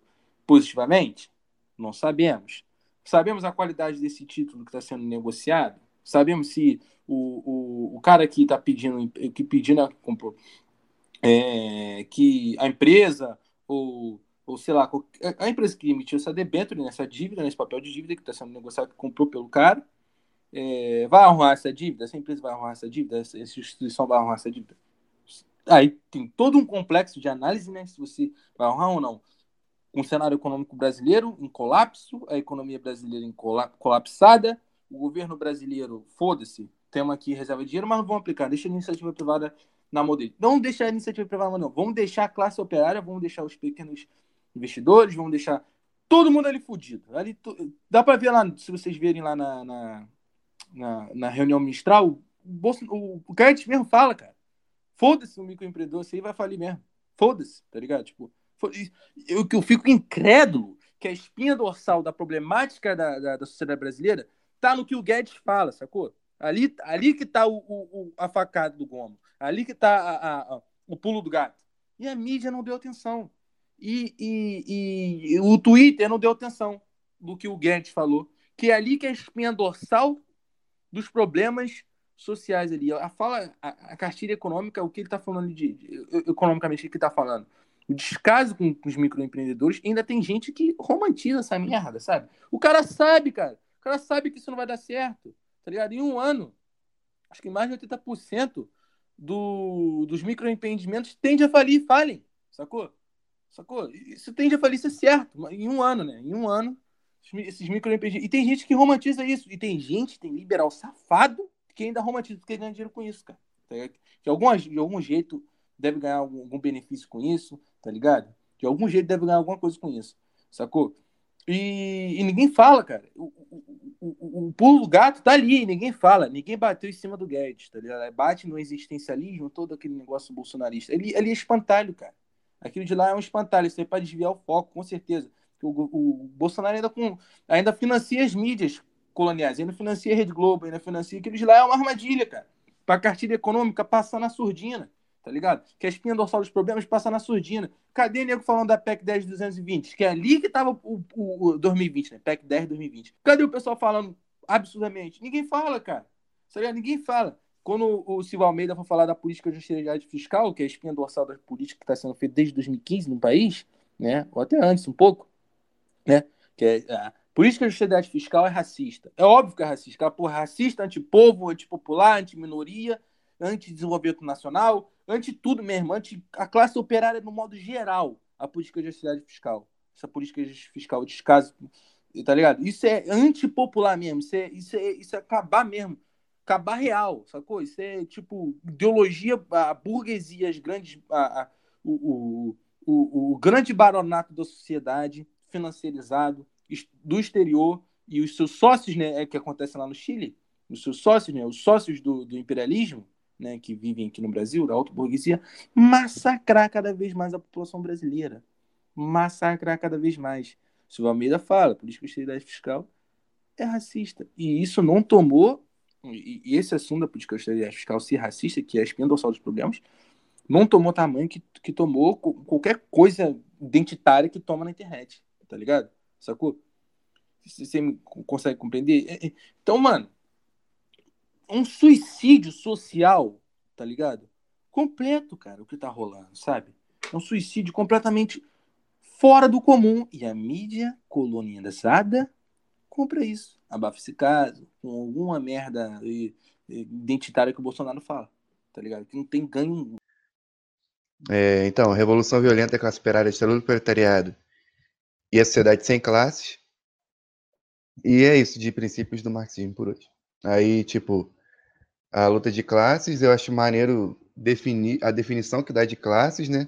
positivamente? Não sabemos. Sabemos a qualidade desse título que está sendo negociado? Sabemos se o, o, o cara que está pedindo, que pedindo é, que a empresa ou, ou sei lá, a empresa que emitiu essa debênture, nessa dívida, nesse papel de dívida que está sendo negociado, que comprou pelo cara, é, vai arrumar essa dívida? Essa empresa vai arrumar essa dívida? Essa instituição vai arrumar essa dívida? Aí tem todo um complexo de análise, né? Se você vai arrumar ou não. Um cenário econômico brasileiro em colapso, a economia brasileira em colapsada, o governo brasileiro, foda-se, temos aqui reserva de dinheiro, mas não vamos aplicar. Deixa a iniciativa privada na mão. Não deixar a iniciativa privada, não. Vamos deixar a classe operária, vamos deixar os pequenos investidores, vamos deixar todo mundo ali fudido. Ali, dá para ver lá, se vocês verem lá na, na, na, na reunião ministral, o, Bolso, o, o Guedes mesmo fala, cara. Foda-se o microempreendedor, isso aí vai falir mesmo. Foda-se, tá ligado? Tipo, eu que eu fico incrédulo que a espinha dorsal da problemática da, da, da, sociedade brasileira tá no que o Guedes fala, sacou? Ali, ali que tá o, o, a facada do gomo. Ali que tá a, a, o pulo do gato. E a mídia não deu atenção. E, e, e, o Twitter não deu atenção do que o Guedes falou. Que é ali que é a espinha dorsal dos problemas sociais ali. A fala, a, a cartilha econômica, o que ele está falando de, de, economicamente, o que está falando? O descaso com, com, os microempreendedores, ainda tem gente que romantiza essa merda, sabe? O cara sabe, cara. O cara sabe que isso não vai dar certo, tá ligado? Em um ano, acho que mais de 80% do, dos microempreendimentos tende a falir, falem, sacou? Sacou? Isso tende a falir, isso é certo. Em um ano, né? Em um ano, esses microempreendimentos. E tem gente que romantiza isso. E tem gente, tem liberal safado, que ainda romantiza, porque ganha dinheiro com isso, cara. Tá de, algum, de algum jeito deve ganhar algum, algum, benefício com isso, tá ligado? De algum jeito deve ganhar alguma coisa com isso, sacou? E, e ninguém fala, cara. O, o, o, o, pulo do gato tá ali, ninguém fala. Ninguém bateu em cima do Guedes, tá ligado? Bate no existencialismo, todo aquele negócio bolsonarista. Ele, ele é espantalho, cara. Aquilo de lá é um espantalho, isso aí é para desviar o foco, com certeza. O, o, o, Bolsonaro ainda, com, ainda financia as mídias coloniais, ainda financia a Rede Globo, ainda financia aquilo de lá é uma armadilha, cara. Para cartilha econômica passar na surdina, tá ligado? Que a espinha dorsal dos problemas passa na surdina. Cadê nego falando da PEC 10 220? Que é ali que tava o, o, o 2020, né? PEC 10 2020. Cadê o pessoal falando absurdamente? Ninguém fala, cara. Tá ligado? Ninguém fala. Quando o Silvio Almeida for falar da política de austeridade fiscal, que é a espinha dorsal da política que está sendo feita desde 2015 no país, né? Ou até antes, um pouco, né? Que é, a política de austeridade fiscal é racista. É óbvio que é racista. Ela, porra, racista, antipovo, antipopular, antiminoria, anti-desenvolvimento nacional, anti tudo mesmo, anti a classe operária no modo geral, a política de austeridade fiscal. Essa política de fiscal de descaso, tá ligado? Isso é antipopular mesmo, isso é, isso é, isso é acabar mesmo acabar real, sacou? Isso é tipo ideologia, a burguesia, as grandes, a, a, o, o, o, o, grande baronato da sociedade financiarizado do exterior e os seus sócios, né, é que acontece lá no Chile, os seus sócios, né, os sócios do, do imperialismo, né, que vivem aqui no Brasil, da alta burguesia, massacrar cada vez mais a população brasileira, massacrar cada vez mais. Silvio Almeida fala, política de austeridade fiscal é racista. E isso não tomou e, e esse assunto da política austeridade fiscal ser racista, que é a espinha dorsal dos problemas, não tomou tamanho que, que tomou qualquer coisa identitária que toma na internet, tá ligado? Sacou? Você consegue compreender? É, é, então, mano, um suicídio social, tá ligado? Completo, cara, o que tá rolando, sabe? É um suicídio completamente fora do comum. E a mídia colonizada compra isso. Abafa esse caso, com alguma merda identitária que o Bolsonaro fala, tá ligado? Que não tem ganho. É, então, revolução violenta é classe operária, do proletariado e a sociedade sem classes. E é isso de princípios do marxismo por hoje. Aí, tipo, a luta de classes, eu acho maneiro definir a definição que dá de classes, né?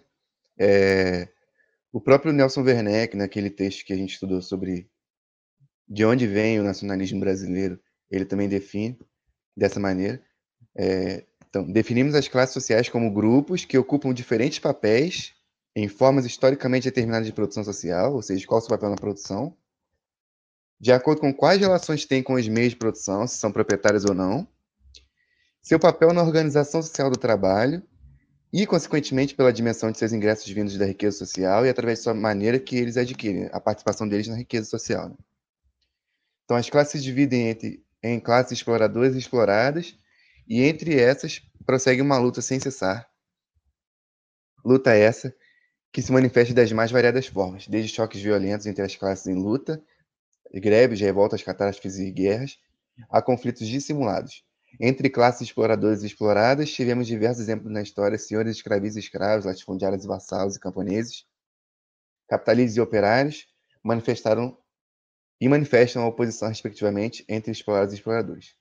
É, o próprio Nelson Werneck, naquele texto que a gente estudou sobre de onde vem o nacionalismo brasileiro, ele também define dessa maneira. É, então, definimos as classes sociais como grupos que ocupam diferentes papéis em formas historicamente determinadas de produção social, ou seja, qual o seu papel na produção, de acordo com quais relações têm com os meios de produção, se são proprietários ou não, seu papel na organização social do trabalho e, consequentemente, pela dimensão de seus ingressos vindos da riqueza social e através de sua maneira que eles adquirem, a participação deles na riqueza social. Né? Então, as classes se dividem entre, em classes exploradoras e exploradas, e entre essas prossegue uma luta sem cessar. Luta essa que se manifesta das mais variadas formas, desde choques violentos entre as classes em luta, greves, revoltas, catástrofes e guerras, a conflitos dissimulados. Entre classes exploradoras e exploradas, tivemos diversos exemplos na história: senhores escravistas e escravos, latifundiários e vassalos e camponeses, capitalistas e operários, manifestaram e manifestam a oposição, respectivamente, entre explorados e exploradores,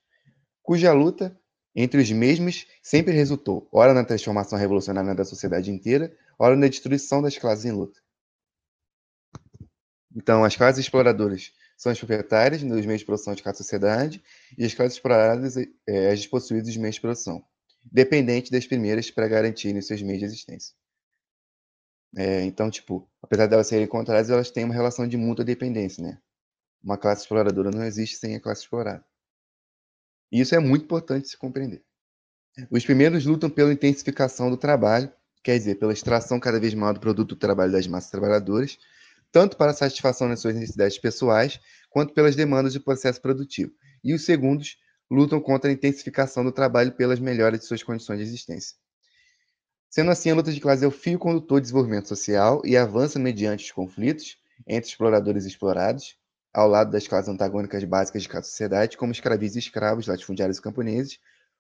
cuja luta entre os mesmos sempre resultou, ora na transformação revolucionária da sociedade inteira, ora na destruição das classes em luta. Então, as classes exploradoras são as proprietárias dos meios de produção de cada sociedade e as classes exploradas é, as despossuídas dos meios de produção, dependente das primeiras para garantirem seus meios de existência. É, então, tipo, apesar de elas serem contrárias, elas têm uma relação de mútua dependência, né? Uma classe exploradora não existe sem a classe explorada. E isso é muito importante se compreender. Os primeiros lutam pela intensificação do trabalho, quer dizer, pela extração cada vez maior do produto do trabalho das massas trabalhadoras, tanto para a satisfação das suas necessidades pessoais, quanto pelas demandas do processo produtivo. E os segundos lutam contra a intensificação do trabalho pelas melhoras de suas condições de existência. Sendo assim, a luta de classe é o fio condutor do desenvolvimento social e avança mediante os conflitos entre exploradores e explorados, ao lado das classes antagônicas básicas de cada sociedade, como escravistas e escravos, latifundiários e camponeses,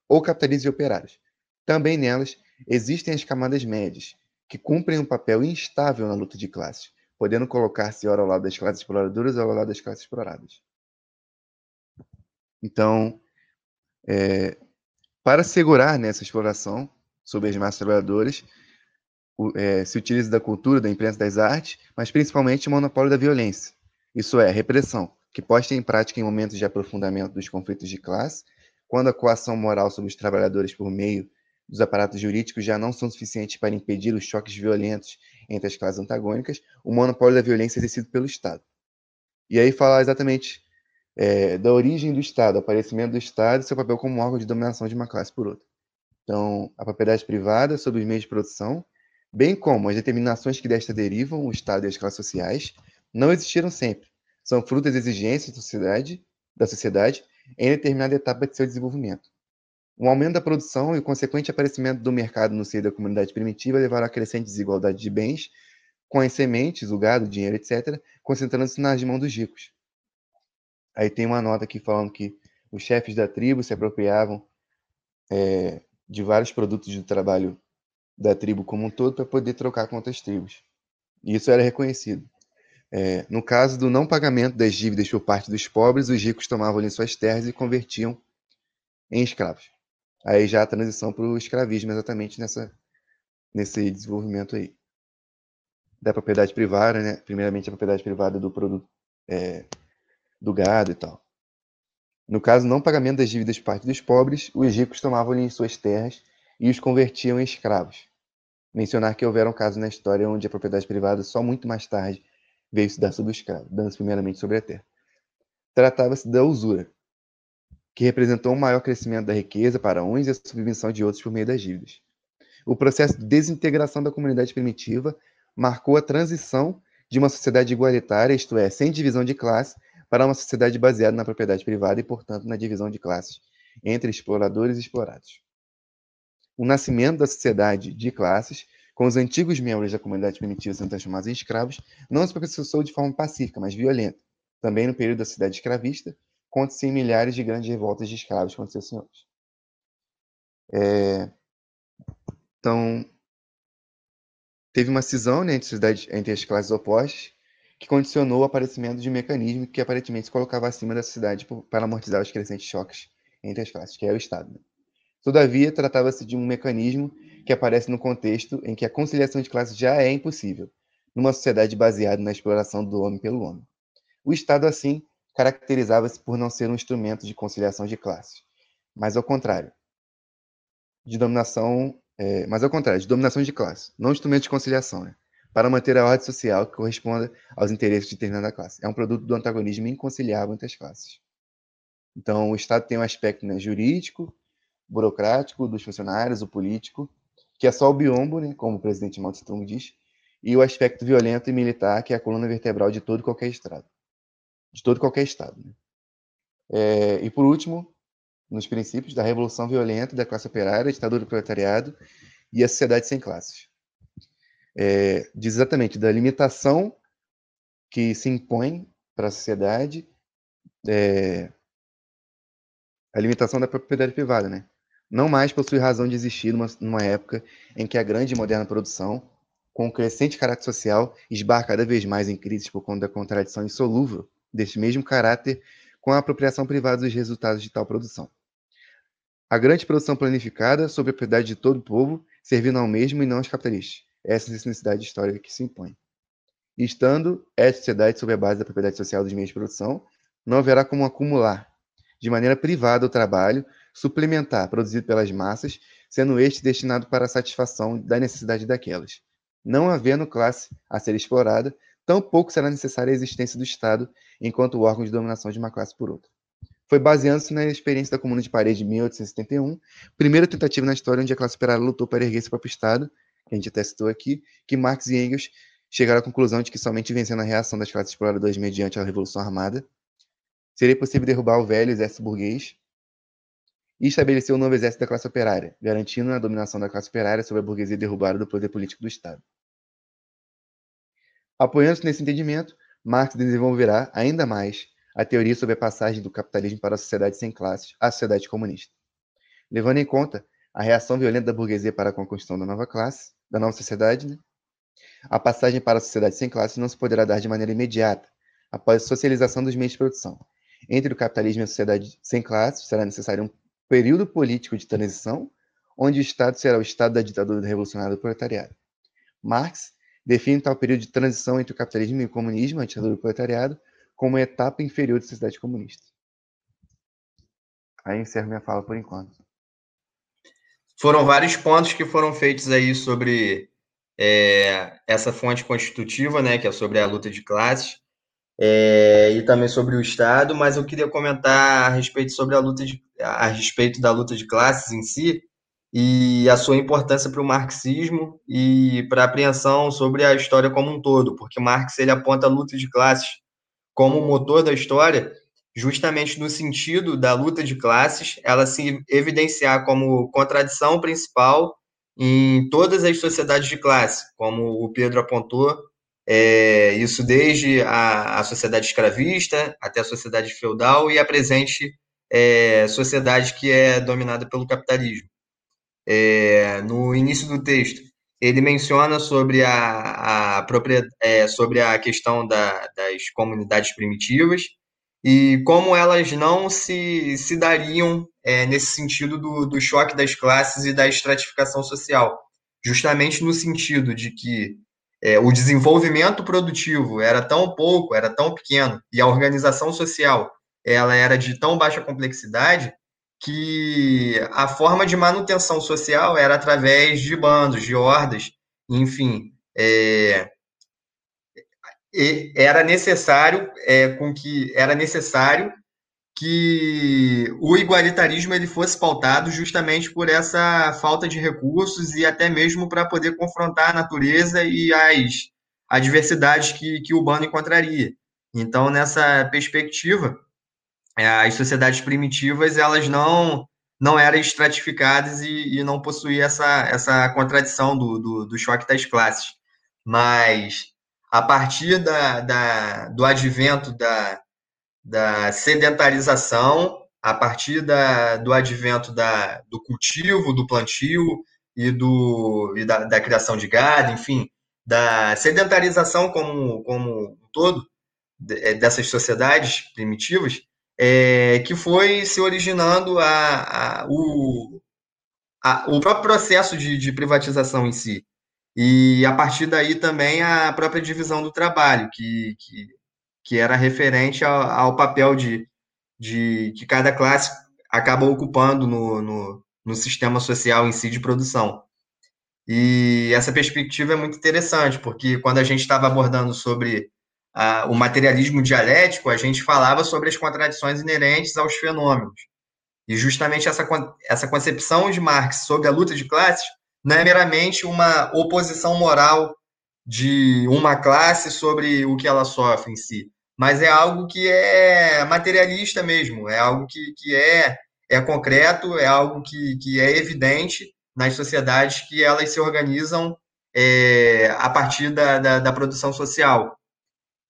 ou capitalistas e operários. Também nelas existem as camadas médias, que cumprem um papel instável na luta de classes, podendo colocar-se ora ao lado das classes exploradoras ou ao lado das classes exploradas. Então, é, para segurar nessa exploração sobre as massas trabalhadoras, o, é, se utiliza da cultura, da imprensa, das artes, mas principalmente o monopólio da violência, isso é, repressão, que posta em prática em momentos de aprofundamento dos conflitos de classe, quando a coação moral sobre os trabalhadores por meio dos aparatos jurídicos já não são suficientes para impedir os choques violentos entre as classes antagônicas, o monopólio da violência é exercido pelo Estado. E aí falar exatamente é, da origem do Estado, aparecimento do Estado e seu papel como órgão de dominação de uma classe por outra. Então, a propriedade privada sobre os meios de produção, bem como as determinações que desta derivam, o Estado e as classes sociais, não existiram sempre. São frutos das exigências da sociedade, da sociedade em determinada etapa de seu desenvolvimento. O aumento da produção e o consequente aparecimento do mercado no seio da comunidade primitiva levaram a crescente desigualdade de bens, com as sementes, o gado, o dinheiro, etc., concentrando-se nas mãos dos ricos. Aí tem uma nota aqui falando que os chefes da tribo se apropriavam é, de vários produtos do trabalho da tribo como um todo para poder trocar com outras tribos. E isso era reconhecido. É, no caso do não pagamento das dívidas por parte dos pobres, os ricos tomavam ali suas terras e convertiam em escravos. Aí já a transição para o escravismo, exatamente nessa, nesse desenvolvimento aí. Da propriedade privada, né? Primeiramente a propriedade privada do produto é, do gado e tal. No caso, não pagamento das dívidas por parte dos pobres, os ricos tomavam ali suas terras e os convertiam em escravos. Mencionar que houveram casos na história onde a propriedade privada só muito mais tarde veio se dar sobre o escravo, dando primeiramente sobre a terra. Tratava-se da usura, que representou um maior crescimento da riqueza para uns e a subvenção de outros por meio das dívidas. O processo de desintegração da comunidade primitiva marcou a transição de uma sociedade igualitária, isto é, sem divisão de classe, para uma sociedade baseada na propriedade privada e, portanto, na divisão de classes entre exploradores e explorados. O nascimento da sociedade de classes com os antigos membros da comunidade primitiva sendo transformados em escravos, não se processou de forma pacífica, mas violenta. Também no período da cidade escravista, conta-se em milhares de grandes revoltas de escravos contra seus senhores. É... Então, teve uma cisão né, entre, entre, as classes opostas, que condicionou o aparecimento de um mecanismo que aparentemente se colocava acima da sociedade para amortizar os crescentes choques entre as classes, que é o Estado. Né? Todavia, tratava-se de um mecanismo que aparece no contexto em que a conciliação de classes já é impossível, numa sociedade baseada na exploração do homem pelo homem. O Estado, assim, caracterizava-se por não ser um instrumento de conciliação de classes, mas ao contrário, de dominação, é, mas ao contrário, de dominação de classe, não instrumento de conciliação, né? para manter a ordem social que corresponda aos interesses de determinada classe. É um produto do antagonismo inconciliável entre as classes. Então, o Estado tem um aspecto né, jurídico, burocrático dos funcionários, o político, que é só o biombo, né, como o presidente Mao Tse-tung diz, e o aspecto violento e militar, que é a coluna vertebral de todo qualquer estado. De todo qualquer estado. Né? É, e por último, nos princípios da revolução violenta da classe operária, ditadura do proletariado e a sociedade sem classes. É, diz exatamente da limitação que se impõe para a sociedade, é, a limitação da propriedade privada, né? Não mais possui razão de existir numa, numa época em que a grande e moderna produção, com o crescente caráter social, esbarra cada vez mais em crises por conta da contradição insolúvel deste mesmo caráter com a apropriação privada dos resultados de tal produção. A grande produção planificada, sob a propriedade de todo o povo, servindo ao mesmo e não aos capitalistas. Essa é a necessidade histórica que se impõe. Estando esta sociedade sob a base da propriedade social dos meios de produção, não haverá como acumular, de maneira privada, o trabalho suplementar produzido pelas massas, sendo este destinado para a satisfação da necessidade daquelas. Não havendo classe a ser explorada, tampouco será necessária a existência do Estado enquanto órgão de dominação de uma classe por outra foi baseando-se na experiência da Comuna de Paris de 1871, primeira tentativa na história onde a classe operária lutou para erguer seu próprio Estado, que a gente até citou aqui, que Marx e Engels chegaram à conclusão de que somente vencendo a reação das classes exploradoras mediante a Revolução Armada, seria possível derrubar o velho exército burguês e estabelecer o novo exército da classe operária, garantindo a dominação da classe operária sobre a burguesia derrubada do poder político do Estado. Apoiando-se nesse entendimento, Marx desenvolverá ainda mais a teoria sobre a passagem do capitalismo para a sociedade sem classes, a sociedade comunista. Levando em conta a reação violenta da burguesia para com a construção da nova classe, da nova sociedade, né? a passagem para a sociedade sem classes não se poderá dar de maneira imediata, após a socialização dos meios de produção. Entre o capitalismo e a sociedade sem classes, será necessário um período político de transição, onde o Estado será o Estado da ditadura revolucionária do proletariado. Marx define tal período de transição entre o capitalismo e o comunismo, a ditadura do proletariado, como etapa inferior da sociedade comunista. Aí encerro minha fala por enquanto. Foram vários pontos que foram feitos aí sobre é, essa fonte constitutiva, né, que é sobre a luta de classes, é, e também sobre o Estado, mas eu queria comentar a respeito sobre a luta de, a respeito da luta de classes em si e a sua importância para o marxismo e para a apreensão sobre a história como um todo, porque Marx ele aponta a luta de classes como motor da história, justamente no sentido da luta de classes, ela se evidenciar como contradição principal em todas as sociedades de classe, como o Pedro apontou, é, isso desde a, a, sociedade escravista até a sociedade feudal e a presente é, sociedade que é dominada pelo capitalismo. É, no início do texto, ele menciona sobre a, a, é, sobre a questão da, das comunidades primitivas e como elas não se, se dariam é, nesse sentido do, do choque das classes e da estratificação social, justamente no sentido de que é, o desenvolvimento produtivo era tão pouco, era tão pequeno, e a organização social ela era de tão baixa complexidade que a forma de manutenção social era através de bandos, de hordas, enfim, é, era necessário é, com que era necessário que o igualitarismo ele fosse pautado justamente por essa falta de recursos e até mesmo para poder confrontar a natureza e as adversidades que, que o bando encontraria. Então, nessa perspectiva, as sociedades primitivas elas não não eram estratificadas e, e não possuíam essa, essa contradição do, do, do, choque das classes. Mas a partir da, da, do advento da, da sedentarização, a partir da, do advento da, do cultivo, do plantio e, do, e da, da criação de gado, enfim, da sedentarização como, como um todo, é, dessas sociedades primitivas, é, que foi se originando a, a, o, a, o próprio processo de, de, privatização em si. E a partir daí também a própria divisão do trabalho, que, que, que era referente ao, ao papel de, de que cada classe acaba ocupando no, no, no sistema social em si de produção. E essa perspectiva é muito interessante, porque quando a gente estava abordando sobre o materialismo dialético, a gente falava sobre as contradições inerentes aos fenômenos. E justamente essa, essa concepção de Marx sobre a luta de classes não é meramente uma oposição moral de uma classe sobre o que ela sofre em si, mas é algo que é materialista mesmo, é algo que, que é, é concreto, é algo que, que é evidente nas sociedades que elas se organizam é, a partir da, da, da, produção social.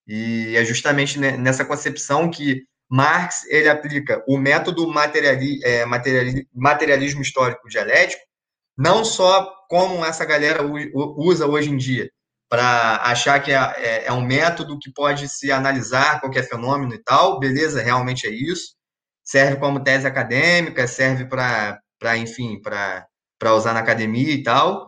E é justamente nessa concepção que Marx ele aplica o método materiali, é, materiali, materialismo histórico dialético, não só como essa galera usa hoje em dia, para achar que é, é, é, um método que pode se analisar qualquer fenômeno e tal, beleza, realmente é isso. Serve como tese acadêmica, serve para, enfim, para usar na academia e tal.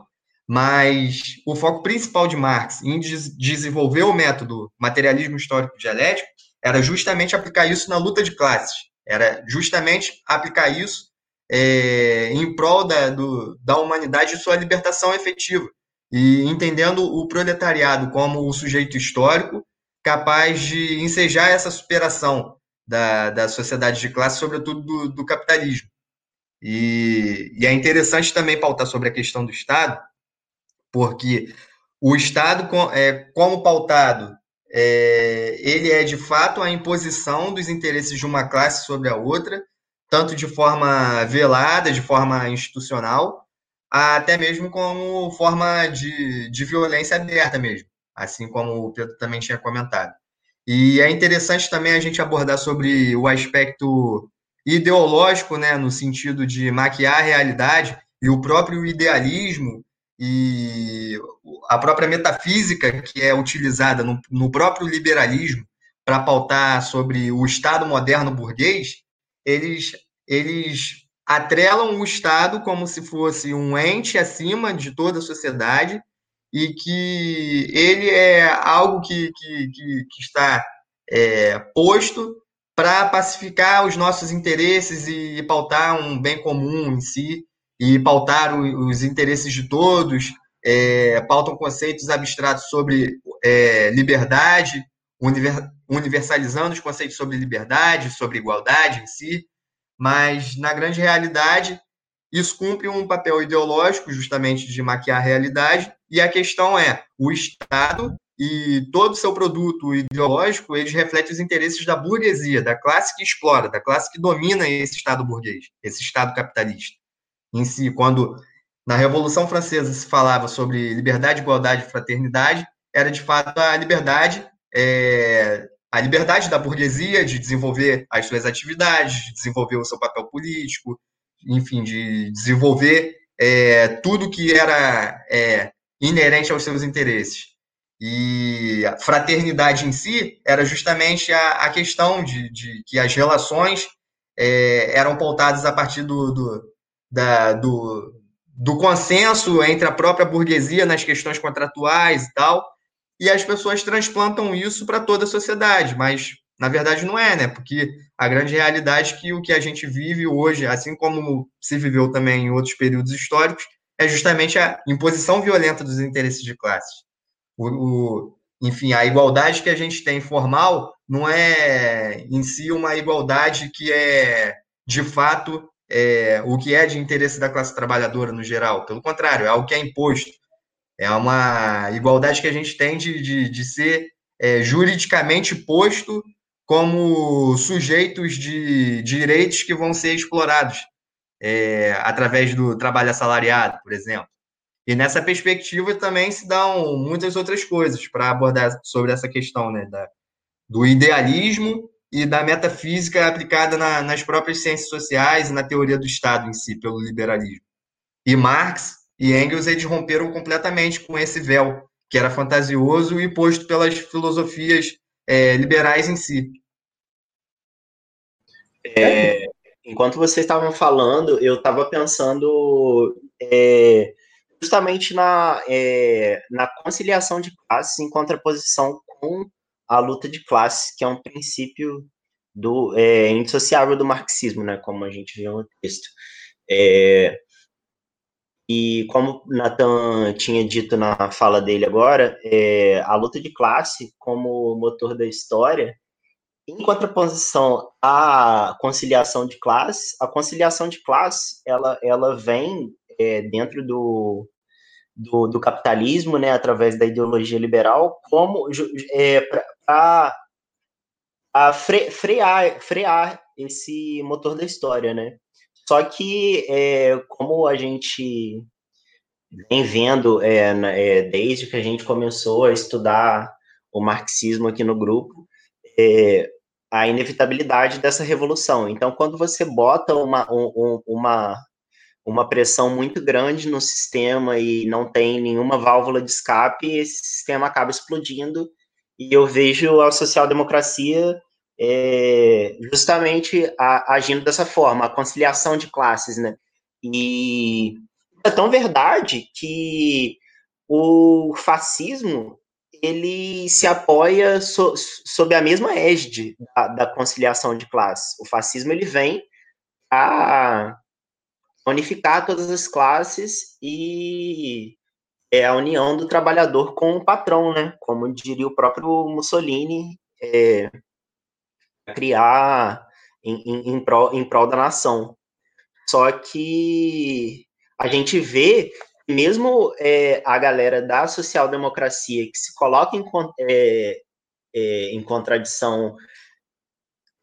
Mas o foco principal de Marx em desenvolver o método materialismo histórico dialético era justamente aplicar isso na luta de classes, era justamente aplicar isso é, em prol da, do, da humanidade e sua libertação efetiva e entendendo o proletariado como o sujeito histórico capaz de ensejar essa superação da, da sociedade de classe, sobretudo do, do capitalismo. E, e, é interessante também pautar sobre a questão do Estado, porque o Estado, é, como pautado, é, ele é de fato a imposição dos interesses de uma classe sobre a outra, tanto de forma velada, de forma institucional, até mesmo como forma de, de violência aberta mesmo, assim como o Pedro também tinha comentado. E é interessante também a gente abordar sobre o aspecto ideológico, né, no sentido de maquiar a realidade e o próprio idealismo e a própria metafísica que é utilizada no, no próprio liberalismo para pautar sobre o Estado moderno burguês, eles, eles atrelam o Estado como se fosse um ente acima de toda a sociedade e que ele é algo que, que, que, que está é, posto para pacificar os nossos interesses e pautar um bem comum em si, e pautar os interesses de todos, é, pautam conceitos abstratos sobre é, liberdade, universalizando os conceitos sobre liberdade, sobre igualdade em si, mas na grande realidade isso cumpre um papel ideológico, justamente de maquiar a realidade, e a questão é, o Estado e todo o seu produto ideológico, eles refletem os interesses da burguesia, da classe que explora, da classe que domina esse Estado burguês, esse Estado capitalista. Em si, quando na Revolução Francesa se falava sobre liberdade, igualdade e fraternidade, era de fato a liberdade é, a liberdade da burguesia de desenvolver as suas atividades, de desenvolver o seu papel político, enfim, de desenvolver é, tudo que era é, inerente aos seus interesses. E a fraternidade em si era justamente a, a questão de, de, que as relações é, eram pautadas a partir do, do, da, do, do consenso entre a própria burguesia nas questões contratuais e tal, e as pessoas transplantam isso para toda a sociedade, mas na verdade não é, né? Porque a grande realidade é que o que a gente vive hoje, assim como se viveu também em outros períodos históricos, é justamente a imposição violenta dos interesses de classe. O, o, enfim, a igualdade que a gente tem formal não é em si uma igualdade que é de fato é, o que é de interesse da classe trabalhadora no geral. Pelo contrário, é algo que é imposto. É uma igualdade que a gente tem de, de, de ser é, juridicamente posto como sujeitos de direitos que vão ser explorados é, através do trabalho assalariado, por exemplo. E nessa perspectiva também se dão muitas outras coisas para abordar sobre essa questão né, da, do idealismo e da metafísica aplicada na, nas próprias ciências sociais e na teoria do Estado em si, pelo liberalismo. E Marx e Engels eles romperam completamente com esse véu que era fantasioso e posto pelas filosofias é, liberais em si. É, enquanto vocês estavam falando, eu estava pensando é, justamente na, é, na conciliação de classes em contraposição com a luta de classes, que é um princípio do é, indissociável do marxismo, né, como a gente viu no texto. É, e como Nathan tinha dito na fala dele agora, é, a luta de classe como motor da história, em contraposição à conciliação de classe, a conciliação de classe ela, ela vem é, dentro do, do, do, capitalismo, né, através da ideologia liberal, como é, para fre, frear, frear esse motor da história, né? Só que, é, como a gente vem vendo é, é, desde que a gente começou a estudar o marxismo aqui no grupo, é, a inevitabilidade dessa revolução. Então, quando você bota uma, um, uma, uma pressão muito grande no sistema e não tem nenhuma válvula de escape, esse sistema acaba explodindo. E eu vejo a social-democracia é, justamente a, agindo dessa forma, a conciliação de classes, né? E é tão verdade que o fascismo ele se apoia so, sob a mesma égide da, da, conciliação de classes. O fascismo ele vem a unificar todas as classes e é a união do trabalhador com o patrão, né? Como diria o próprio Mussolini, é, criar em, em, em, prol, em prol da nação. Só que a gente vê mesmo é, a galera da social-democracia que se coloca em, é, é, em contradição,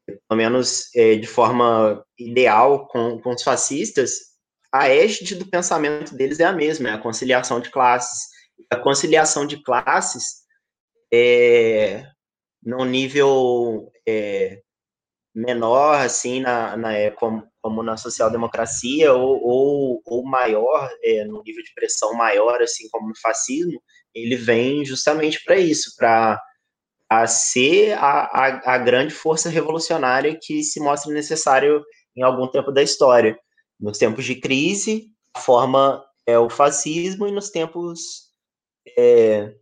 pelo menos é, de forma ideal, com, com os fascistas, a égide do pensamento deles é a mesma, é a conciliação de classes. A conciliação de classes, é, no nível é, menor, assim, na, na, é, como, como na social-democracia, ou, ou, ou maior, é, no nível de pressão maior, assim, como no fascismo, ele vem justamente para isso, para ser a, a, a, grande força revolucionária que se mostra necessário em algum tempo da história. Nos tempos de crise, a forma é o fascismo, e nos tempos é,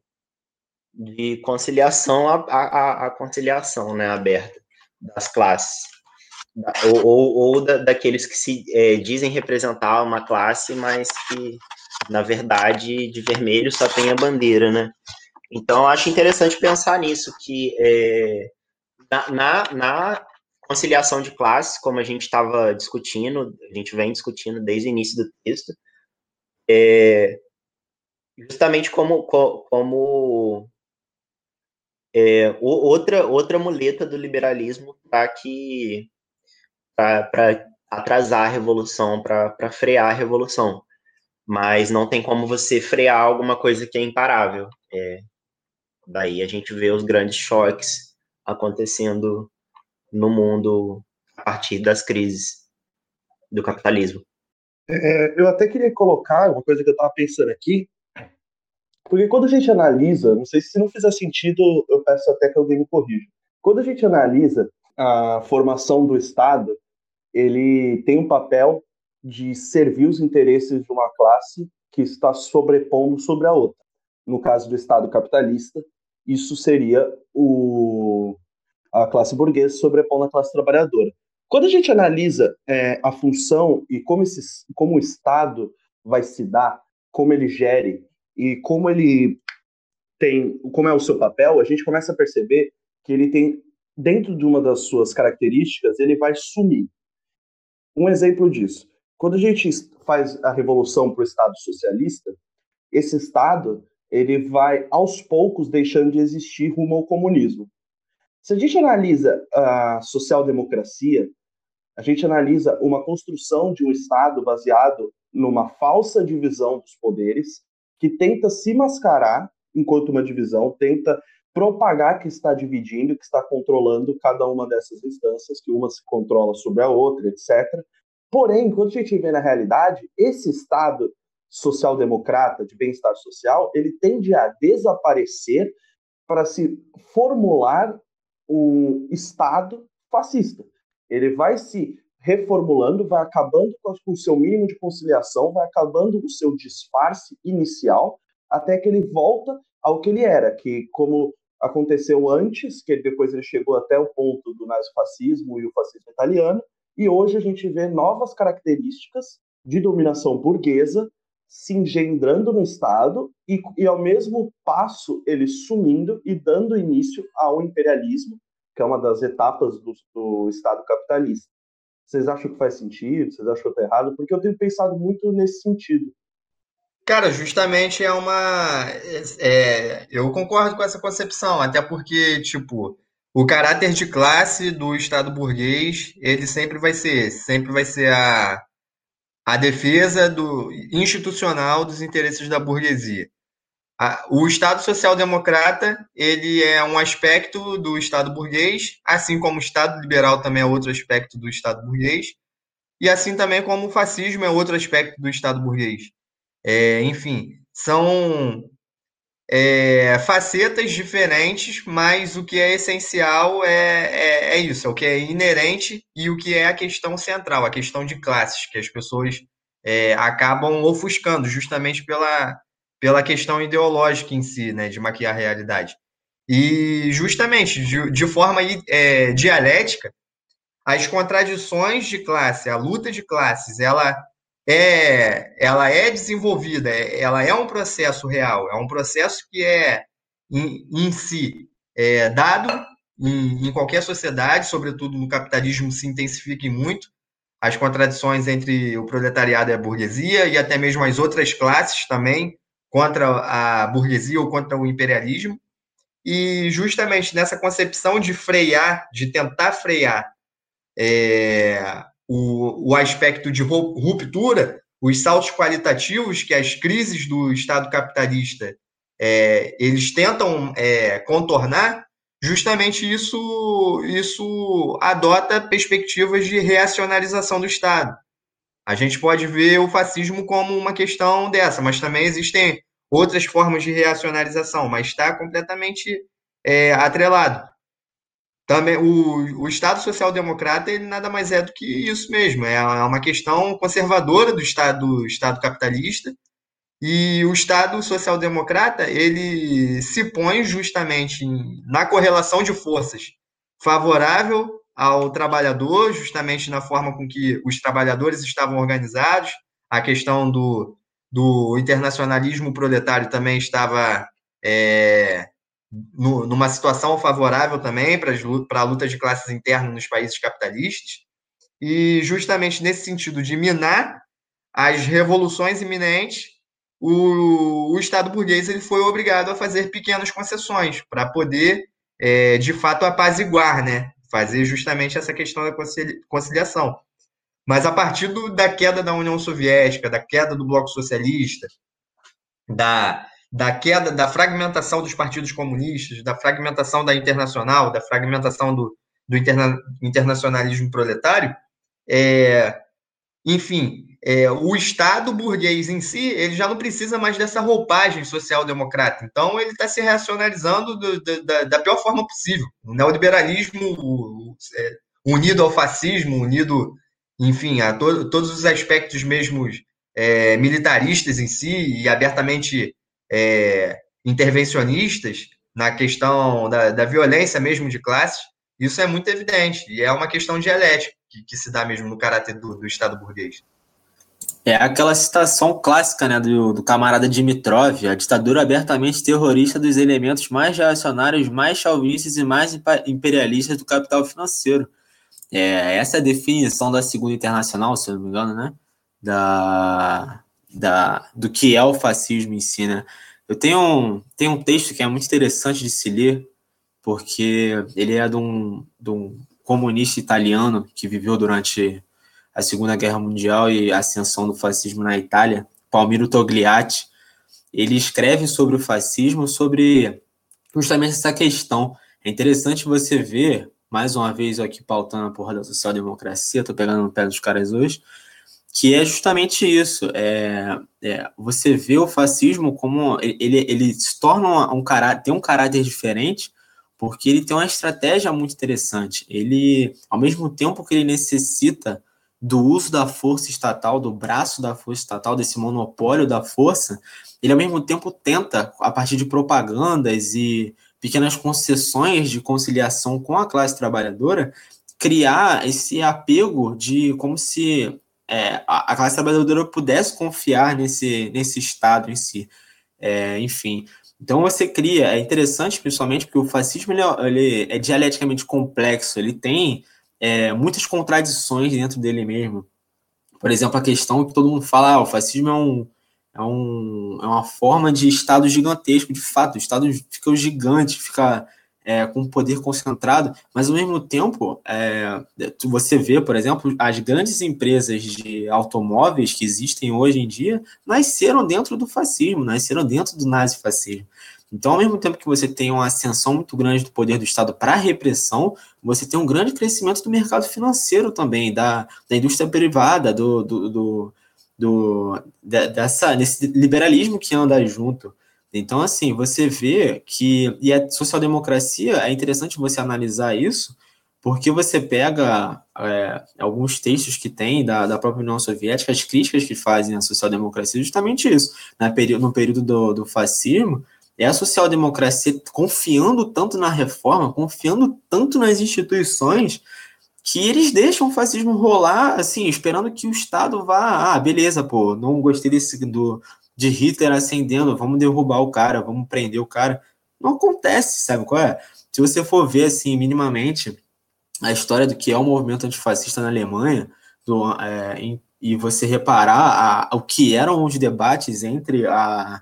de conciliação, a, a, a conciliação né, aberta das classes, ou, ou, ou da, daqueles que se é, dizem representar uma classe, mas que, na verdade, de vermelho só tem a bandeira, né? Então, acho interessante pensar nisso, que é, na, na, na, conciliação de classes, como a gente estava discutindo, a gente vem discutindo desde o início do texto, é, justamente como, como é, outra, outra muleta do liberalismo para que para atrasar a revolução, para frear a revolução. Mas não tem como você frear alguma coisa que é imparável. É, daí a gente vê os grandes choques acontecendo no mundo a partir das crises do capitalismo. É, eu até queria colocar uma coisa que eu estava pensando aqui, porque quando a gente analisa, não sei se não fizer sentido, eu peço até que alguém me corrija. Quando a gente analisa a formação do Estado, ele tem um papel de servir os interesses de uma classe que está sobrepondo sobre a outra. No caso do Estado capitalista, isso seria o, a classe burguesa sobrepondo a classe trabalhadora. Quando a gente analisa é, a função e como, esse, como o Estado vai se dar, como ele gere e como ele tem, como é o seu papel, a gente começa a perceber que ele tem, dentro de uma das suas características, ele vai sumir. Um exemplo disso, quando a gente faz a revolução para o Estado socialista, esse Estado ele vai aos poucos deixando de existir rumo ao comunismo. Se a gente analisa a social-democracia, a gente analisa uma construção de um Estado baseado numa falsa divisão dos poderes, que tenta se mascarar enquanto uma divisão, tenta propagar que está dividindo, que está controlando cada uma dessas instâncias, que uma se controla sobre a outra, etc. Porém, quando a gente vê na realidade, esse Estado social-democrata de bem-estar social, ele tende a desaparecer para se formular um Estado fascista. Ele vai se reformulando, vai acabando com o seu mínimo de conciliação, vai acabando o seu disfarce inicial, até que ele volta ao que ele era, que como aconteceu antes, que depois ele chegou até o ponto do nazifascismo e o fascismo italiano, e hoje a gente vê novas características de dominação burguesa se engendrando no Estado e, e, ao mesmo passo, ele sumindo e dando início ao imperialismo, que é uma das etapas do, do Estado capitalista. Vocês acham que faz sentido? Vocês acham que eu tô errado? Porque eu tenho pensado muito nesse sentido. Cara, justamente é uma. É, eu concordo com essa concepção, até porque, tipo, o caráter de classe do Estado burguês, ele sempre vai ser esse, sempre vai ser a, a defesa do institucional dos interesses da burguesia. A, o Estado social-democrata, ele é um aspecto do Estado burguês, assim como o Estado liberal também é outro aspecto do Estado burguês, e assim também como o fascismo é outro aspecto do Estado burguês. É, enfim, são é, facetas diferentes, mas o que é essencial é, é, é, isso, é o que é inerente e o que é a questão central, a questão de classes, que as pessoas é, acabam ofuscando justamente pela, pela questão ideológica em si, né, de maquiar a realidade. E justamente de, de forma é, dialética, as contradições de classe, a luta de classes, ela é, ela é desenvolvida, é, ela é um processo real, é um processo que é em, em si é, dado em, em, qualquer sociedade, sobretudo no capitalismo, se intensifica muito as contradições entre o proletariado e a burguesia e até mesmo as outras classes também contra a burguesia ou contra o imperialismo. E justamente nessa concepção de frear, de tentar frear é, o, o aspecto de ruptura, os saltos qualitativos que as crises do Estado capitalista é, eles tentam é, contornar, justamente isso, isso adota perspectivas de reacionalização do Estado. A gente pode ver o fascismo como uma questão dessa, mas também existem outras formas de reacionalização, mas está completamente é, atrelado. Também o, o Estado social-democrata ele nada mais é do que isso mesmo, é uma questão conservadora do Estado, do Estado capitalista. E o Estado social-democrata ele se põe justamente na correlação de forças favorável ao trabalhador, justamente na forma com que os trabalhadores estavam organizados, a questão do, do internacionalismo proletário também estava é, no, numa situação favorável também para a luta de classes internas nos países capitalistas, e justamente nesse sentido de minar as revoluções iminentes, o, o Estado burguês ele foi obrigado a fazer pequenas concessões para poder, é, de fato, apaziguar, né? fazer justamente essa questão da conciliação. Mas a partir do, da queda da União Soviética, da queda do Bloco Socialista, da, da queda, da fragmentação dos partidos comunistas, da fragmentação da internacional, da fragmentação do, do interna, internacionalismo proletário, é, enfim, é, o Estado burguês em si, ele já não precisa mais dessa roupagem social-democrata. Então, ele está se racionalizando do, da, da, pior forma possível. O neoliberalismo é, unido ao fascismo, unido, enfim, a to, todos os aspectos mesmos é, militaristas em si e abertamente é, intervencionistas na questão da, da, violência mesmo de classes, isso é muito evidente, e é uma questão dialética que, que se dá mesmo no caráter do, do, Estado burguês. É aquela citação clássica né, do, do camarada Dimitrov, a ditadura abertamente terrorista dos elementos mais reacionários, mais chauvinistas e mais imperialistas do capital financeiro. É, essa é a definição da Segunda Internacional, se eu não me engano, né? Da, da, do que é o fascismo em si, né? Eu tenho um, tenho um texto que é muito interessante de se ler, porque ele é de um, de um comunista italiano que viveu durante a Segunda Guerra Mundial e a ascensão do fascismo na Itália, Palmiro Togliatti. Ele escreve sobre o fascismo, sobre justamente essa questão. É interessante você ver, mais uma vez aqui pautando a porra da social-democracia, tô pegando no pé dos caras hoje, que é justamente isso. É, é, você vê o fascismo como ele, ele se torna um, um caráter, tem um caráter diferente, porque ele tem uma estratégia muito interessante. Ele, ao mesmo tempo que ele necessita do uso da força estatal, do braço da força estatal, desse monopólio da força, ele ao mesmo tempo tenta, a partir de propagandas e pequenas concessões de conciliação com a classe trabalhadora, criar esse apego de como se é, a, classe trabalhadora pudesse confiar nesse, nesse Estado em si. É, enfim, então você cria, é interessante principalmente porque o fascismo ele, é, ele é dialeticamente complexo, ele tem é, muitas contradições dentro dele mesmo. Por exemplo, a questão que todo mundo fala, ah, o fascismo é, um, é, um, é uma forma de Estado gigantesco, de fato, o Estado fica gigante, fica é, com poder concentrado, mas ao mesmo tempo, é, você vê, por exemplo, as grandes empresas de automóveis que existem hoje em dia nasceram dentro do fascismo, nasceram dentro do nazifascismo. Então, ao mesmo tempo que você tem uma ascensão muito grande do poder do Estado para a repressão, você tem um grande crescimento do mercado financeiro também, da, da indústria privada, do, do, do, do dessa, desse liberalismo que anda junto. Então, assim, você vê que. E a social-democracia, é interessante você analisar isso, porque você pega é, alguns textos que tem da, da própria União Soviética, as críticas que fazem à social-democracia, justamente isso. Na no período do, do fascismo, é a social-democracia confiando tanto na reforma, confiando tanto nas instituições, que eles deixam o fascismo rolar, assim, esperando que o Estado vá, ah, beleza, pô, não gostei desse do, de Hitler acendendo, vamos derrubar o cara, vamos prender o cara. Não acontece, sabe qual é? Se você for ver, assim, minimamente, a história do que é o movimento antifascista na Alemanha, do, é, em, e você reparar a, o que eram os debates entre a,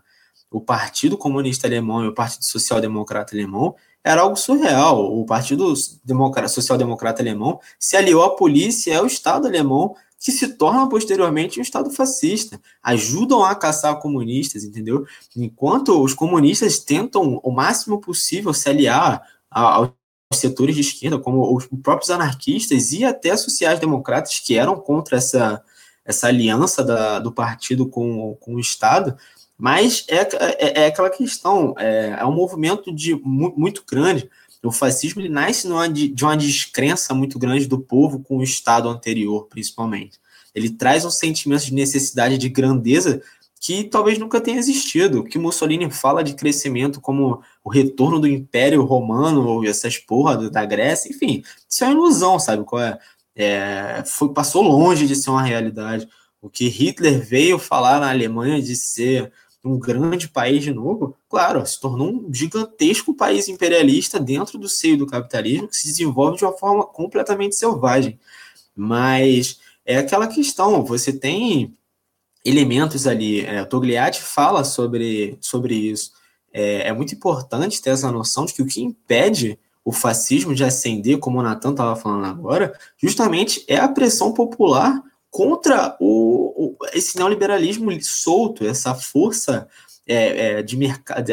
o Partido Comunista Alemão e o Partido Social Democrata Alemão, era algo surreal. O Partido Social Democrata Alemão se aliou à polícia e ao Estado alemão que se torna posteriormente um Estado fascista, ajudam a caçar comunistas, entendeu? Enquanto os comunistas tentam o máximo possível se aliar aos setores de esquerda, como os próprios anarquistas e até sociais-democratas que eram contra essa, essa aliança da, do partido com, com o Estado, mas é, é, é aquela questão, é, é, um movimento de muito grande, o fascismo ele nasce de uma descrença muito grande do povo com o Estado anterior, principalmente. Ele traz um sentimento de necessidade de grandeza que talvez nunca tenha existido. Que Mussolini fala de crescimento como o retorno do Império Romano, ou essas porra da Grécia, enfim, isso é uma ilusão, sabe qual é? é foi, passou longe de ser uma realidade. O que Hitler veio falar na Alemanha de ser um grande país de novo, claro, se tornou um gigantesco país imperialista dentro do seio do capitalismo que se desenvolve de uma forma completamente selvagem. Mas é aquela questão, você tem elementos ali, é, Togliatti fala sobre, sobre isso. É, é, muito importante ter essa noção de que o que impede o fascismo de ascender, como o Natan estava falando agora, justamente é a pressão popular contra o, o esse neoliberalismo solto, essa força é, é, de,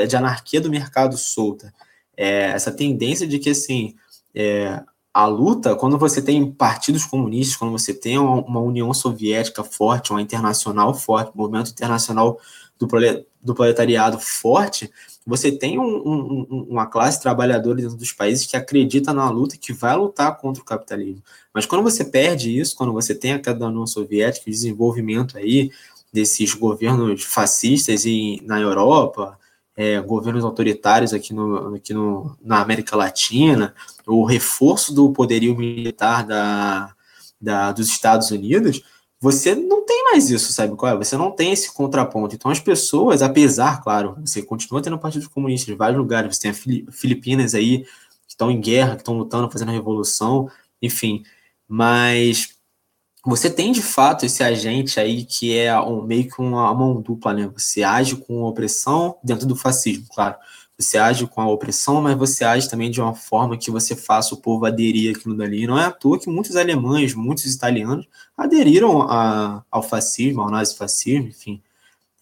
de anarquia do mercado solta. É, essa tendência de que assim é, a luta, quando você tem partidos comunistas, quando você tem uma, uma União Soviética forte, uma internacional forte, um movimento internacional do proletariado forte, você tem um, um, uma classe trabalhadora dentro dos países que acredita na luta que vai lutar contra o capitalismo. Mas quando você perde isso, quando você tem a queda da União Soviética, o desenvolvimento aí desses governos fascistas em, na Europa, é, governos autoritários aqui, no, aqui no, na América Latina, o reforço do poderio militar da, da, dos Estados Unidos, você não tem mais isso, sabe qual é? Você não tem esse contraponto. Então as pessoas, apesar, claro, você continua tendo partidos comunistas em vários lugares, você tem a Filipinas aí que estão em guerra, que estão lutando, fazendo revolução, enfim, mas você tem de fato esse agente aí que é um, meio que uma mão dupla, né? Você age com opressão dentro do fascismo, claro. Você age com a opressão, mas você age também de uma forma que você faça o povo aderir àquilo dali. Não é à toa que muitos alemães, muitos italianos aderiram a, ao fascismo, ao nazifascismo, enfim.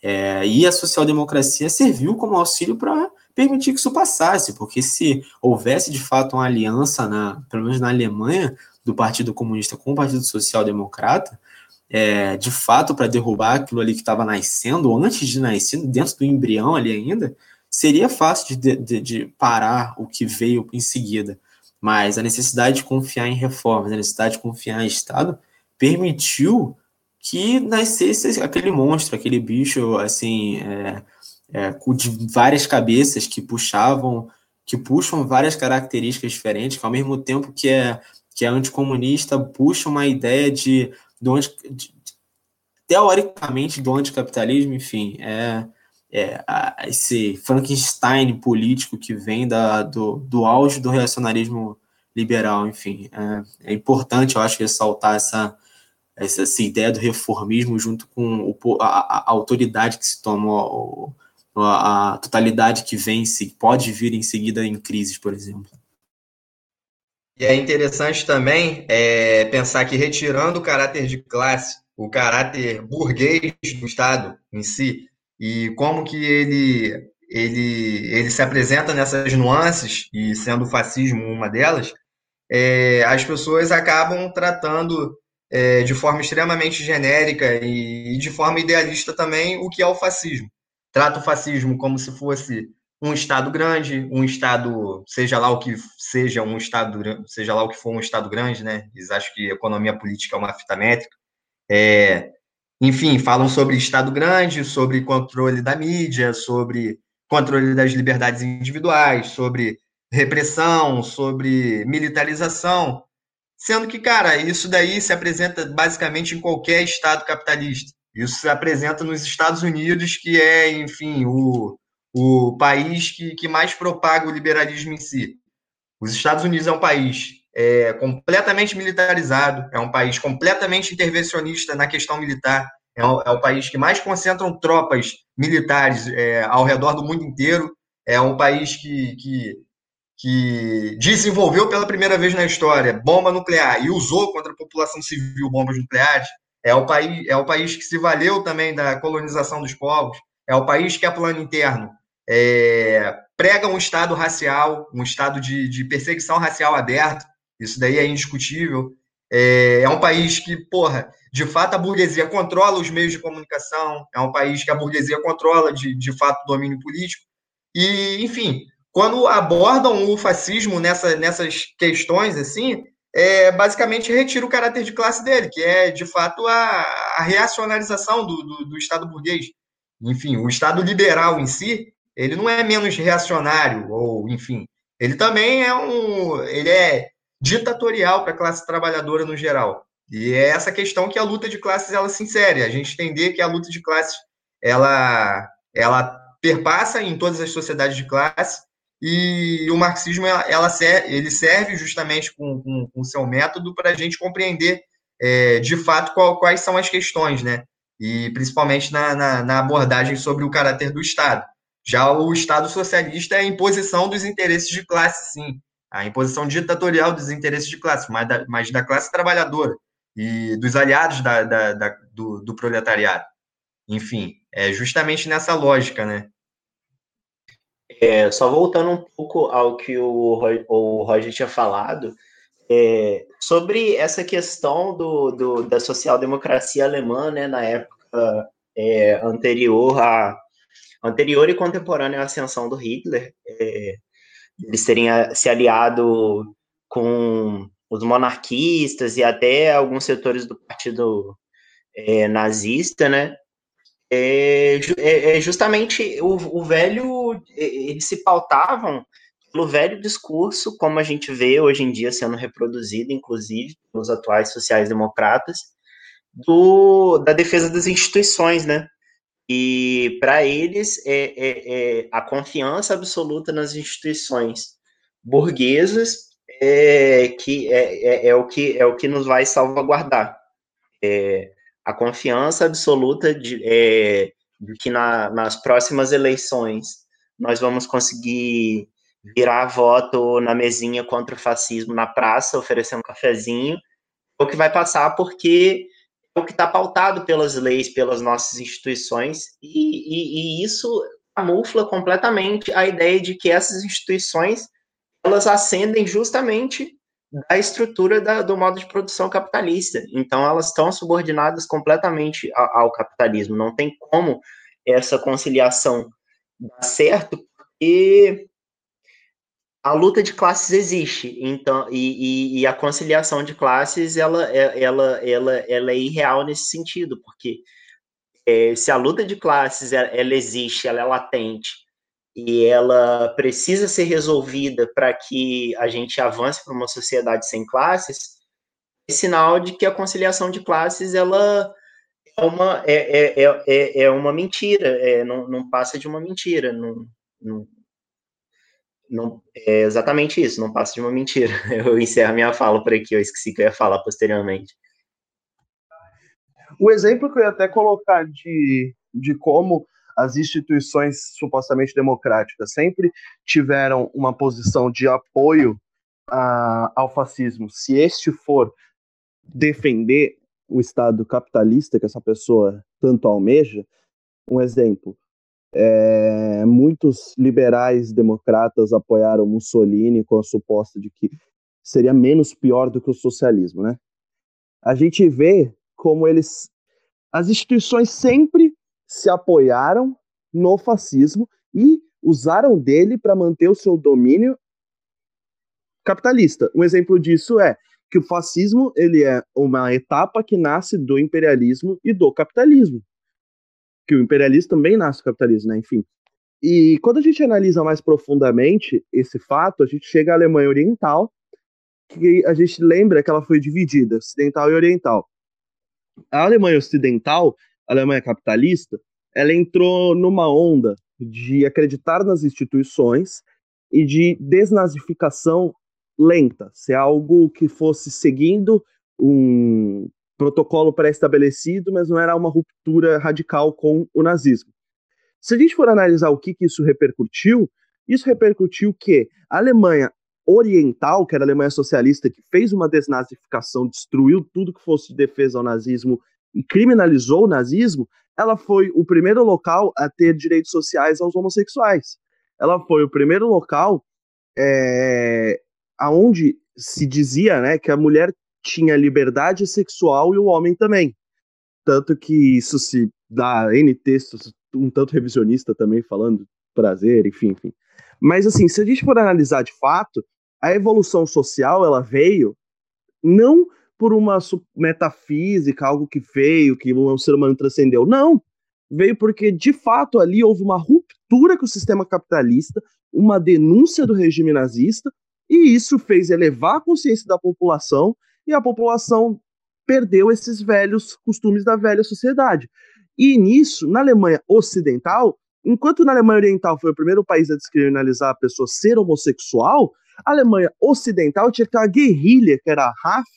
É, e a social-democracia serviu como auxílio para permitir que isso passasse, porque se houvesse de fato uma aliança, na, pelo menos na Alemanha, do Partido Comunista com o Partido Social Democrata, é, de fato, para derrubar aquilo ali que estava nascendo, ou antes de nascer, dentro do embrião ali ainda, seria fácil de, de, de, parar o que veio em seguida. Mas a necessidade de confiar em reformas, a necessidade de confiar em Estado, permitiu que nascesse aquele monstro, aquele bicho, assim, é, é, de várias cabeças que puxavam, que puxam várias características diferentes, que ao mesmo tempo que é, que é anticomunista, puxa uma ideia de, do de teoricamente do anticapitalismo, enfim, é, é, esse Frankenstein político que vem da, do, do auge do reacionarismo liberal, enfim. É, é importante, eu acho, ressaltar essa, essa, essa, ideia do reformismo junto com o, a, a, autoridade que se toma, a, a totalidade que vem, se pode vir em seguida em crises, por exemplo. E é interessante também é, pensar que retirando o caráter de classe, o caráter burguês do Estado em si, e como que ele, ele, ele se apresenta nessas nuances, e sendo o fascismo uma delas, é, as pessoas acabam tratando é, de forma extremamente genérica e, e de forma idealista também o que é o fascismo. Trata o fascismo como se fosse um estado grande, um estado, seja lá o que seja um estado, seja lá o que for um estado grande, né? Eles acham que economia política é uma fita métrica. É, enfim, falam sobre estado grande, sobre controle da mídia, sobre controle das liberdades individuais, sobre repressão, sobre militarização, sendo que, cara, isso daí se apresenta basicamente em qualquer estado capitalista. Isso se apresenta nos Estados Unidos, que é, enfim, o, o país que, que mais propaga o liberalismo em si. Os Estados Unidos é um país é, completamente militarizado, é um país completamente intervencionista na questão militar, é o, é o país que mais concentram tropas militares é, ao redor do mundo inteiro, é um país que, que, que desenvolveu pela primeira vez na história bomba nuclear e usou contra a população civil bombas nucleares, é o país, é o país que se valeu também da colonização dos povos, é o país que é plano interno é, prega um Estado racial, um Estado de, de, perseguição racial aberto, isso daí é indiscutível. É, é, um país que, porra, de fato a burguesia controla os meios de comunicação, é um país que a burguesia controla de, de fato o domínio político. E, enfim, quando abordam o fascismo nessa, nessas questões, assim, é, basicamente retira o caráter de classe dele, que é, de fato, a, a reacionalização do, do, do Estado burguês. Enfim, o Estado liberal em si, ele não é menos reacionário, ou enfim, ele também é um. ele é ditatorial para a classe trabalhadora no geral. E é essa questão que a luta de classes ela se insere. A gente entender que a luta de classes ela, ela perpassa em todas as sociedades de classe e o marxismo ela, serve, ele serve justamente com o seu método para a gente compreender é, de fato qual, quais são as questões, né? E principalmente na, na, na abordagem sobre o caráter do Estado. Já o Estado socialista é a imposição dos interesses de classe, sim. A imposição ditatorial dos interesses de classe, mas da, mas da classe trabalhadora e dos aliados da, da, da do, do, proletariado. Enfim, é justamente nessa lógica, né? É, só voltando um pouco ao que o, o Roger tinha falado, é, sobre essa questão do, do, da social-democracia alemã, né, na época é, anterior a, anterior e contemporânea à ascensão do Hitler, é, eles terem se aliado com os monarquistas e até alguns setores do partido é, nazista, né? É, é, é justamente o, o, velho, eles se pautavam pelo velho discurso, como a gente vê hoje em dia sendo reproduzido, inclusive, pelos atuais sociais-democratas, do, da defesa das instituições, né? E para eles é, é, é, a confiança absoluta nas instituições burguesas é, que é, é, é, o que é o que nos vai salvaguardar. É, a confiança absoluta de, é, de que na, nas próximas eleições nós vamos conseguir virar voto na mesinha contra o fascismo na praça, oferecendo um cafezinho, o que vai passar porque que está pautado pelas leis, pelas nossas instituições, e, e, e, isso camufla completamente a ideia de que essas instituições elas ascendem justamente da estrutura da, do modo de produção capitalista. Então, elas estão subordinadas completamente ao, ao capitalismo. Não tem como essa conciliação dar certo, porque a luta de classes existe, então e, e, e, a conciliação de classes ela, é, ela, ela, ela é irreal nesse sentido, porque é, se a luta de classes ela, ela, existe, ela é latente e ela precisa ser resolvida para que a gente avance para uma sociedade sem classes, é sinal de que a conciliação de classes ela é uma é, é, é, é uma mentira, é, não, não passa de uma mentira, não, não não, é exatamente isso, não passa de uma mentira. *laughs* Eu encerro minha fala por aqui, eu esqueci que eu ia falar posteriormente. O exemplo que eu ia até colocar de, de como as instituições supostamente democráticas sempre tiveram uma posição de apoio a, ao fascismo, se este for defender o Estado capitalista que essa pessoa tanto almeja, um exemplo, é, muitos liberais democratas apoiaram Mussolini com a suposta de que seria menos pior do que o socialismo, né? A gente vê como eles, as instituições sempre se apoiaram no fascismo e usaram dele para manter o seu domínio capitalista. Um exemplo disso é que o fascismo ele é uma etapa que nasce do imperialismo e do capitalismo que o imperialismo também nasce do capitalismo, né? Enfim. E quando a gente analisa mais profundamente esse fato, a gente chega à Alemanha Oriental, que a gente lembra que ela foi dividida, ocidental e oriental. A Alemanha Ocidental, a Alemanha capitalista, ela entrou numa onda de acreditar nas instituições e de desnazificação lenta, se algo que fosse seguindo um, protocolo pré-estabelecido, mas não era uma ruptura radical com o nazismo. Se a gente for analisar o que, que isso repercutiu, isso repercutiu que a Alemanha Oriental, que era a Alemanha socialista, que fez uma desnazificação, destruiu tudo que fosse de defesa ao nazismo e criminalizou o nazismo, ela foi o primeiro local a ter direitos sociais aos homossexuais. Ela foi o primeiro local é, aonde se dizia né, que a mulher tinha liberdade sexual e o homem também. Tanto que isso se dá N textos, um tanto revisionista também, falando prazer, enfim, enfim. Mas assim, se a gente for analisar de fato, a evolução social ela veio não por uma metafísica, algo que veio, que o ser humano transcendeu. Não. Veio porque, de fato, ali houve uma ruptura com o sistema capitalista, uma denúncia do regime nazista, e isso fez elevar a consciência da população e a população perdeu esses velhos costumes da velha sociedade. E nisso, na Alemanha Ocidental, enquanto na Alemanha Oriental foi o primeiro país a descriminalizar a pessoa ser homossexual, a Alemanha Ocidental tinha que ter uma guerrilha, que era a RAF,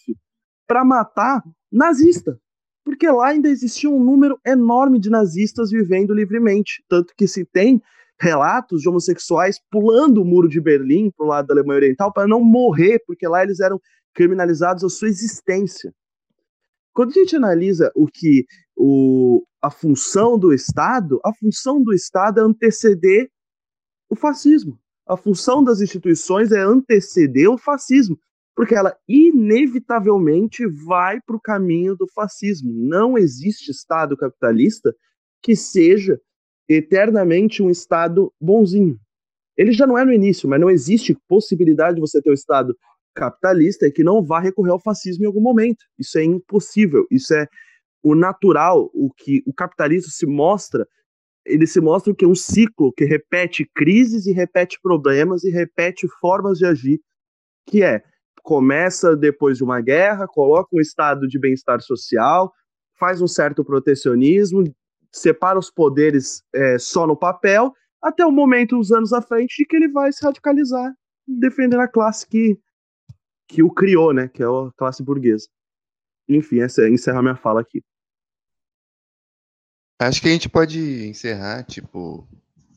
para matar nazista. Porque lá ainda existia um número enorme de nazistas vivendo livremente. Tanto que se tem relatos de homossexuais pulando o muro de Berlim para o lado da Alemanha Oriental para não morrer, porque lá eles eram criminalizados a sua existência. Quando a gente analisa o que o, a função do Estado, a função do Estado é anteceder o fascismo. A função das instituições é anteceder o fascismo, porque ela inevitavelmente vai para o caminho do fascismo. Não existe Estado capitalista que seja eternamente um Estado bonzinho. Ele já não é no início, mas não existe possibilidade de você ter um Estado capitalista é que não vá recorrer ao fascismo em algum momento. Isso é impossível. Isso é o natural, o que o capitalismo se mostra, ele se mostra que é um ciclo que repete crises e repete problemas e repete formas de agir, que é começa depois de uma guerra, coloca um estado de bem-estar social, faz um certo protecionismo, separa os poderes é, só no papel, até o momento, uns anos à frente, de que ele vai se radicalizar, defendendo a classe que que o criou, né? Que é a classe burguesa. Enfim, essa encerra minha fala aqui. Acho que a gente pode encerrar, tipo,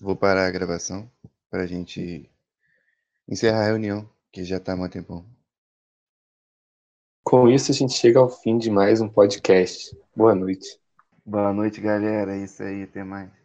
vou parar a gravação para a gente encerrar a reunião, que já está há muito tempo. Com isso, a gente chega ao fim de mais um podcast. Boa noite. Boa noite, galera. É isso aí, até mais.